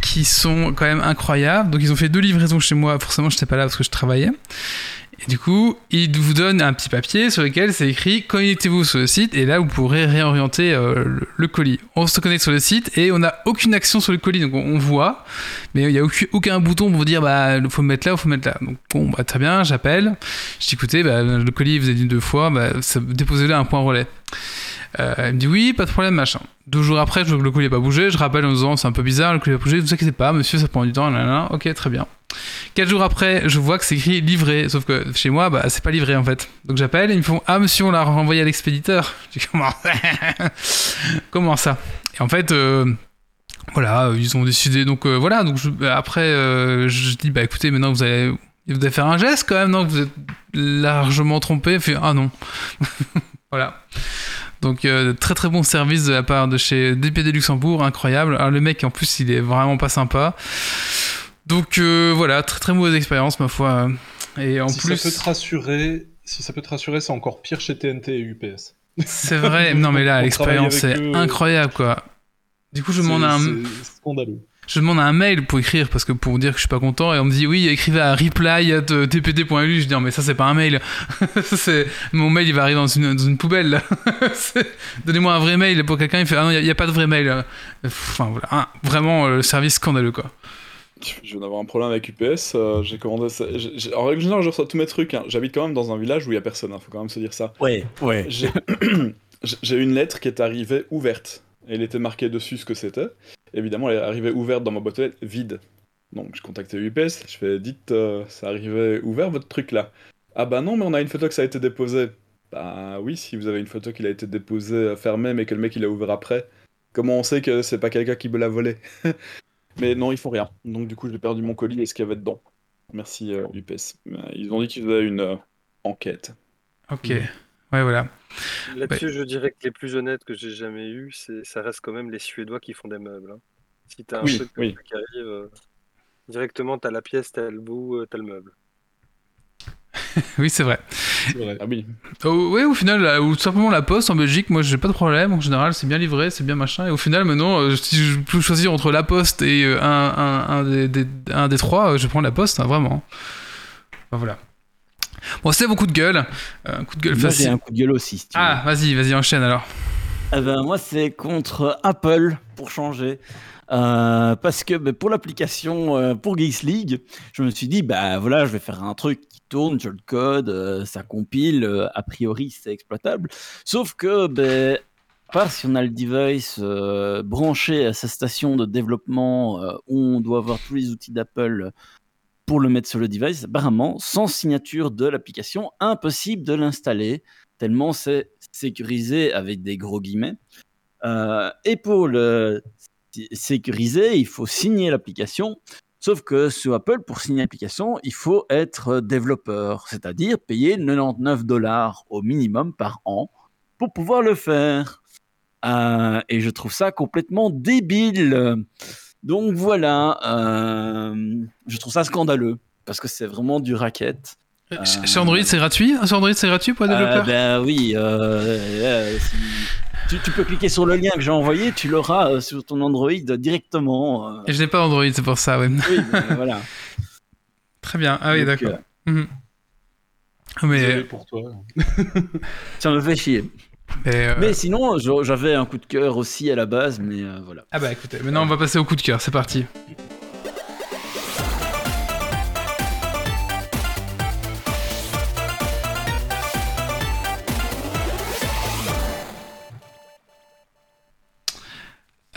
qui sont quand même incroyables. Donc ils ont fait deux livraisons chez moi. Forcément, je n'étais pas là parce que je travaillais. Et du coup, ils vous donnent un petit papier sur lequel c'est écrit connectez-vous sur le site et là vous pourrez réorienter euh, le, colis. On se connecte sur le site et on n'a aucune action sur le colis, donc on, voit, mais il n'y a aucun, bouton pour vous dire bah il faut me mettre là, il faut me mettre là. Donc bon, bah très bien, j'appelle, je dis écoutez, bah, le colis vous a dit deux fois, bah, déposez-le à un point relais. Euh, elle me dit oui, pas de problème, machin. Deux jours après, je vois que le colis n'a pas bougé, je rappelle en disant c'est un peu bizarre, le colis n'a pas bougé, ne vous inquiétez pas, monsieur, ça prend du temps, ok, très bien. Quatre jours après, je vois que c'est écrit livré, sauf que chez moi, bah, c'est pas livré en fait. Donc j'appelle et ils me font Ah, monsieur, on l'a renvoyé à l'expéditeur. Je dis Comment? Comment ça? Et en fait, euh, voilà, ils ont décidé. Donc euh, voilà, donc je- après, je dis Bah écoutez, maintenant vous allez, vous allez faire un geste quand même, non? Vous êtes largement trompé. Fait Ah non. voilà. Donc euh, très très bon service de la part de chez DPD Luxembourg, incroyable. Alors le mec en plus il est vraiment pas sympa. Donc euh, voilà, très très mauvaise expérience ma foi. Et en si plus, ça peut te rassurer, si ça peut te rassurer, c'est encore pire chez TNT et UPS. c'est vrai. Non mais là, l'expérience eux. incroyable quoi. Du coup, je demande un, c'est scandaleux. Je demande un mail pour écrire parce que pour dire que je suis pas content et on me dit oui, écrivez à reply at tpd.lu. Je dis non mais ça c'est pas un mail. c'est mon mail il va arriver dans une, dans une poubelle. Donnez-moi un vrai mail pour quelqu'un. Il fait ah non, il y, a pas de vrai mail. Enfin voilà, Un- vraiment euh, le service scandaleux quoi. Je viens d'avoir un problème avec UPS. euh, j'ai commandé ça. j'ai- En règle générale, je reçois tous mes trucs. hein. J'habite quand même dans un village où il y a personne. hein, faut quand même se dire ça. Ouais, ouais. J'ai j'ai eu une lettre qui est arrivée ouverte. Et il était marqué dessus ce que c'était. Évidemment, elle est arrivée ouverte dans ma boîte aux lettres, vide. Donc, je contactais UPS. Je fais Dites, euh, ça arrivait ouvert votre truc là. Ah bah non, mais on a une photo que ça a été déposé. Bah oui, si vous avez une photo qu'il a été déposé euh, fermé, mais que le mec il a ouvert après. Comment on sait que c'est pas quelqu'un qui me l'a volé Mais non, ils font rien. Donc, du coup, j'ai perdu mon colis et ce qu'il y avait dedans. Merci euh, UPS. Euh, Ils ont dit qu'ils faisaient une euh, enquête. Ok. Ouais voilà. Là-dessus, je dirais que les plus honnêtes que j'ai jamais eu, c'est ça reste quand même les Suédois qui font des meubles. hein. Si t'as un Oui, truc comme oui. ça qui arrive, euh, directement t'as la pièce, t'as le bout, euh, t'as le meuble. Oui c'est vrai. Ah oui. Oh, ouais, au final, là, ou tout simplement la poste en Belgique, moi j'ai pas de problème. En général, c'est bien livré, c'est bien machin. Et au final, maintenant, euh, si je peux choisir entre la poste et euh, un, un, un des, des- un des trois, euh, je prends la poste, hein, vraiment. Enfin, voilà. Bon, c'est mon coup de gueule. Euh, Un coup de gueule Moi, j'ai un coup de gueule aussi. si tu. Ah, vas-y, vas-y, enchaîne alors. Eh ben, moi, c'est contre Apple, pour changer. Euh, parce que ben, pour l'application euh, pour Geeks League, je me suis dit, bah voilà, je vais faire un truc qui tourne, je le code, euh, ça compile, a priori c'est exploitable. Sauf que, ben, à part si on a le device branché à sa station de développement où on doit avoir tous les outils d'Apple pour le mettre sur le device, apparemment, sans signature de l'application, impossible de l'installer, tellement c'est sécurisé avec des gros guillemets. Euh, et pour le sé- sécuriser, il faut signer l'application. Sauf que sur Apple, pour signer l'application, il faut être développeur, c'est-à-dire payer 99 dollars au minimum par an pour pouvoir le faire. Euh, et je trouve ça complètement débile. Donc voilà, euh, je trouve ça scandaleux parce que c'est vraiment du racket. Euh, Ch- Chez Android, c'est gratuit Sur Android, c'est gratuit pour les Euh, développeurs ben oui, euh, euh, si- tu, tu peux cliquer sur le lien que j'ai envoyé, tu l'auras euh, sur ton Android directement. euh. Et je n'ai pas Android, c'est pour ça, ouais. Oui, ben, voilà. Très bien. Ah oui, d'accord. euh, Mhm. Mais, pour toi. ça me fait chier. Mais, euh, Mais sinon, j'avais un coup de cœur aussi à la base, mais euh, voilà. Ah bah écoutez, maintenant on va passer au coup de cœur, c'est parti.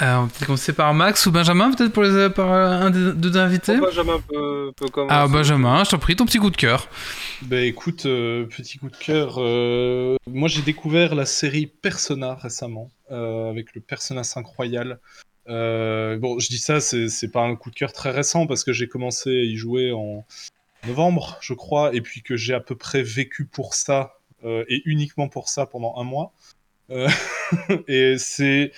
Euh, on va peut-être commencer par Max ou Benjamin, peut-être pour les, par euh, un des deux invités. Bon, Benjamin peut, peut commencer. Ah Benjamin, je t'en prie, ton petit coup de cœur. Ben écoute, euh, petit coup de cœur. euh, moi, j'ai découvert la série Persona récemment, euh, avec le Persona 5 Royal. Euh, bon, je dis ça, c'est c'est pas un coup de cœur très récent parce que j'ai commencé à y jouer en novembre, je crois, et puis que j'ai à peu près vécu pour ça euh, et uniquement pour ça pendant un mois. Euh, et c'est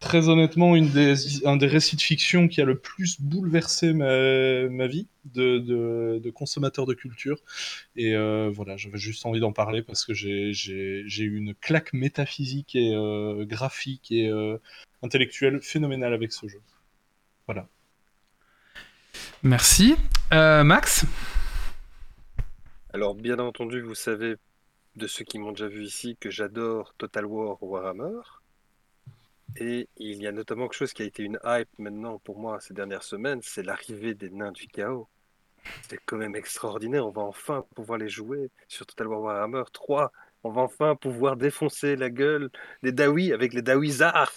très honnêtement une des, un des récits de fiction qui a le plus bouleversé ma, ma vie de, de, de consommateur de culture. Et euh, voilà, j'avais juste envie d'en parler parce que j'ai- eu une claque métaphysique et euh, graphique et euh, intellectuelle phénoménale avec ce jeu. Voilà. Merci. Euh, Max? Alors, bien entendu, vous savez, de ceux qui m'ont déjà vu ici, que j'adore Total War Warhammer. Et il y a notamment quelque chose qui a été une hype maintenant pour moi ces dernières semaines, c'est l'arrivée des nains du chaos. C'est quand même extraordinaire, on va enfin pouvoir les jouer sur Total War Warhammer 3. On va enfin pouvoir défoncer la gueule des Dawi avec les Dawizards.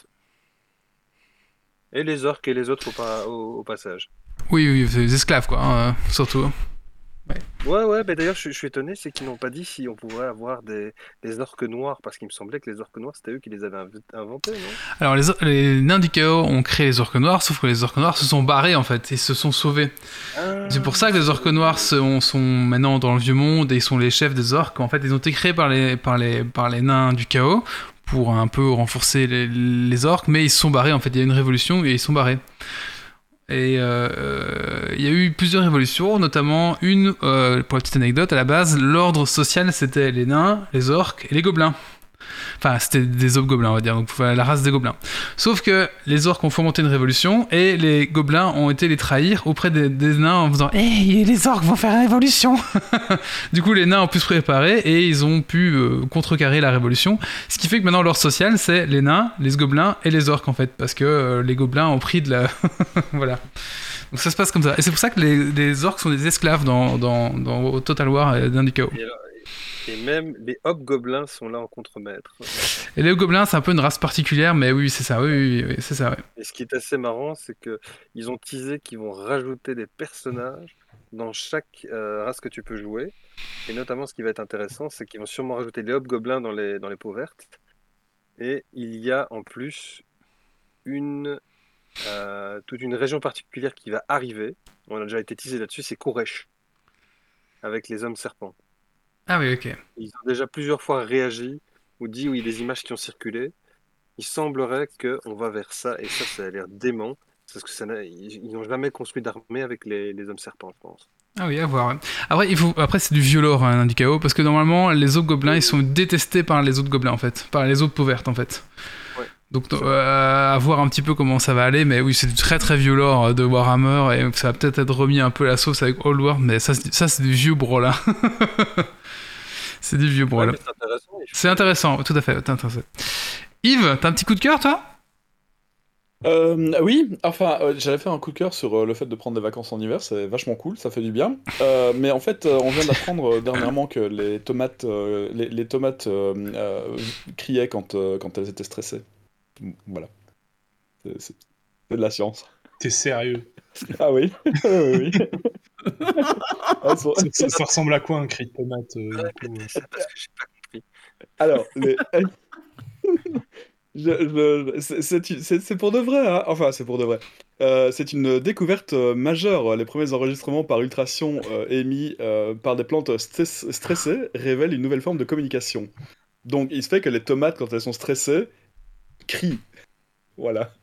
Et les orques et les autres au, pa- au- au passage. Oui, oui, les esclaves quoi, hein, euh, surtout. Ouais, ouais, mais d'ailleurs, je, je suis étonné, c'est qu'ils n'ont pas dit si on pourrait avoir des, des orques noirs, parce qu'il me semblait que les orques noirs, c'était eux qui les avaient inv- inventés, non? Alors les, les nains du chaos ont créé les orques noirs, sauf que les orques noirs se sont barrés en fait et se sont sauvés. C'est pour ça que les orques noirs sont, sont maintenant dans le vieux monde et ils sont les chefs des orques. En fait, ils ont été créés par les, par les, par les nains du chaos pour un peu renforcer les, les orques, mais ils se sont barrés en fait. Il y a eu une révolution et ils sont barrés. Et euh, il y a eu plusieurs évolutions, notamment une, euh, pour la petite anecdote, à la base, l'ordre social c'était les nains, les orques et les gobelins. Enfin, c'était des hobgoblins, on va dire, donc la race des gobelins. Sauf que les orques ont fomenté une révolution et les gobelins ont été les trahir auprès des, des nains en faisant Hey, les orques vont faire une révolution Du coup, les nains ont pu se préparer et ils ont pu euh, contrecarrer la révolution. Ce qui fait que maintenant, l'ordre social, c'est les nains, les gobelins et les orques en fait, parce que euh, les gobelins ont pris de la. voilà. Donc ça se passe comme ça. Et c'est pour ça que les, les orques sont des esclaves dans, dans, dans Total War et dans du chaos. Et, alors- et même les hobgoblins sont là en contre-maître. Et les gobelins, c'est un peu une race particulière, mais oui, c'est ça, oui, oui, oui, c'est ça, ouais. Et ce qui est assez marrant, c'est que ils ont teasé qu'ils vont rajouter des personnages dans chaque euh, race que tu peux jouer. Et notamment, ce qui va être intéressant, c'est qu'ils vont sûrement rajouter des hobgoblins dans les, dans les peaux vertes. Et il y a en plus une, euh, toute une région particulière qui va arriver. On a déjà été teasé là-dessus, c'est Koresh, avec les hommes serpents. Ah oui, ok. Ils ont déjà plusieurs fois réagi ou dit a des images qui ont circulé. Il semblerait qu'on va vers ça, et ça, ça a l'air dément. Parce que ça ils n'ont jamais construit d'armée avec les, les hommes serpents, je pense. Ah oui, à voir. Après, il faut... Après c'est du vieux lore, hein, chaos, parce que normalement, les autres gobelins, ils sont détestés par les autres gobelins, en fait. Par les autres peaux vertes, en fait. Ouais. Donc, euh, à voir un petit peu comment ça va aller, mais oui, c'est du très très vieux lore de Warhammer, et ça va peut-être être remis un peu la sauce avec Old World, mais ça, c'est- ça c'est du vieux brolin. c'est du vieux Ouais, brolin. mais c'est intéressant. intéressant, tout à fait. fait. Yves, t'as un petit coup de cœur, toi? Euh, oui, enfin, euh, j'allais faire un coup de cœur sur euh, le fait de prendre des vacances en hiver, c'est vachement cool, ça fait du bien. Euh, mais en fait, euh, on vient d'apprendre euh, dernièrement que les tomates, euh, les, les tomates euh, euh, criaient quand, euh, quand elles étaient stressées. Voilà. C'est- de la science. T'es sérieux Ah oui, oui, sont- ça, ça- ça ressemble à quoi un cri de tomate euh, Ouais, du coup, euh c'est parce que j'ai pas compris. Alors, les... Je- je- c'est- c'est c'est- c'est pour de vrai, hein. enfin c'est pour de vrai. Euh, c'est une découverte euh, majeure. Les premiers enregistrements par ultrason euh, émis euh, par des plantes stress- stressées révèlent une nouvelle forme de communication. Donc il se fait que les tomates, quand elles sont stressées, crient. Voilà.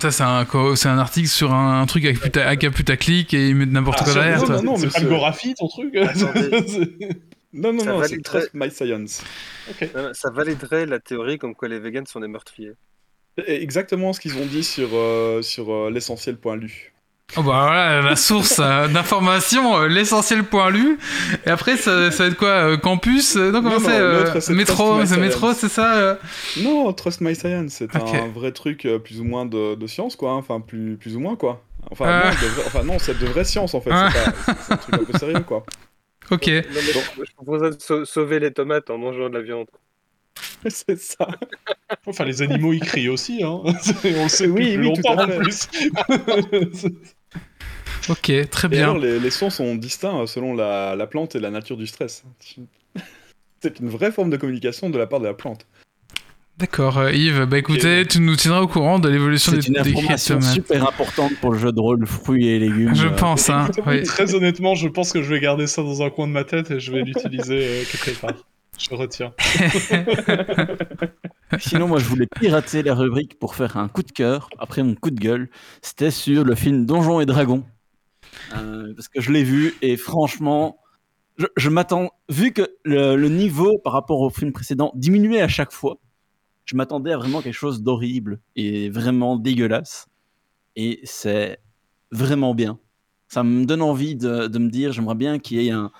Ça, c'est un, un article sur un, un truc avec, puta, avec un putaclic et ils mettent n'importe Ah, quoi derrière. non, non, non, le Gorafi ton truc. C'est- Non, non, Ça non, c'est validerait- Trust My Science. Ok. Non, non, Ça validerait la théorie comme quoi les vegans sont des meurtriers. Exactement ce qu'ils ont dit sur, euh, sur euh, l'essentiel.lu. Oh bah voilà, la source euh, d'information, euh, l'essentiel point lu. Et après, ça, ça va être quoi euh, Campus Non, comment c'est Métro, Trust My c'est métro, Science. c'est ça Non, Trust My Science, c'est un vrai truc plus ou moins de, de science, quoi. hein. Enfin, plus, plus ou moins, quoi. Enfin, Ah. non, de enfin, non, c'est de vraie science, en fait. Ah. C'est c'est un truc un peu sérieux, quoi. Ok. Non, mais je je proposerais de sau- sauver les tomates en mangeant de la viande. c'est ça. Enfin, les animaux, ils crient aussi, hein. On le sait Oui, depuis oui, tout longtemps en plus. Ok, très Et bien. alors, les, les sons sont distincts euh, selon la, la plante et la nature du stress. C'est une vraie forme de communication de la part de la plante. D'accord, euh, Yves. Bah écoutez, tu nous tiendras au courant de l'évolution des, C'est une information super importante pour le jeu de rôle fruits et légumes. Je euh, pense, hein. oui. Très honnêtement, je pense que je vais garder ça dans un coin de ma tête et je vais l'utiliser euh, quelque part. Je retiens. Sinon, moi, je voulais pirater la rubrique pour faire un coup de cœur. Après mon coup de gueule, c'était sur le film Donjons et Dragons. Euh, parce que je l'ai vu et franchement, je, je m'attends, vu que le, le niveau par rapport au film précédent diminuait à chaque fois, je m'attendais à vraiment quelque chose d'horrible et vraiment dégueulasse. Et c'est vraiment bien. Ça me donne envie de, de me dire, j'aimerais bien qu'il y ait un,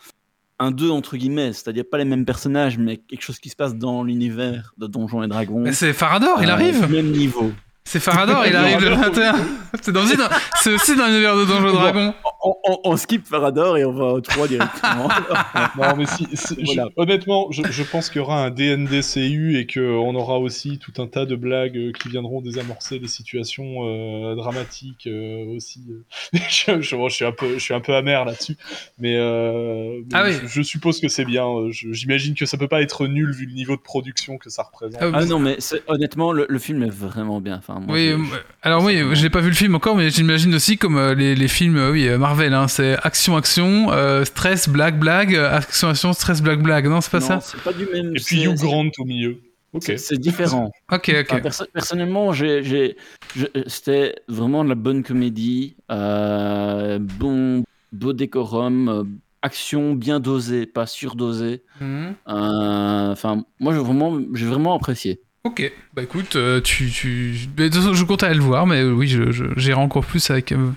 un 2 entre guillemets, c'est-à-dire pas les mêmes personnages, mais quelque chose qui se passe dans l'univers de Donjons et Dragons. Mais C'est Farador, il Euh, arrive Même niveau. C'est Farador, il arrive le 21 C'est dans- aussi dans, c'est aussi dans l'univers de Donjons et Dragons. On, on- on skip Farador et on va au 3 directement. Non, mais si, si- je- Voilà. honnêtement, je, je pense qu'il y aura un DNDCU et qu'on aura aussi tout un tas de blagues euh, qui viendront désamorcer les situations euh, dramatiques euh, aussi. je, je- bon, je suis un peu, je suis un peu amer là-dessus, mais, euh, mais Ah oui. je, je suppose que c'est bien. euh, J'imagine que ça peut pas être nul vu le niveau de production que ça représente. Ah, ah non, mais honnêtement, le, le film est vraiment bien. Enfin, moi, Oui, je- je- alors oui, je n'ai pas vu le film encore, mais j'imagine aussi comme euh, les, les films euh, oui, euh, Marvel, hein, c'est action, action, euh, stress, blague, blague, action, action, stress, blague, blague, non, c'est pas non, ça c'est pas du même. Et puis c'est- Hugh Grant au milieu. Ok. C'est- différent. Ok, ok. Enfin, perso- personnellement, j'ai, j'ai- je- c'était vraiment de la bonne comédie, euh, bon, beau décorum, euh, action bien dosée, pas surdosée. Mhm. Euh, Enfin, moi, j'ai vraiment, j'ai vraiment apprécié. Ok, bah écoute, euh, tu, tu... je compte aller le voir, mais euh, oui, j'irai encore plus avec euh,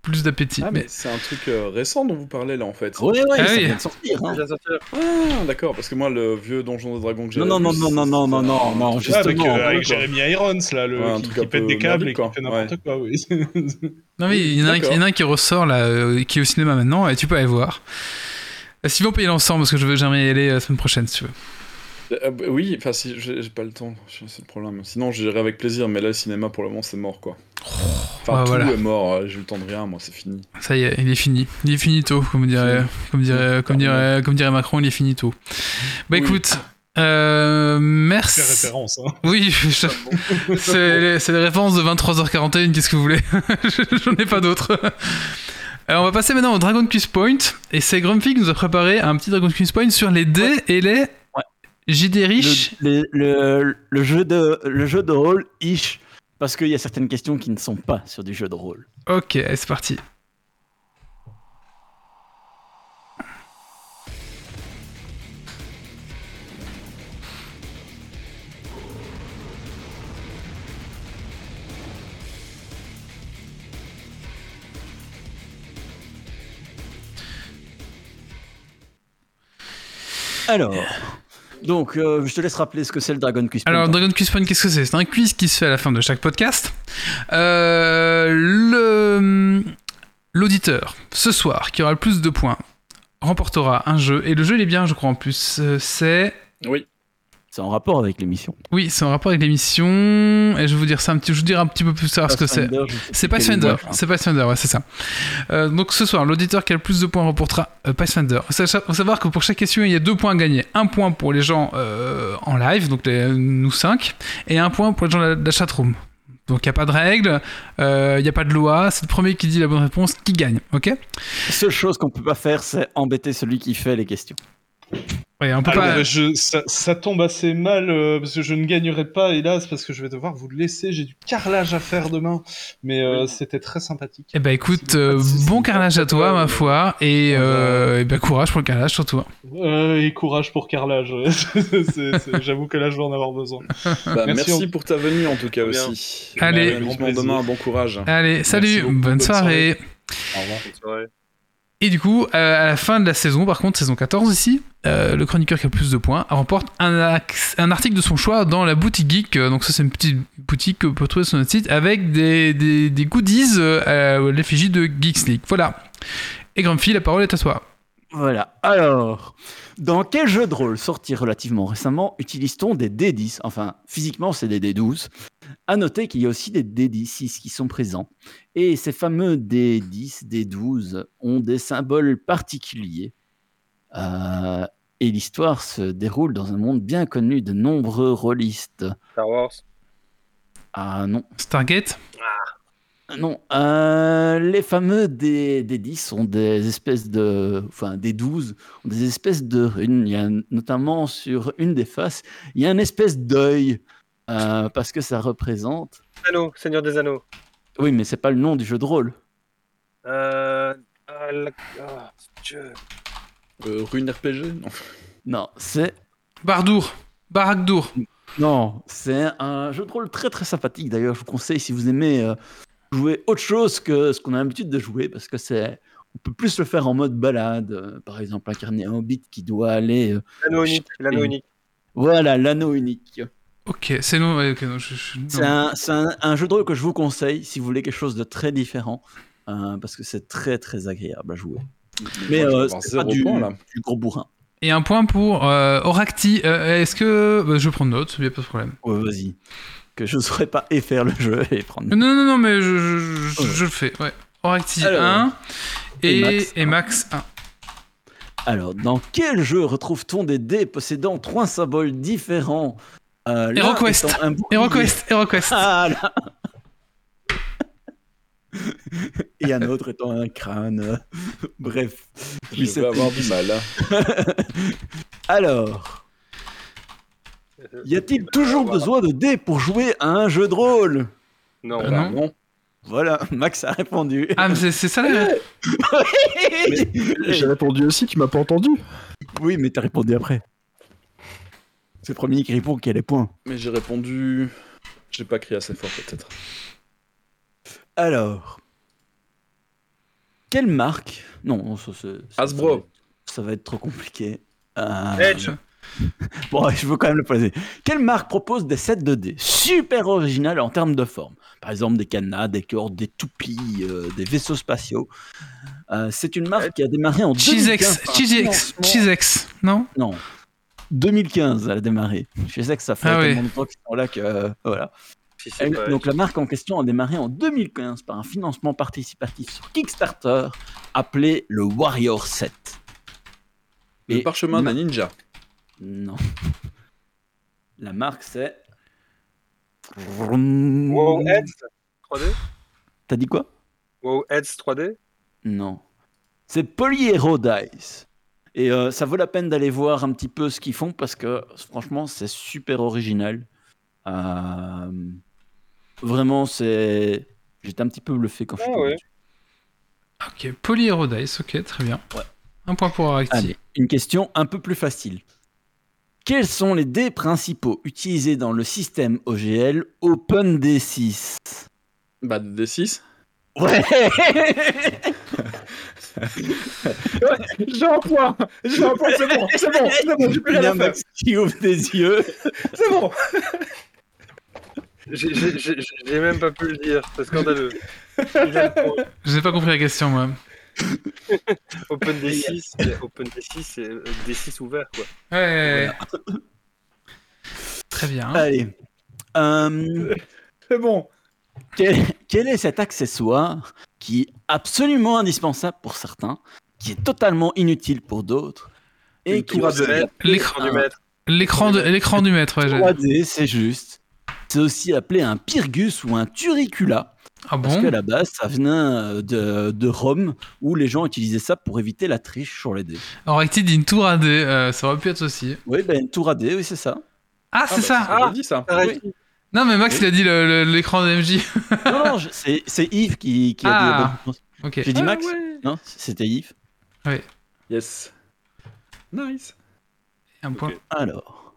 plus d'appétit. Ah, mais, mais... c'est un truc récent dont vous parlez là en fait. Ouais, ouais, ah, ça oui. vient de sortir. Hein. Ah, d'accord, parce que moi le vieux donjon de dragon que j'avais. Non, non, non, non, non, non, ah, non, non, justement. avec, euh, avec Jeremy Irons là, le, ouais, qui, qui pète des câbles et qui fait n'importe ouais. quoi, oui. non, mais il y, en a, y en a un qui ressort là, euh, qui est au cinéma maintenant, et tu peux aller voir. S'ils vont payer l'ensemble, parce que je veux jamais y aller la semaine prochaine si tu veux. Euh, bah, oui, enfin, si j'ai pas le temps, c'est le problème. Sinon, j'irai avec plaisir, mais là, le cinéma pour le moment, c'est mort quoi. Enfin, Ah, tout voilà. est mort, euh, j'ai eu le temps de rien, moi, c'est fini. Ça y est, il est fini. Il est finito, comme dirait, comme dirait, comme dirait, comme dirait Macron, il est finito. Bah Oui. écoute, euh, C'est merci. référence. Hein. Oui, je- c'est les, c'est les références de 23h41, qu'est-ce que vous voulez? J'en ai pas d'autres. Alors on va passer maintenant au Dragon Quest Point, et c'est Grumpy qui nous a préparé un petit Dragon Quest Point sur les dés et les Ouais. JD riches. Le, le- le- le jeu de, le jeu de rôle, ish, parce qu'il y a certaines questions qui ne sont pas sur du jeu de rôle. Ok, c'est parti. Alors, donc, euh, je te laisse rappeler ce que c'est le Dragon Quest. Alors, Point. Dragon Quiz Point, qu'est-ce que c'est? C'est un quiz qui se fait à la fin de chaque podcast. Euh, le L'auditeur, ce soir, qui aura le plus de points, remportera un jeu. Et le jeu, il est bien, je crois, en plus. Euh, C'est. Oui. C'est en rapport avec l'émission. Oui, c'est en rapport avec l'émission. Et je vais vous dire ça un petit, je vous dirai un petit peu plus tard ce que c'est. C'est Pathfinder, c'est Pathfinder, ouais, c'est ça. Euh, donc ce soir, l'auditeur qui a le plus de points remportera euh, Pathfinder. Il faut savoir que pour chaque question, il y a deux points à gagner. Un point pour les gens euh, en live, donc les- nous cinq, et un point pour les gens de la, de la chatroom. Donc il n'y a pas de règle, euh, il n'y a pas de loi, c'est le premier qui dit la bonne réponse qui gagne, ok? La seule chose qu'on peut pas faire, c'est embêter celui qui fait les questions. Ouais, on peut Alors, pas... je, ça, ça tombe assez mal euh, parce que je ne gagnerai pas, hélas, parce que je vais devoir vous le laisser. J'ai du carrelage à faire demain, mais euh, c'était très sympathique. Eh ben écoute, euh, bon carrelage à toi, ma foi, et, euh, et ben courage pour le carrelage surtout. Euh, et courage pour carrelage. J'avoue que là, je vais en avoir besoin. Bah, Merci, merci on- pour ta venue en tout cas Bien. aussi. Allez. Plaisir. demain, bon courage. Allez, salut, bonne soirée. Au revoir. Bonne soirée. Et du coup, euh, à la fin de la saison, par contre, saison 14 ici, euh, le chroniqueur qui a le plus de points remporte un, article de son choix dans la boutique geek. Euh, Donc ça, c'est une petite boutique que vous pouvez trouver sur notre site avec des, des, des goodies à l'effigie de Geeks League. Voilà. Et Grumpy, la parole est à toi. Voilà. Alors, dans quel jeu de rôle sorti relativement récemment utilise-t-on des D10 Enfin, physiquement, c'est des D12. À noter qu'il y a aussi des D6 qui sont présents. Et ces fameux D10, D12 ont des symboles particuliers. Euh, et l'histoire se déroule dans un monde bien connu de nombreux rôlistes. Star Wars. Ah non, Stargate non, euh, les fameux des, des 10 sont des espèces de. Enfin, des 12, ont des espèces de runes. Il y a notamment sur une des faces, il y a une espèce d'œil, euh, parce que ça représente. Anneaux, Seigneur des Anneaux. Oui, mais c'est pas le nom du jeu de rôle. Euh... ah, la- ah, Dieu. Euh, Rune RPG Non. Non, c'est. Bardour Barakdour Non, c'est un jeu de rôle très très sympathique. D'ailleurs, je vous conseille si vous aimez euh, jouer autre chose que ce qu'on a l'habitude de jouer, parce que c'est. On peut plus le faire en mode balade. euh, par exemple, incarner un hobbit qui doit aller. euh, L'anneau unique. L'anneau unique. Voilà, l'anneau unique. Ok, c'est non. ouais, ok, non, je- je- non. C'est un, c'est un- un jeu de rôle que je vous conseille si vous voulez quelque chose de très différent, euh, parce que c'est très très agréable à jouer. Mais euh, c'est pas du, point, là. du gros bourrin. Et un point pour euh, Oracti. Euh, Est-ce que. bah, je prends note, il n'y a pas de problème. Ouais, vas-y. Que je ne saurais pas et faire le jeu et prendre. Non, non, non, mais je, je, je- je le fais, ouais. Oracti Alors, 1 et, et Max et Max 1. Alors, dans quel jeu retrouve-t-on des dés possédant trois symboles différents? Euh, HeroQuest. HeroQuest, HeroQuest. Ah là Et un autre étant un crâne. Bref. Je c'est vais avoir du mal. hein. Alors, Y a-t-il toujours besoin de dés pour jouer à un jeu de rôle? Non. Euh, Bah, non. non. Voilà, Max a répondu. Ah, mais c'est ça. J'ai répondu aussi, tu m'as pas entendu. Oui, mais t'as répondu après. C'est le premier qui répond qui a les points. Mais j'ai répondu. J'ai pas crié assez fort, peut-être. Alors. Quelle marque Non, ça, ça- Hasbro. Ça va, être, trop compliqué. Euh, Edge. Bon, je veux quand même le poser. Quelle marque propose des sets de dés super originales en termes de forme? Par exemple, des cadenas, des cordes, des toupies, euh, des vaisseaux spatiaux. Euh, c'est une marque qui a démarré en 2015. Cheesex, Cheesex, Cheesex, non? Non. 2015, elle a démarré. Je sais que ça fait Ah tellement oui. longtemps qu'ils sont là que. euh, voilà. Si Elle- donc la marque en question a démarré en 2015 par un financement participatif sur Kickstarter appelé le Warrior 7. Le Et parchemin d'un ninja. Non. La marque c'est. Wow Heads 3D T'as dit quoi? Wow Heads 3D Non. C'est Polyhero Dice. Et euh, ça vaut la peine d'aller voir un petit peu ce qu'ils font parce que franchement c'est super original. Euh, Vraiment c'est. J'étais un petit peu bluffé quand je suis Ah ouais. Ok, Polyherodice, ok, très bien. Ouais. Un point pour Aracti. Allez, une question un peu plus facile. Quels sont les dés principaux utilisés dans le système OGL OpenD6 Bah, D6. Ouais J'ai un point J'ai un point, c'est bon, c'est bon, c'est bon, j'ai plus Il y rien a à faire. Max qui ouvre des yeux. C'est bon J'ai- J'ai j'ai- j'ai même pas pu le dire, c'est scandaleux. Il a le point. Je n'ai pas compris la question, moi. Open D6, c'est- Open D6, c'est euh, D6 ouvert quoi. Ouais. Très bien. Allez. Euh, C'est bon quel, quel est cet accessoire qui est absolument indispensable pour certains, qui est totalement inutile pour d'autres, et Une qui deux. L'écran du maître. l'écran de, l'écran du maître, ouais. j'ai- 3D, c'est juste. C'est aussi appelé un pyrgus ou un turricula. Ah Parce bon? qu'à la base, ça venait euh, de, de Rome, où les gens utilisaient ça pour éviter la triche sur les dés. Aracti dit une tour à dés, euh, ça aurait pu être aussi. Oui, ben, une tour à dés, oui, c'est ça. Ah, Ah, c'est bah, ça déjà dit ça. Arrête. Non, mais Max, il a dit l'écran de MJ. non, non, c'est Yves qui, qui a dit la bonne Ah. réponse. ok. J'ai dit Ah, Max ouais. Non, c'était Yves. Yes. Nice. Un point. Alors.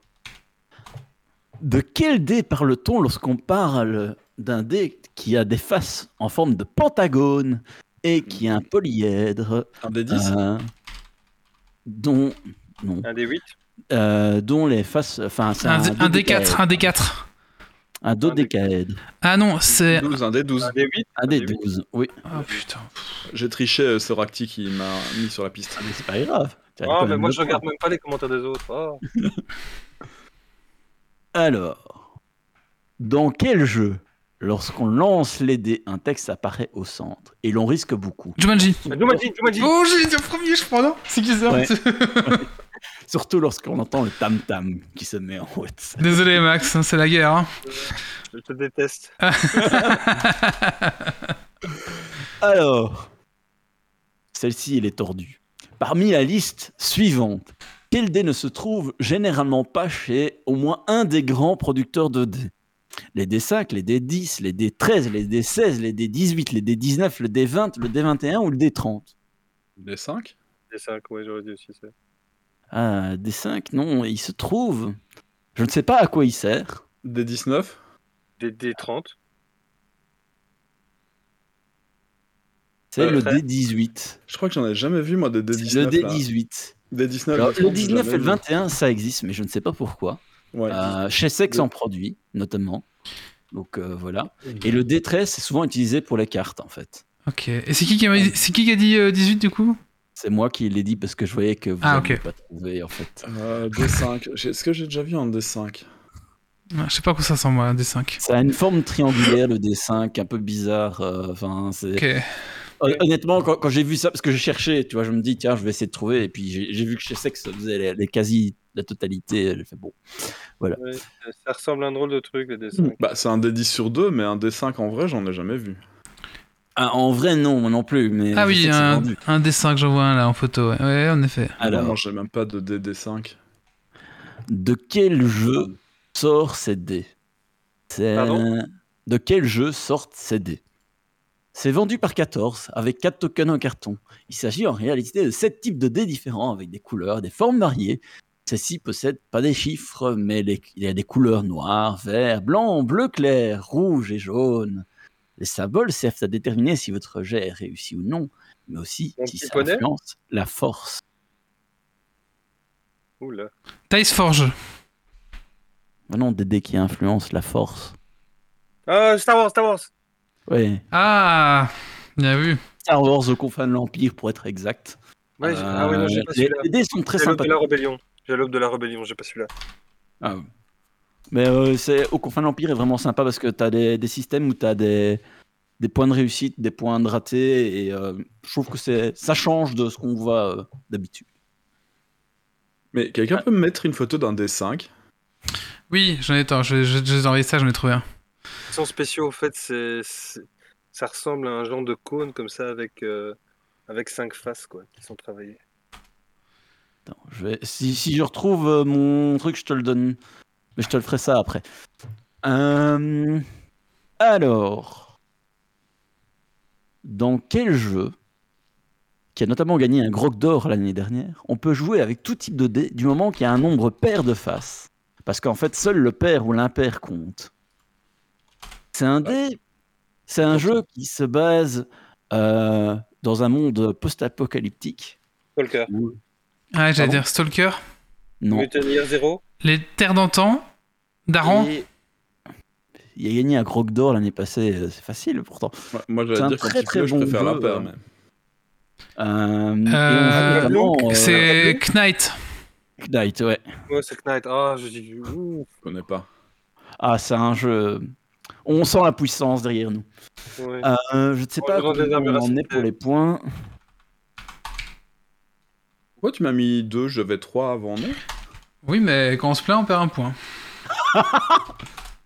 De quel dé parle-t-on lorsqu'on parle d'un dé qui a des faces en forme de pentagone et qui a un polyèdre? Un D10 euh, dont, non, Un D8 euh, dont les faces. Enfin, c'est Un, un, un D4, dodécaèdre. un D4. Un dodécaèdre. Ah non, c'est. 12, un D12. Un D8 Un des 12, oui. Oh putain. J'ai triché euh, ce Racti qui m'a mis sur la piste. Ah, mais c'est pas grave. Oh, quand mais moi le je regarde même pas les commentaires des autres. Oh. Alors, dans quel jeu, lorsqu'on lance les dés, un texte apparaît au centre et l'on risque beaucoup? Jumanji. Mais Jumanji, Jumanji Oh, j'ai dit au premier, je crois, non? C'est qui ça? Ouais. Surtout lorsqu'on entend le tam-tam qui se met en route. Désolé, Max, hein, c'est la guerre. hein. Je te déteste. Alors, celle-ci, elle est tordue. Parmi la liste suivante, quel dé ne se trouve généralement pas chez au moins un des grands producteurs de dés? Les D5, les D10, les D13, les D16, les D18, les D19, le D20, le D21 ou le D30 D5 D5, ouais, j'aurais dit aussi ça. Ah, D5, non, il se trouve. Je ne sais pas à quoi il sert. D19 D D30. C'est Euh, le très- D18. Je crois que j'en ai jamais vu moi des C'est D19. le là. D18. D19. Alors, D30, le j'ai 19 et le vu. 21, ça existe, mais je ne sais pas pourquoi. Ouais. Euh, chez Sex en produit, notamment. Donc euh, voilà. Et le D13, c'est souvent utilisé pour les cartes, en fait. Ok. Et c'est qui qui a, qui qui a dit euh, 18 du coup? C'est moi qui l'ai dit parce que je voyais que vous Ah, n'aviez ok. pas trouvé, en fait. Euh, D5. J'ai- Est-ce que j'ai déjà vu un D5 Ah, Je sais pas à quoi ça ressemble, moi, un D5. Ça a une forme triangulaire, le D5, un peu bizarre. euh, Enfin, c'est... Honnêtement, quand, quand j'ai vu ça, parce que j'ai cherché, tu vois, je me dis, tiens, je vais essayer de trouver. Et puis j'ai vu que chez Sex, ça faisait les, les quasi la totalité. J'ai fait bon. Ouais, ça ressemble à un drôle de truc, le D5. Bah, c'est un D10 sur 2, mais un D5 en vrai, j'en ai jamais vu. Ah, en vrai, non, moi non plus. Mais Ah oui, un, vendu. un D5, j'en vois un là en photo. Ouais, ouais en effet. Alors, j'ai même pas de DD5. de quel jeu sort ces dés C'est Pardon? De quel jeu sortent ces dés C'est vendu par 14 avec 4 tokens en carton. Il s'agit en réalité de 7 types de dés différents avec des couleurs, des formes variées. Ceux-ci possèdent pas des chiffres, mais les- il y a des couleurs noires, vert, blanc, bleu clair, rouge et jaune. Les symboles servent à déterminer si votre jet est réussi ou non, mais aussi Mon si ça influence la force. Oula. Dice Forge. Ah non, des dés qui influencent la force. Ah, Star Wars, Star Wars Ouais. Ah, bien vu. Star Wars aux confins de l'Empire pour être exact. Ouais, Ah oui, non, j'ai Euh, pas les, celui-là. les dés sont très J'ai l'aube sympas. de la rébellion. J'ai l'aube de la rébellion, j'ai pas celui-là. Ah. Mais euh, c'est confins de l'Empire est vraiment sympa parce que tu as des, des systèmes où tu as des, des points de réussite, des points de raté, et euh, je trouve que c'est ça change de ce qu'on voit euh, d'habitude. Mais quelqu'un peut me mettre une photo d'un D5 Oui, j'en ai. Attends, je, je, je envoyer ça, j'en ai trouvé un. Ils sont spéciaux, en fait, c'est, ça ressemble à un genre de cône comme ça avec, euh, avec cinq faces, quoi, qui sont travaillées. Attends, je vais, si, si je retrouve euh, mon truc, je te le donne. Mais je te le ferai ça après. Euh, alors, dans quel jeu, qui a notamment gagné un Grog d'or l'année dernière, on peut jouer avec tout type de dés du moment qu'il y a un nombre pair de faces? Parce qu'en fait, seul le pair ou l'impair compte. C'est un dé. C'est un jeu qui se base euh, dans un monde post-apocalyptique. Stalker. où- Ah, j'allais dire Stalker. Non. Mutineer Zero Les Terres d'antan. Daran. Et Il a gagné un Grog d'or l'année passée, euh, c'est facile pourtant. Ouais, Moi, C'est j'allais un dire très, très pleut, je bon préfère jeu, l'impair. euh, mais- Euh, Euh, euh, C'est Knight. Knight, ouais. Ouais, c'est Knight. Ah, je dis. ouh, Je connais pas. Ah, c'est un jeu. On sent la puissance derrière nous. ouais. Euh, je ne sais On pas comment on en est pour les points. Pourquoi tu m'as mis deux? J'avais trois avant, non? Oui, mais quand on se plaint, on perd un point.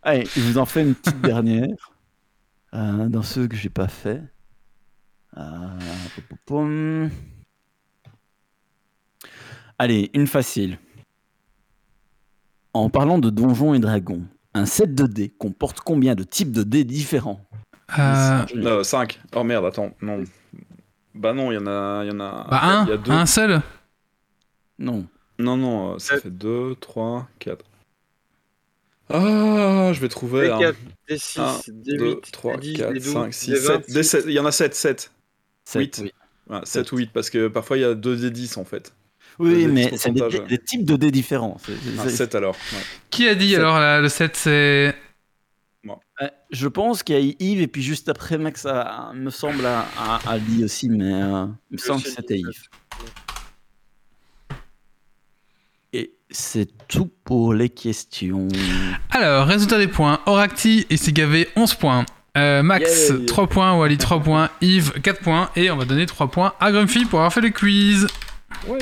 Allez, je vous en fais une petite dernière. Euh, dans ceux que j'ai pas fait. Euh. Allez, une facile. En parlant de donjons et dragons, un set de dés comporte combien de types de dés différents? Euh, Euh, 5. Oh merde, attends, non. Bah non, il y en a, il y en a. bah, un, y a deux. un seul. Non. Non, non, euh, ça Euh. fait 2, 3, 4. Ah, je vais trouver. D4, un. D6, 1, D8, 2, 3, D10, 4, D12, 5, 6, D20. 7. Il y en a 7, 7. Sept, Huit. oui. Ouais, 7 ou 8, parce que parfois il y a 2 des 10 en fait. Oui, mais c'est des, des types de dés différents. C'est- c'est- Ah, c'est- 7 alors. ouais. Qui a dit alors là, le 7 c'est. Euh, Je pense qu'il y a Yves et puis juste après Max a, me semble a, a- a dit aussi, mais euh, il me semble que c'était Yves. Et c'est tout pour les questions. Alors, résultat des points. Oracti et Sigavé 11 points. Euh, Max Yay. 3 points, Wally 3 points, Yves 4 points et on va donner 3 points à Grumpy pour avoir fait le quiz. Joué.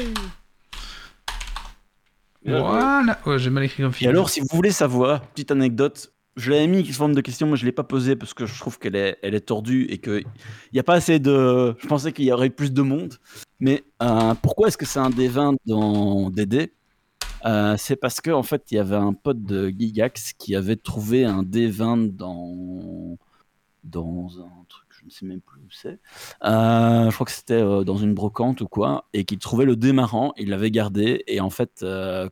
Voilà. Ouais, j'ai mal écrit Grumpy. Et alors, si vous voulez savoir, petite anecdote, je l'avais mis sous forme de question, mais je ne l'ai pas posée parce que je trouve qu'elle est, elle est tordue et qu'il n'y a pas assez de. Je pensais qu'il y aurait plus de monde. Mais euh, pourquoi est-ce que c'est un D20 dans DD Euh, C'est parce qu'en en fait, il y avait un pote de Gigax qui avait trouvé un D20 dans, dans un truc, je ne sais même plus où c'est. Euh, je crois que c'était euh, dans une brocante ou quoi, et qu'il trouvait le dé marrant, il l'avait gardé, et en fait,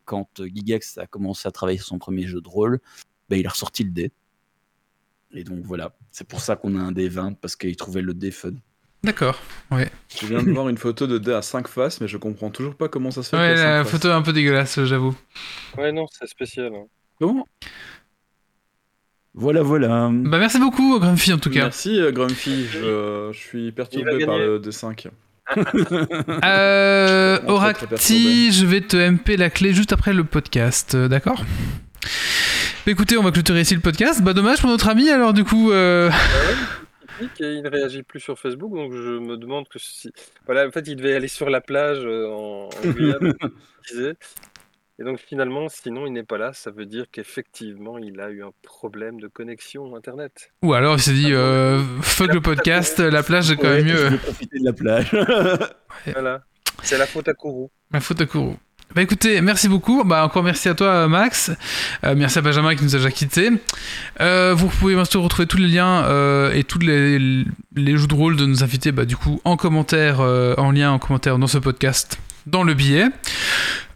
quand Gigax a commencé à travailler sur son premier jeu de rôle, ben, il a ressorti le dé. Et donc voilà, c'est pour ça qu'on a un dé 20, parce qu'il trouvait le dé fun. D'accord. Je viens de voir une photo de dé à 5 faces, mais je comprends toujours pas comment ça se fait. Ouais, la photo est un peu dégueulasse, j'avoue. Ouais, non, c'est spécial. hein. Comment? Voilà, voilà. Bah, merci beaucoup, Grumpy, en tout cas. Merci euh, Grumpy, je, je suis perturbé par le D5. Euh, Oracti, je vais te MP la clé juste après le podcast, euh, d'accord? Bah, Écoutez, on va clôturer ici le podcast. Bah dommage pour notre ami, alors du coup... euh, Et il ne réagit plus sur Facebook, donc je me demande que si. Voilà, en fait, il devait aller sur la plage euh, en, en Guyane, comme. Et donc finalement, sinon il n'est pas là, ça veut dire qu'effectivement il a eu un problème de connexion internet. Ou alors il s'est dit, euh, fuck le podcast, la plage est quand même Ouais, Je mieux. vais profiter de la plage. Voilà, c'est la faute à Kourou. La faute à Kourou. Bah écoutez, merci beaucoup. Bah encore merci à toi Max. Euh, merci à Benjamin qui nous a déjà quittés. Euh, vous pouvez bien sûr retrouver tous les liens euh, et tous les, les jeux de rôle de nos invités bah, du coup en commentaire, euh, en lien en commentaire dans ce podcast, dans le billet.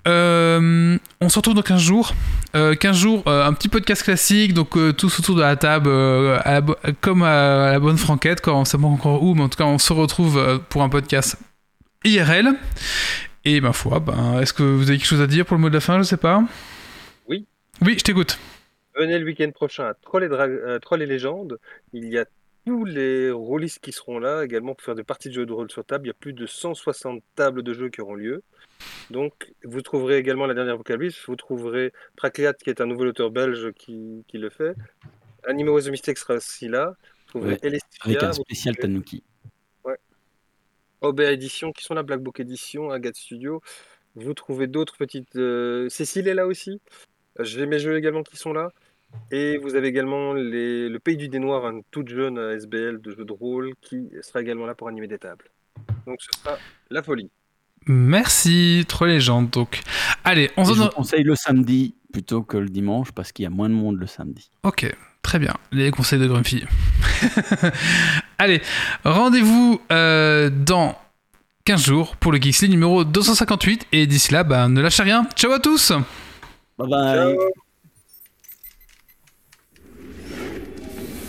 Euh, on se retrouve dans 15 jours. Euh, 15 jours, euh, un petit podcast classique, donc euh, tous autour de la table, euh, comme à, la bonne franquette, quand on sait pas encore où, mais en tout cas on se retrouve euh, pour un podcast IRL. Et ma foi, ben, est-ce que vous avez quelque chose à dire pour le mot de la fin Je sais pas? Oui. Oui, je t'écoute. Venez le week-end prochain à Troll et, Dra- euh, Troll et Légendes. Il y a tous les rôlistes qui seront là également pour faire des parties de jeux de rôle sur table. Il y a plus de 160 tables de jeux qui auront lieu. Donc, vous trouverez également la dernière vocaliste. Vous trouverez Prakliat, qui est un nouvel auteur belge qui, qui le fait. Anime Was a Mistake sera aussi là. Vous trouverez Ouais, Elestia, Avec un vous spécial trouverez Tanuki. Aubert Édition qui sont là, Black Book Édition, Agathe Studio. Vous trouvez d'autres petites. euh, Cécile est là aussi. J'ai mes jeux également qui sont là. Et vous avez également les... le Pays du Dé Noir, un toute jeune euh, SBL de jeux de rôle qui sera également là pour animer des tables. Donc ce sera la folie. Merci, trop légende. Donc, allez, on se Et je donne. vous conseille le samedi plutôt que le dimanche parce qu'il y a moins de monde le samedi. Ok, très bien. Les conseils de Grumpy. Allez, rendez-vous euh, dans 15 jours pour le Geeksly numéro 258. Et d'ici là, bah, ne lâchez rien. Ciao à tous Bye bye.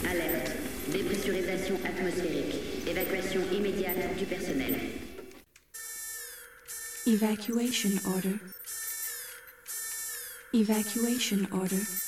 Alerte. Dépressurisation atmosphérique. Évacuation immédiate du personnel. Evacuation order. Evacuation order.